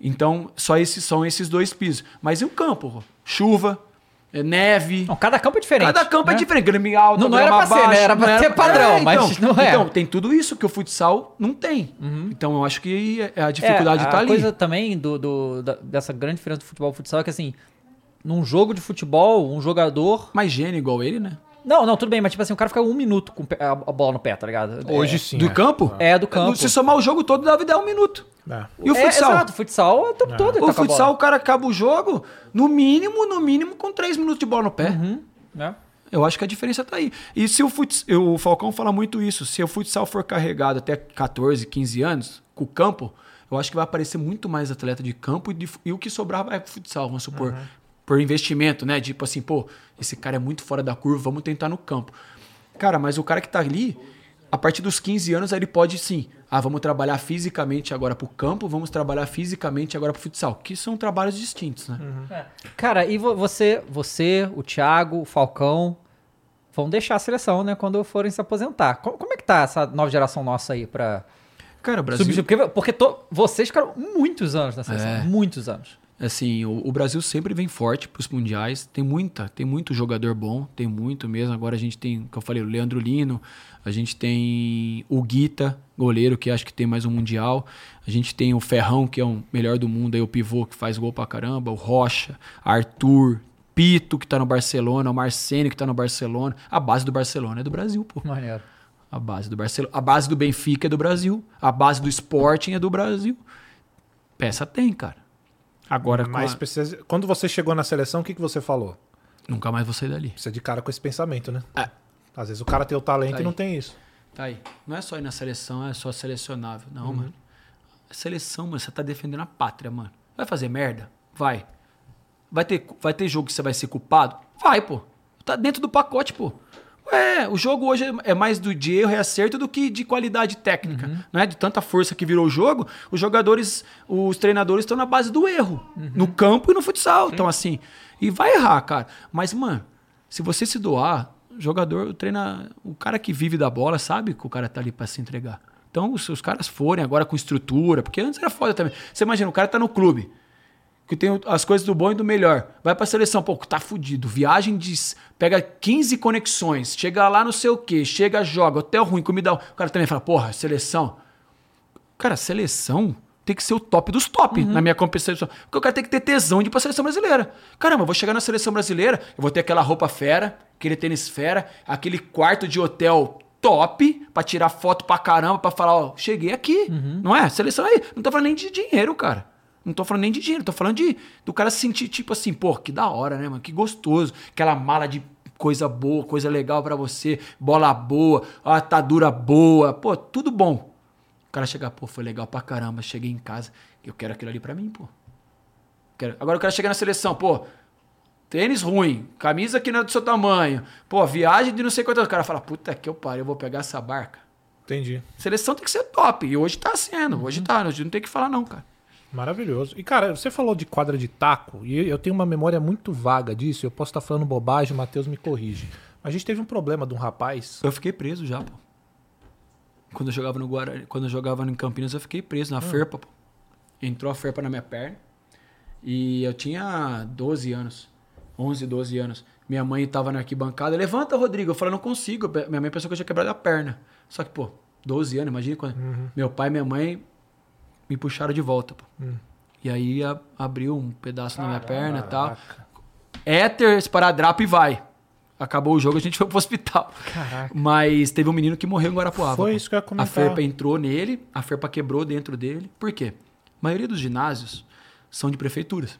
Então, só esses são esses dois pisos. Mas e o campo? Chuva, é neve. Não, cada campo é diferente. Cada campo é né? diferente. Grame alto, Não- não era pra ser, né? Era pra ser padrão, mas não é. Então, tem tudo isso que o futsal não tem. Então, eu acho que é- a dificuldade é, tá a ali. coisa também do, do- da- dessa grande diferença do futebol e futsal é que assim, num jogo de futebol, um jogador. Mais gênio igual ele, né? Não, não, tudo bem, mas tipo assim, o cara fica um minuto com a, bola no pé, tá ligado? Hoje é, sim. Do é. campo? É, do campo. Se somar o jogo todo, deve dar um minuto. É. E o É, futsal? exato, o futsal é o tempo todo. O tá futsal, bola. o cara acaba o jogo, no mínimo, no mínimo, com 3 minutos de bola no pé. né? Eu acho que a diferença tá aí. E se o futsal, o Falcão fala muito isso, se o futsal for carregado até 14, 15 anos, com o campo, eu acho que vai aparecer muito mais atleta de campo e, de e o que sobrar vai pro futsal, vamos supor. Por investimento, né? Tipo assim, pô, esse cara é muito fora da curva, vamos tentar no campo. Cara, mas o cara que tá ali, a partir dos 15 anos, ele pode sim. Ah, vamos trabalhar fisicamente agora pro campo, vamos trabalhar fisicamente agora pro futsal. Que são trabalhos distintos, né? É. Cara, e vo- você, você, o Thiago, o Falcão, vão deixar a seleção, né, quando forem se aposentar. Co- Como, é que tá essa nova geração nossa aí pra Cara, o Brasil. Porque, porque to- vocês ficaram muitos anos na seleção, É. muitos anos. Assim, o, o Brasil sempre vem forte para os mundiais. Tem muita, tem muito jogador bom, tem muito mesmo. Agora a gente tem, como eu falei, o Leandro Lino, a gente tem o Guita, goleiro, que acho que tem mais um mundial. A gente tem o Ferrão, que é o melhor do mundo, aí o pivô que faz gol pra caramba, o Rocha, Arthur, Pito, que tá no Barcelona, o Marcene, que tá no Barcelona. A base do Barcelona é do Brasil, pô. Maneiro. A base do Barcelona, a base do Benfica é do Brasil, a base do Sporting é do Brasil. Peça tem, cara. Agora Mas a- precisa... quando você chegou na seleção, o que, que você falou? nunca mais vou sair dali. Precisa de cara com esse pensamento, né? É. Às vezes o cara tem o talento Tá e não tem isso. Tá aí. Não é só ir na seleção, é só selecionável. Uhum. Não, mano. A seleção, mano, você tá defendendo a pátria, mano. Vai fazer merda? Vai. Vai ter, vai ter jogo que você vai ser culpado? Vai, pô. Tá dentro do pacote, pô. É, o jogo hoje é- é mais do de erro e acerto do que de qualidade técnica. Uhum. Não é de tanta força que virou o jogo, os jogadores, os treinadores estão na base do erro. No campo e no futsal. Então, assim, e vai errar, cara. Mas, mano, se você se doar, o jogador, o treina, o cara que vive da bola sabe que o cara tá ali pra se entregar. Então, se os caras forem agora com estrutura, porque antes era foda também. Você imagina, o cara tá no clube, que tem as coisas do bom e do melhor. Vai pra seleção, pô, tá fudido. Viagem de. Pega 15 conexões, chega lá não sei o quê, chega, joga, hotel ruim, comida. O cara também fala, porra, seleção. Cara, seleção tem que ser o top dos top na minha competição. Porque o cara tem que ter tesão de ir pra seleção brasileira. Caramba, eu vou chegar na seleção brasileira, eu vou ter aquela roupa fera, aquele tênis fera, aquele quarto de hotel top pra tirar foto pra caramba, pra falar, ó, cheguei aqui. Não é? Seleção aí. Não tô falando nem de dinheiro, cara. Não tô falando nem de dinheiro, tô falando de do cara se sentir tipo assim, pô, que da hora, né, mano? Que gostoso. Aquela mala de coisa boa, coisa legal pra você, bola boa, atadura boa, pô, tudo bom. O cara chegar, pô, foi legal pra caramba, cheguei em casa, eu quero aquilo ali pra mim, pô. Quero- Agora o cara chega na seleção, pô, tênis ruim, camisa que não é do seu tamanho, pô, viagem de não sei quantas. O cara fala, puta que eu pariu, eu vou pegar essa barca. Entendi. Seleção tem que ser top, e hoje tá sendo, hoje tá, hoje não tem que falar não, cara. Maravilhoso. E, cara, você falou de quadra de taco, e eu tenho uma memória muito vaga disso, eu posso estar falando bobagem, o Matheus me corrige. Mas a gente teve um problema de um rapaz. Eu fiquei preso já, pô. Quando eu jogava no Guarani, quando eu jogava em Campinas, eu fiquei preso na ferpa, pô. Entrou a ferpa na minha perna. E eu tinha 12 anos. 11, 12 anos. Minha mãe tava na arquibancada. Levanta, Rodrigo. Eu falei, não consigo. Minha mãe pensou que eu tinha quebrado a perna. Só que, pô, 12 anos, imagina quando. Meu pai e minha mãe me puxaram de volta, pô. E aí a- abriu um pedaço na minha perna e tal. Éter, esparadrapo e vai. Acabou o jogo, a gente foi pro hospital. Caraca. Mas teve um menino que morreu em Guarapuava. Foi pô. isso que eu ia comentar. A Ferpa entrou nele, a Ferpa quebrou dentro dele. Por quê? A maioria dos ginásios são de prefeituras.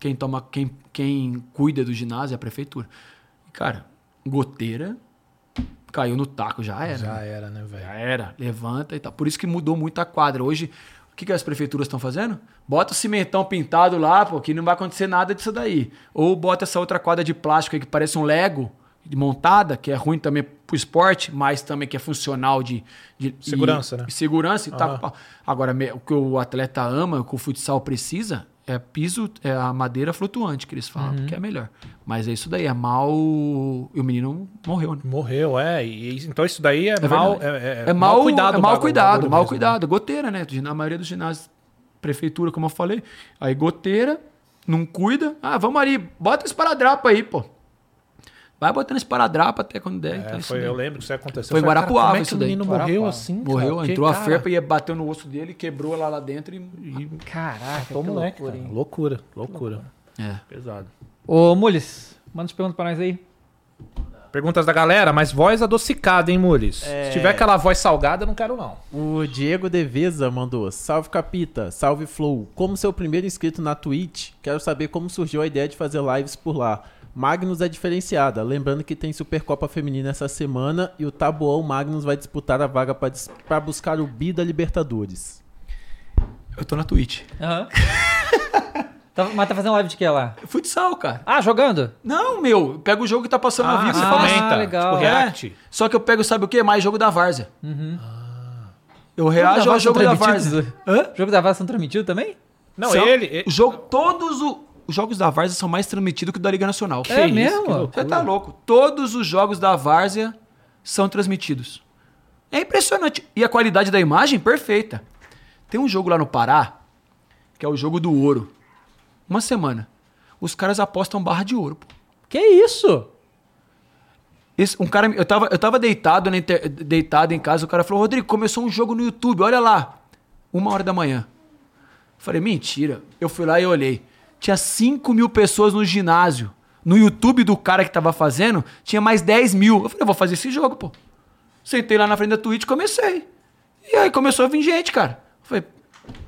Quem toma, quem, quem cuida do ginásio é a prefeitura. E, cara, goteira caiu no taco, já era. Já era, né, Já velho? era, levanta e tal. Por isso que mudou muito a quadra. Hoje, o que, que as prefeituras estão fazendo? Bota o cimentão pintado lá, pô, que não vai acontecer nada disso daí. Ou bota essa outra quadra de plástico aí que parece um Lego de montada, que é ruim também pro esporte, mas também que é funcional de... de Segurança, e- né? segurança e Aham. tal. Agora, o que o atleta ama, o que o futsal precisa, é piso, é a madeira flutuante que eles falam, Uhum. que é melhor. Mas é isso daí, é mal... E o menino morreu, né? Morreu, é. E, então isso daí é, É mal, verdade. é, É, mal, cuidado. é mal cuidado, mal cuidado. Goteira, né? Na maioria dos ginásios, prefeitura, como eu falei. Aí goteira, não cuida. Ah, vamos ali, bota esse paradrapo aí, pô. Vai botando esse paradrapo até quando der. É, então, isso foi, eu lembro que isso aconteceu. Foi em Guarapuava cara, como é que isso o daí. menino morreu Guarapuava. assim, cara? Morreu, Porque, entrou a cara, ferpa e bateu no osso dele, quebrou lá lá dentro e. e- Caraca, Tô moleque, loucura, cara. hein? Loucura, loucura. É. Pesado. Ô, Mules, manda as perguntas pra nós aí. Perguntas da galera, mas voz adocicada, hein, Mules? É. Se tiver aquela voz salgada, eu não quero não. O Diego Deveza mandou: Salve Capita, salve Flow. Como seu primeiro inscrito na Twitch, quero saber como surgiu a ideia de fazer lives por lá. Magnus é diferenciada, lembrando que tem Supercopa Feminina essa semana e o Tabuão Magnus vai disputar a vaga pra buscar o Bi da Libertadores. Eu tô na Twitch. Aham. Tá- mas tá fazendo live de que lá? Futsal, cara. Ah, jogando? Não, meu, pega o jogo que tá passando ao vivo e você ah, comenta, legal. tipo É. react. Só que eu pego, sabe o quê? Mais jogo da Várzea. Uhum. Eu reajo ao jogo da Várzea. Hã? O jogo da Várzea são transmitidos também? Não, São- ele... ele- O jogo, todos o- os jogos da Várzea são mais transmitidos que o da Liga Nacional. É isso, mesmo? que loucura. Você tá louco? Todos os jogos da Várzea são transmitidos. É impressionante. E a qualidade da imagem, perfeita. Tem um jogo lá no Pará, que é o jogo do ouro. Uma semana. Os caras apostam barra de ouro, pô. Que isso? Esse- um cara, eu tava, eu tava deitado, na inter- deitado em casa, o cara falou, Rodrigo, começou um jogo no YouTube, olha lá. Uma hora da manhã. Falei, mentira. Eu fui lá e olhei. Tinha 5 mil pessoas no ginásio. No YouTube do cara que tava fazendo, tinha mais 10 mil. Eu falei, eu vou fazer esse jogo, pô. Sentei lá na frente da Twitch e comecei. E aí começou a vir gente, cara. Eu falei,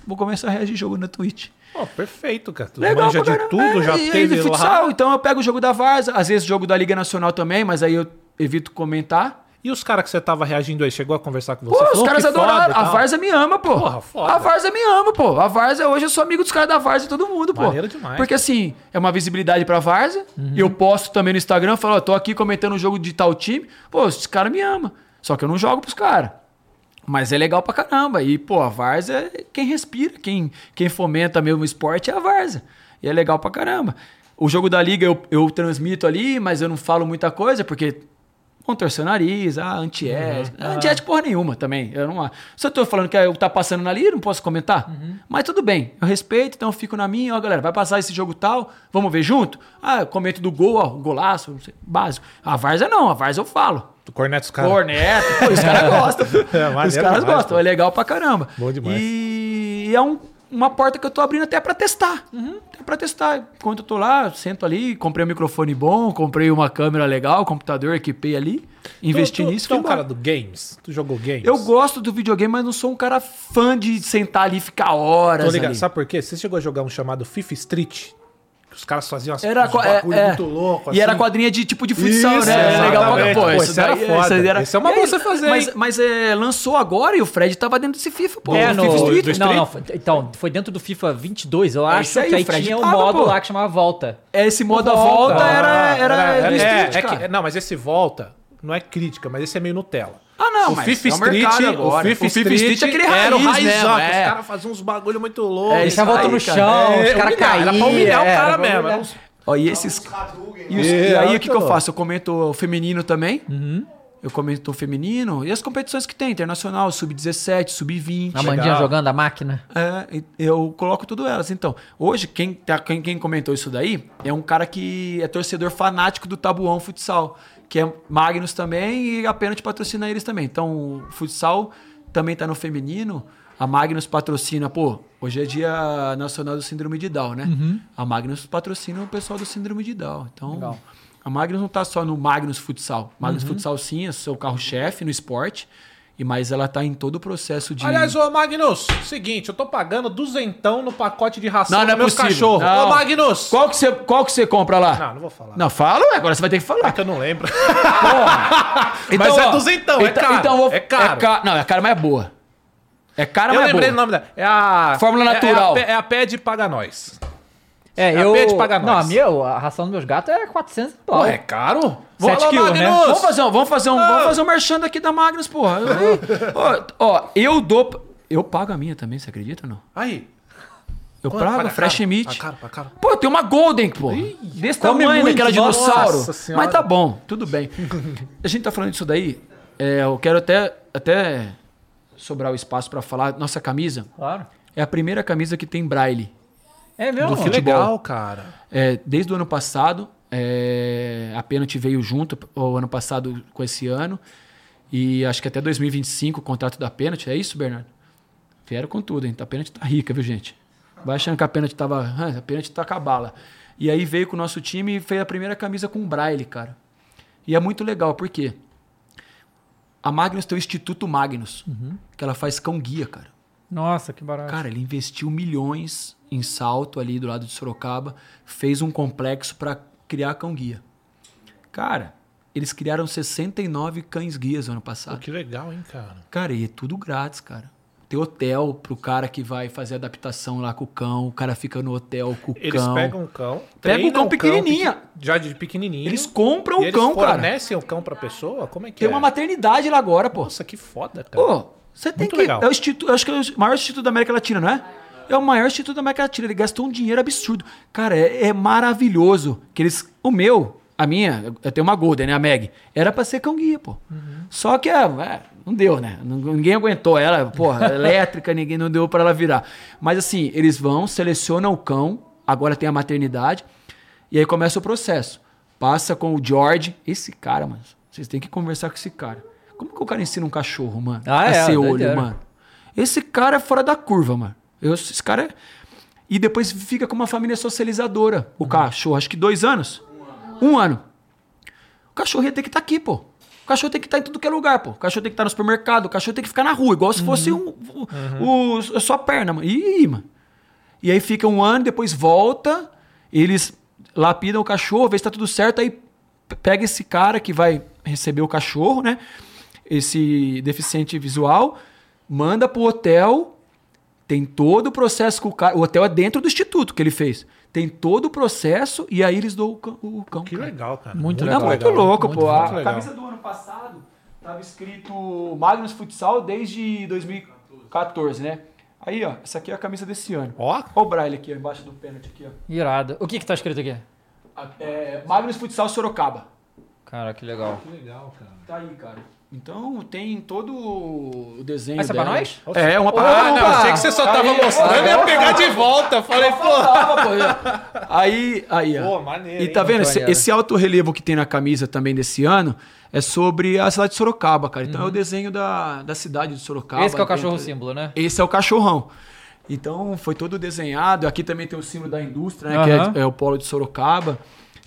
vou começar a reagir jogo na Twitch. Pô, perfeito, cara. Tu Legal manja de tudo, já É, e aí, teve lá. futsal, então eu pego o jogo da Varsa, às vezes jogo da Liga Nacional também, mas aí eu evito comentar. E os caras que você tava reagindo aí, chegou a conversar com você? Pô, os caras adoraram. A tal. Varsa me ama, pô. Porra, foda. A Varsa me ama, pô. A Varsa, hoje eu sou amigo dos caras da Varsa e todo mundo, pô. Maneiro demais. Porque assim, é uma visibilidade pra Varsa. Uhum. Eu posto também no Instagram, falo, ó, tô aqui comentando o jogo de tal time. Pô, esses caras me amam. Só que eu não jogo pros caras. Mas é legal pra caramba. E, pô, a Varsa é quem respira, quem, quem fomenta mesmo o esporte é a Varsa. E é legal pra caramba. O jogo da liga eu, eu transmito ali, mas eu não falo muita coisa, porque vão torcer o nariz, ah, antiética. Antiética porra nenhuma também. Eu não, se eu tô falando que eu tá passando na liga, eu não posso comentar. Mas tudo bem, eu respeito, então eu fico na minha, ó, galera, vai passar esse jogo tal, vamos ver junto? Ah, eu comento do gol, ó, golaço, não sei, básico. A Varsa não, a Varsa eu falo. Tu corneta os caras. Corneto, pô, os caras gostam. pô. É, os caras demais, gostam, pô. é legal pra caramba. Bom demais. E é um- uma porta que eu tô abrindo até pra testar. Até pra testar. Enquanto eu tô lá, sento ali, comprei um microfone bom, comprei uma câmera legal, computador, equipei ali, investi tu, tu, nisso. Tu é um cara do games? Tu jogou games? Eu gosto do videogame, mas não sou um cara fã de sentar ali e ficar horas Tô ligado. ali. Sabe por quê? Você chegou a jogar um chamado FIFA Street? Os caras faziam as Era, é, bagulho é. muito louco, E era assim. quadrinha de tipo de futsal, Isso, né? É legal pra pô, Pô, isso era foda. isso era- Esse é uma você fazer, Mas, mas é, lançou agora e o Fred tava dentro desse FIFA, pô. é, no... FIFA Street. do não, Street? não, foi- então, foi dentro do FIFA 22, eu É acho, isso aí, que aí o Fred tinha um modo pô. lá que chamava Volta. Esse modo a Volta. volta era, era, do é, Street, é cara. que- não, mas esse volta não é crítica, mas esse é meio Nutella. Ah, não, o mas FIFA é o Street, mercado o. FIFA O FIFA Street, Street é aquele era o raiz raizão, mesmo, que é. os caras faziam uns bagulho muito louco. É, Eles estavam voltando no cara. chão, É, os caras caíam. Era pra humilhar o é, cara mesmo. Era uns... Ó, e esses... E, os- É, e aí, o que, que eu faço? Eu comento o feminino também. Eu comento o feminino. E as competições que tem, internacional, sub-17, sub-20. A Mandinha jogando a máquina. É, eu coloco tudo elas. Então, hoje, quem, tá- quem, quem comentou isso daí é um cara que é torcedor fanático do Tabuão Futsal, que é Magnus também e a Pênalti patrocina eles também. Então, o futsal também tá no feminino. A Magnus patrocina, pô, hoje é dia nacional do síndrome de Down, né? A Magnus patrocina o pessoal do síndrome de Down. Então, Legal. a Magnus não tá só no Magnus Futsal. Magnus Futsal, sim, é seu carro-chefe no esporte, e mas ela tá em todo o processo de... Aliás, ô Magnus, seguinte, eu tô pagando duzentão no pacote de ração Não, não é meus possível. cachorros. Não. Ô Magnus! Qual que você, qual que você compra lá? Não, não vou falar. Não, fala, ué, agora você vai ter que falar. É que eu não lembro. Então, Mas é ó, duzentão, é caro, Então, eu vou- é caro. ca- Não, é cara, mas é boa. É cara, eu mas é lembrei boa. o nome dela. É a... Fórmula é- natural. É a, Pé- é a pé de Paga Nós. É, A eu... Pet paga Não, nós. a minha, a ração dos meus gatos é 400 Pô, dólares. é caro? Sete Vamos lá, quilos, né? Vamos fazer um, vamos fazer um, Ah. vamos fazer um merchan aqui da Magnus, porra. Eu- ó, ó, eu dou. Eu pago a minha também, você acredita ou não? Aí. Eu Quanto? pago, Fresh caro? Meat. Paga caro. Pô, tem uma Golden, pô. Desse come tamanho, muito, daquela nossa dinossauro. Mas tá bom, tudo bem. A gente tá falando disso daí. é, eu quero até, até sobrar o espaço pra falar. Nossa camisa Claro. é a primeira camisa que tem braille. É mesmo? Do Que futebol. legal, cara. É, desde o ano passado, é, a pênalti veio junto, o ano passado com esse ano. E acho que até 2025 o contrato da pênalti. É isso, Bernardo? Vieram com tudo, hein? A pênalti tá rica, viu, gente? Vai achando que a pênalti tava. "Ah, A pênalti tá com a bala. E aí veio com o nosso time e fez a primeira camisa com o Braille, cara. E é muito legal, por quê? A Magnus tem o Instituto Magnus, que ela faz cão guia, cara. Nossa, que barato. Cara, ele investiu milhões em salto ali do lado de Sorocaba, fez um complexo para criar cão guia. Cara, eles criaram 69 cães guias no ano Pô, passado. que legal, hein, cara. Cara, e é tudo grátis, cara. Tem hotel pro cara que vai fazer adaptação lá com o cão, o cara fica no hotel com o Eles cão. pegam o cão, Pega o cão pequenininha. já de pequenininho. Eles compram o eles cão, cara. fornecem o cão pra pessoa? Como é que Tem é? uma maternidade lá agora, pô. Nossa, que foda, cara. Pô, você tem Muito que. legal. É o instituto, acho que é o maior instituto da América Latina, não é? É o maior instituto da América Latina. Ele gastou um dinheiro absurdo. Cara, é, é maravilhoso. Que eles. O meu, a minha, eu tenho uma Golden, né? A Meg. Era pra ser cão guia, pô. Só que é, é, não deu, né? Ninguém aguentou ela, porra, elétrica, ninguém não deu pra ela virar. Mas assim, eles vão, selecionam o cão, agora tem a maternidade, e aí começa o processo. Passa com o George. Esse cara, mano, vocês têm que conversar com esse cara. Como que o cara ensina um cachorro, mano? Ah, a é, ser olho, mano. Esse cara é fora da curva, mano. Eu, esse cara é... E depois fica com uma família socializadora. O cachorro, acho que dois anos. Um ano. O cachorro ia ter que estar aqui, pô. O cachorro tem que estar em tudo que é lugar, pô. O cachorro tem que estar no supermercado, o cachorro tem que ficar na rua, igual se fosse um, o- a sua perna, mano. Ih, mano. E aí fica um ano, depois volta, eles lapidam o cachorro, vê se tá tudo certo, aí pega esse cara que vai receber o cachorro, né? Esse deficiente visual, manda pro hotel, tem todo o processo com o cara. O hotel é dentro do instituto que ele fez. Tem todo o processo e aí eles dão o cão. O cão Que cara. legal, cara. Muito É legal. muito louco, Muito, pô. muito a legal. camisa do ano passado tava escrito Magnus Futsal desde 2014, né? Aí, ó, essa aqui é a camisa desse ano. Ó, Olha o Braille aqui, ó, embaixo do pênalti aqui, ó. Irado. O que que tá escrito aqui? É, Magnus Futsal Sorocaba. Cara, que legal. que legal, cara. Tá aí, cara. Então tem todo o desenho Essa é pra nós? É, uma pra Ah, não, achei que você só tava aí, mostrando e ia pegar de volta. Falei, pô. Aí, aí, ó. Pô, maneiro. E tá hein? vendo? Esse, esse alto relevo que tem na camisa também desse ano é sobre a cidade de Sorocaba, cara. Então é o desenho da, da cidade de Sorocaba. Uhum. Esse que é o cachorro dentro- símbolo, né? Esse é o cachorrão. Então foi todo desenhado. Aqui também tem o símbolo da indústria, né? Aham. Que é, é o polo de Sorocaba.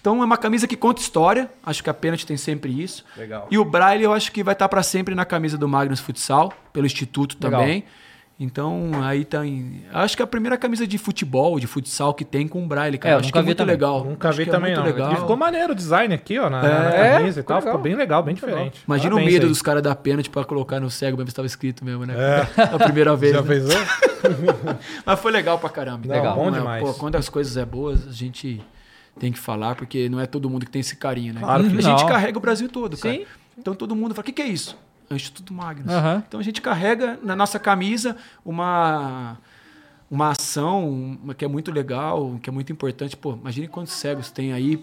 Então é uma camisa que conta história. Acho que a Pênalti tem sempre isso. Legal. E o Braille eu acho que vai estar para sempre na camisa do Magnus Futsal, pelo Instituto Legal. também. Então aí tá em... Acho que é a primeira camisa de futebol, de futsal que tem com o Braille, cara. É, eu acho que é muito também. legal. Nunca Acho vi que é também, muito não. Legal. E ficou maneiro o design aqui, ó, na, na- na É, camisa e tal. ficou Ficou bem legal, bem legal. diferente. Imagina o Parabéns medo aí. dos caras da pênalti pra colocar no cego, mas estava escrito mesmo, né? A primeira vez. Já né? fez um? Mas foi legal pra caramba. Não, Então, bom é, demais. Pô, quando as coisas é boas, a gente tem que falar, porque não é todo mundo que tem esse carinho, né? Claro que a gente carrega o Brasil todo, cara. Sim. Então todo mundo fala, o que, que é isso? É o Instituto Magnus. Aham. Então a gente carrega na nossa camisa uma uma ação uma- que é muito legal, que é muito importante. Pô, imagine quantos cegos tem aí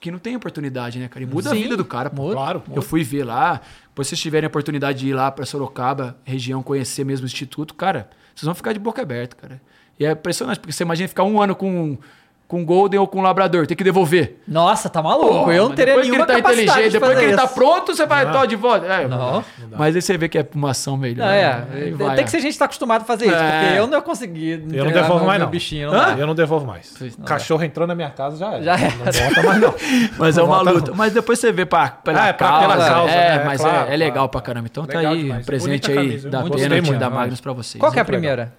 que não tem oportunidade, né, cara? E muda a Sim, vida do cara, pô. muda. Claro. Eu fui ver lá. Depois, se vocês tiverem a oportunidade de ir lá para Sorocaba, região, conhecer mesmo o Instituto, cara, vocês vão ficar de boca aberta, cara. E é impressionante, porque você imagina ficar um ano com, com Golden ou com Labrador, tem que devolver. Nossa, tá maluco. Pô, eu não teria depois que nenhuma ele tá capacidade inteligente, de depois que ele tá isso. pronto, você vai tô de volta. É, Não. Mas aí você vê que é uma ação melhor. Não, é. né? Aí Tem vai, que ser gente que tá acostumado a fazer isso, É. porque eu não ia conseguir. Eu não devolvo mais, não. bichinho, dá. Eu não devolvo mais. Não Cachorro entrou na minha casa, já era. Já era. Não volta mais, não. Mas é Não uma luta. não. Mas depois você vê pra, pela, Ah, é pra- pela causa, É, né? mas Claro, é, é legal claro. pra caramba. Então Legal tá aí, presente aí da Pênalti da. Magnus pra vocês. Qual que é a primeira?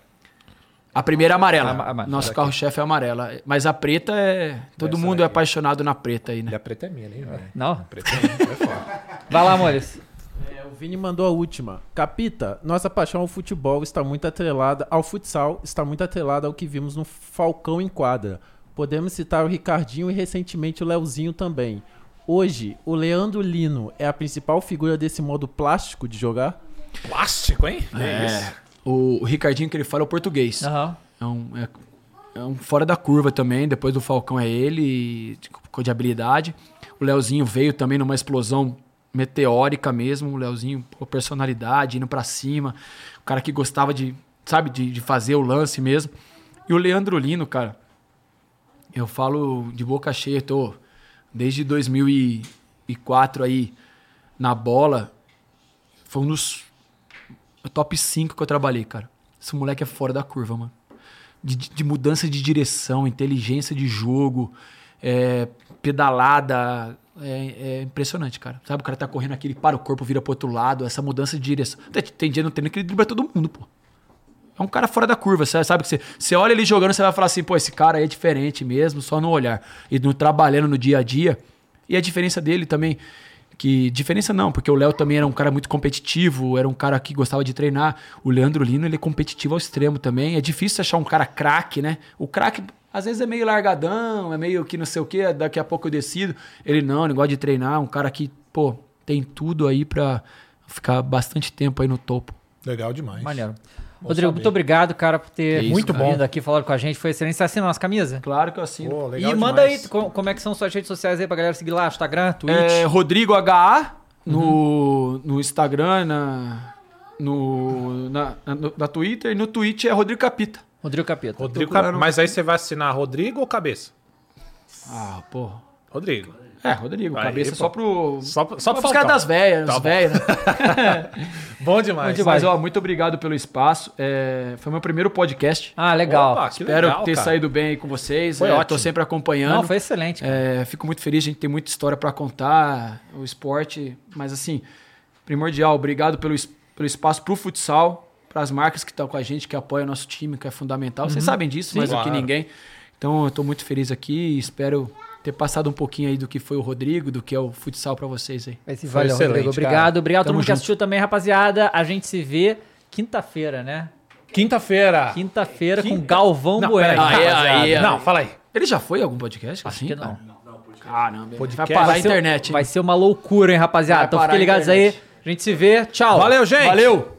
A primeira é amarela. A- a- a- Nosso carro-chefe é amarela. Mas a preta é. Todo Essa mundo daqui. é apaixonado na preta aí, E né? a preta é minha, nem vai. Não? A preta é minha, é foda. Vai lá, Maurício. É, o Vini mandou a última. Capita, nossa paixão ao futebol está muito atrelada ao futsal, está muito atrelada ao que vimos no Falcão em quadra. Podemos citar o Ricardinho e recentemente o Leozinho também. Hoje, o Leandro Lino é a principal figura desse modo plástico de jogar? Plástico, hein? Que É. isso? O, o Ricardinho que ele fala é o português. Aham. É, um, é, é um fora da curva também. Depois do Falcão é ele, de, de habilidade. O Leozinho veio também numa explosão meteórica mesmo. O Leozinho, pô, personalidade, indo pra cima. O cara que gostava de, sabe, de, de fazer o lance mesmo. E o Leandro Lino, cara, Eu falo de boca cheia, tô desde 2004 aí na bola. Foi um dos top 5 que eu trabalhei, cara. Esse moleque é fora da curva, mano. De, de mudança de direção, inteligência de jogo, é, pedalada. É, é impressionante, cara. Sabe, o cara tá correndo aqui, ele para o corpo, vira pro outro lado, essa mudança de direção. Tem, tem dia no treino que ele dribla todo mundo, pô. É um cara fora da curva, você sabe que você, você olha ele jogando, você vai falar assim, pô, esse cara aí é diferente mesmo, só no olhar. E no trabalhando no dia a dia. E a diferença dele também, que diferença não, porque o Léo também era um cara muito competitivo, era um cara que gostava de treinar. O Leandro Lino, ele é competitivo ao extremo também. É difícil achar um cara craque, né? O craque às vezes é meio largadão, é meio que não sei o que, daqui a pouco eu decido. Ele não, ele gosta de treinar, um cara que, pô, tem tudo aí pra ficar bastante tempo aí no topo. Legal demais. Maneiro. Bom Rodrigo, saber. muito obrigado, cara, por ter Que isso, Muito vindo bom. aqui falando com a gente. Foi excelente. Você assina a nossa camisa? Claro que eu assino. Pô, legal e manda demais. aí co- como é que são suas redes sociais aí pra galera seguir lá, Instagram, Twitch. É, Rodrigo HA no, no Instagram, na, no, na, na, no- na Twitter e no Twitch é Rodrigo Capita. Rodrigo Capeta. Rodrigo, Cap- mas aí você vai assinar Rodrigo ou Cabeça? Ah, porra. Rodrigo. É, Rodrigo, Aí, cabeça pô. só pro. Só, só pros pra caras das velhas, Tá os bom. velhos. né? Bom demais. Mas, ó, muito obrigado pelo espaço. É, foi meu primeiro podcast. Ah, legal. Opa, que Espero legal, ter cara. saído bem aí com vocês. Foi É, ótimo. Tô sempre acompanhando. Não, foi excelente. É, fico muito feliz, a gente tem muita história pra contar, o esporte, mas assim, primordial, obrigado pelo, pelo espaço pro futsal, pras marcas que estão com a gente, que apoiam o nosso time, que é fundamental. Vocês sabem disso, mais do que Claro. ninguém. Então eu tô muito feliz aqui e espero ter passado um pouquinho aí do que foi o Rodrigo, do que é o futsal pra vocês aí. Esse Foi valeu, excelente, Rodrigo. cara. Obrigado. Obrigado a todo mundo que junto. assistiu também, rapaziada. A gente se vê quinta-feira, né? Quinta-feira. Quinta-feira com Quinta- Galvão Não, Bueno. Aí, aí, aí. Não, fala aí. Ele já foi em algum podcast? Acho assim, que cara? não. Caramba, Podcast. vai parar Vai a internet. hein? Vai ser uma loucura, hein, rapaziada? Vai Então fiquem ligados aí. A gente se vê. Tchau. Valeu, gente. Valeu!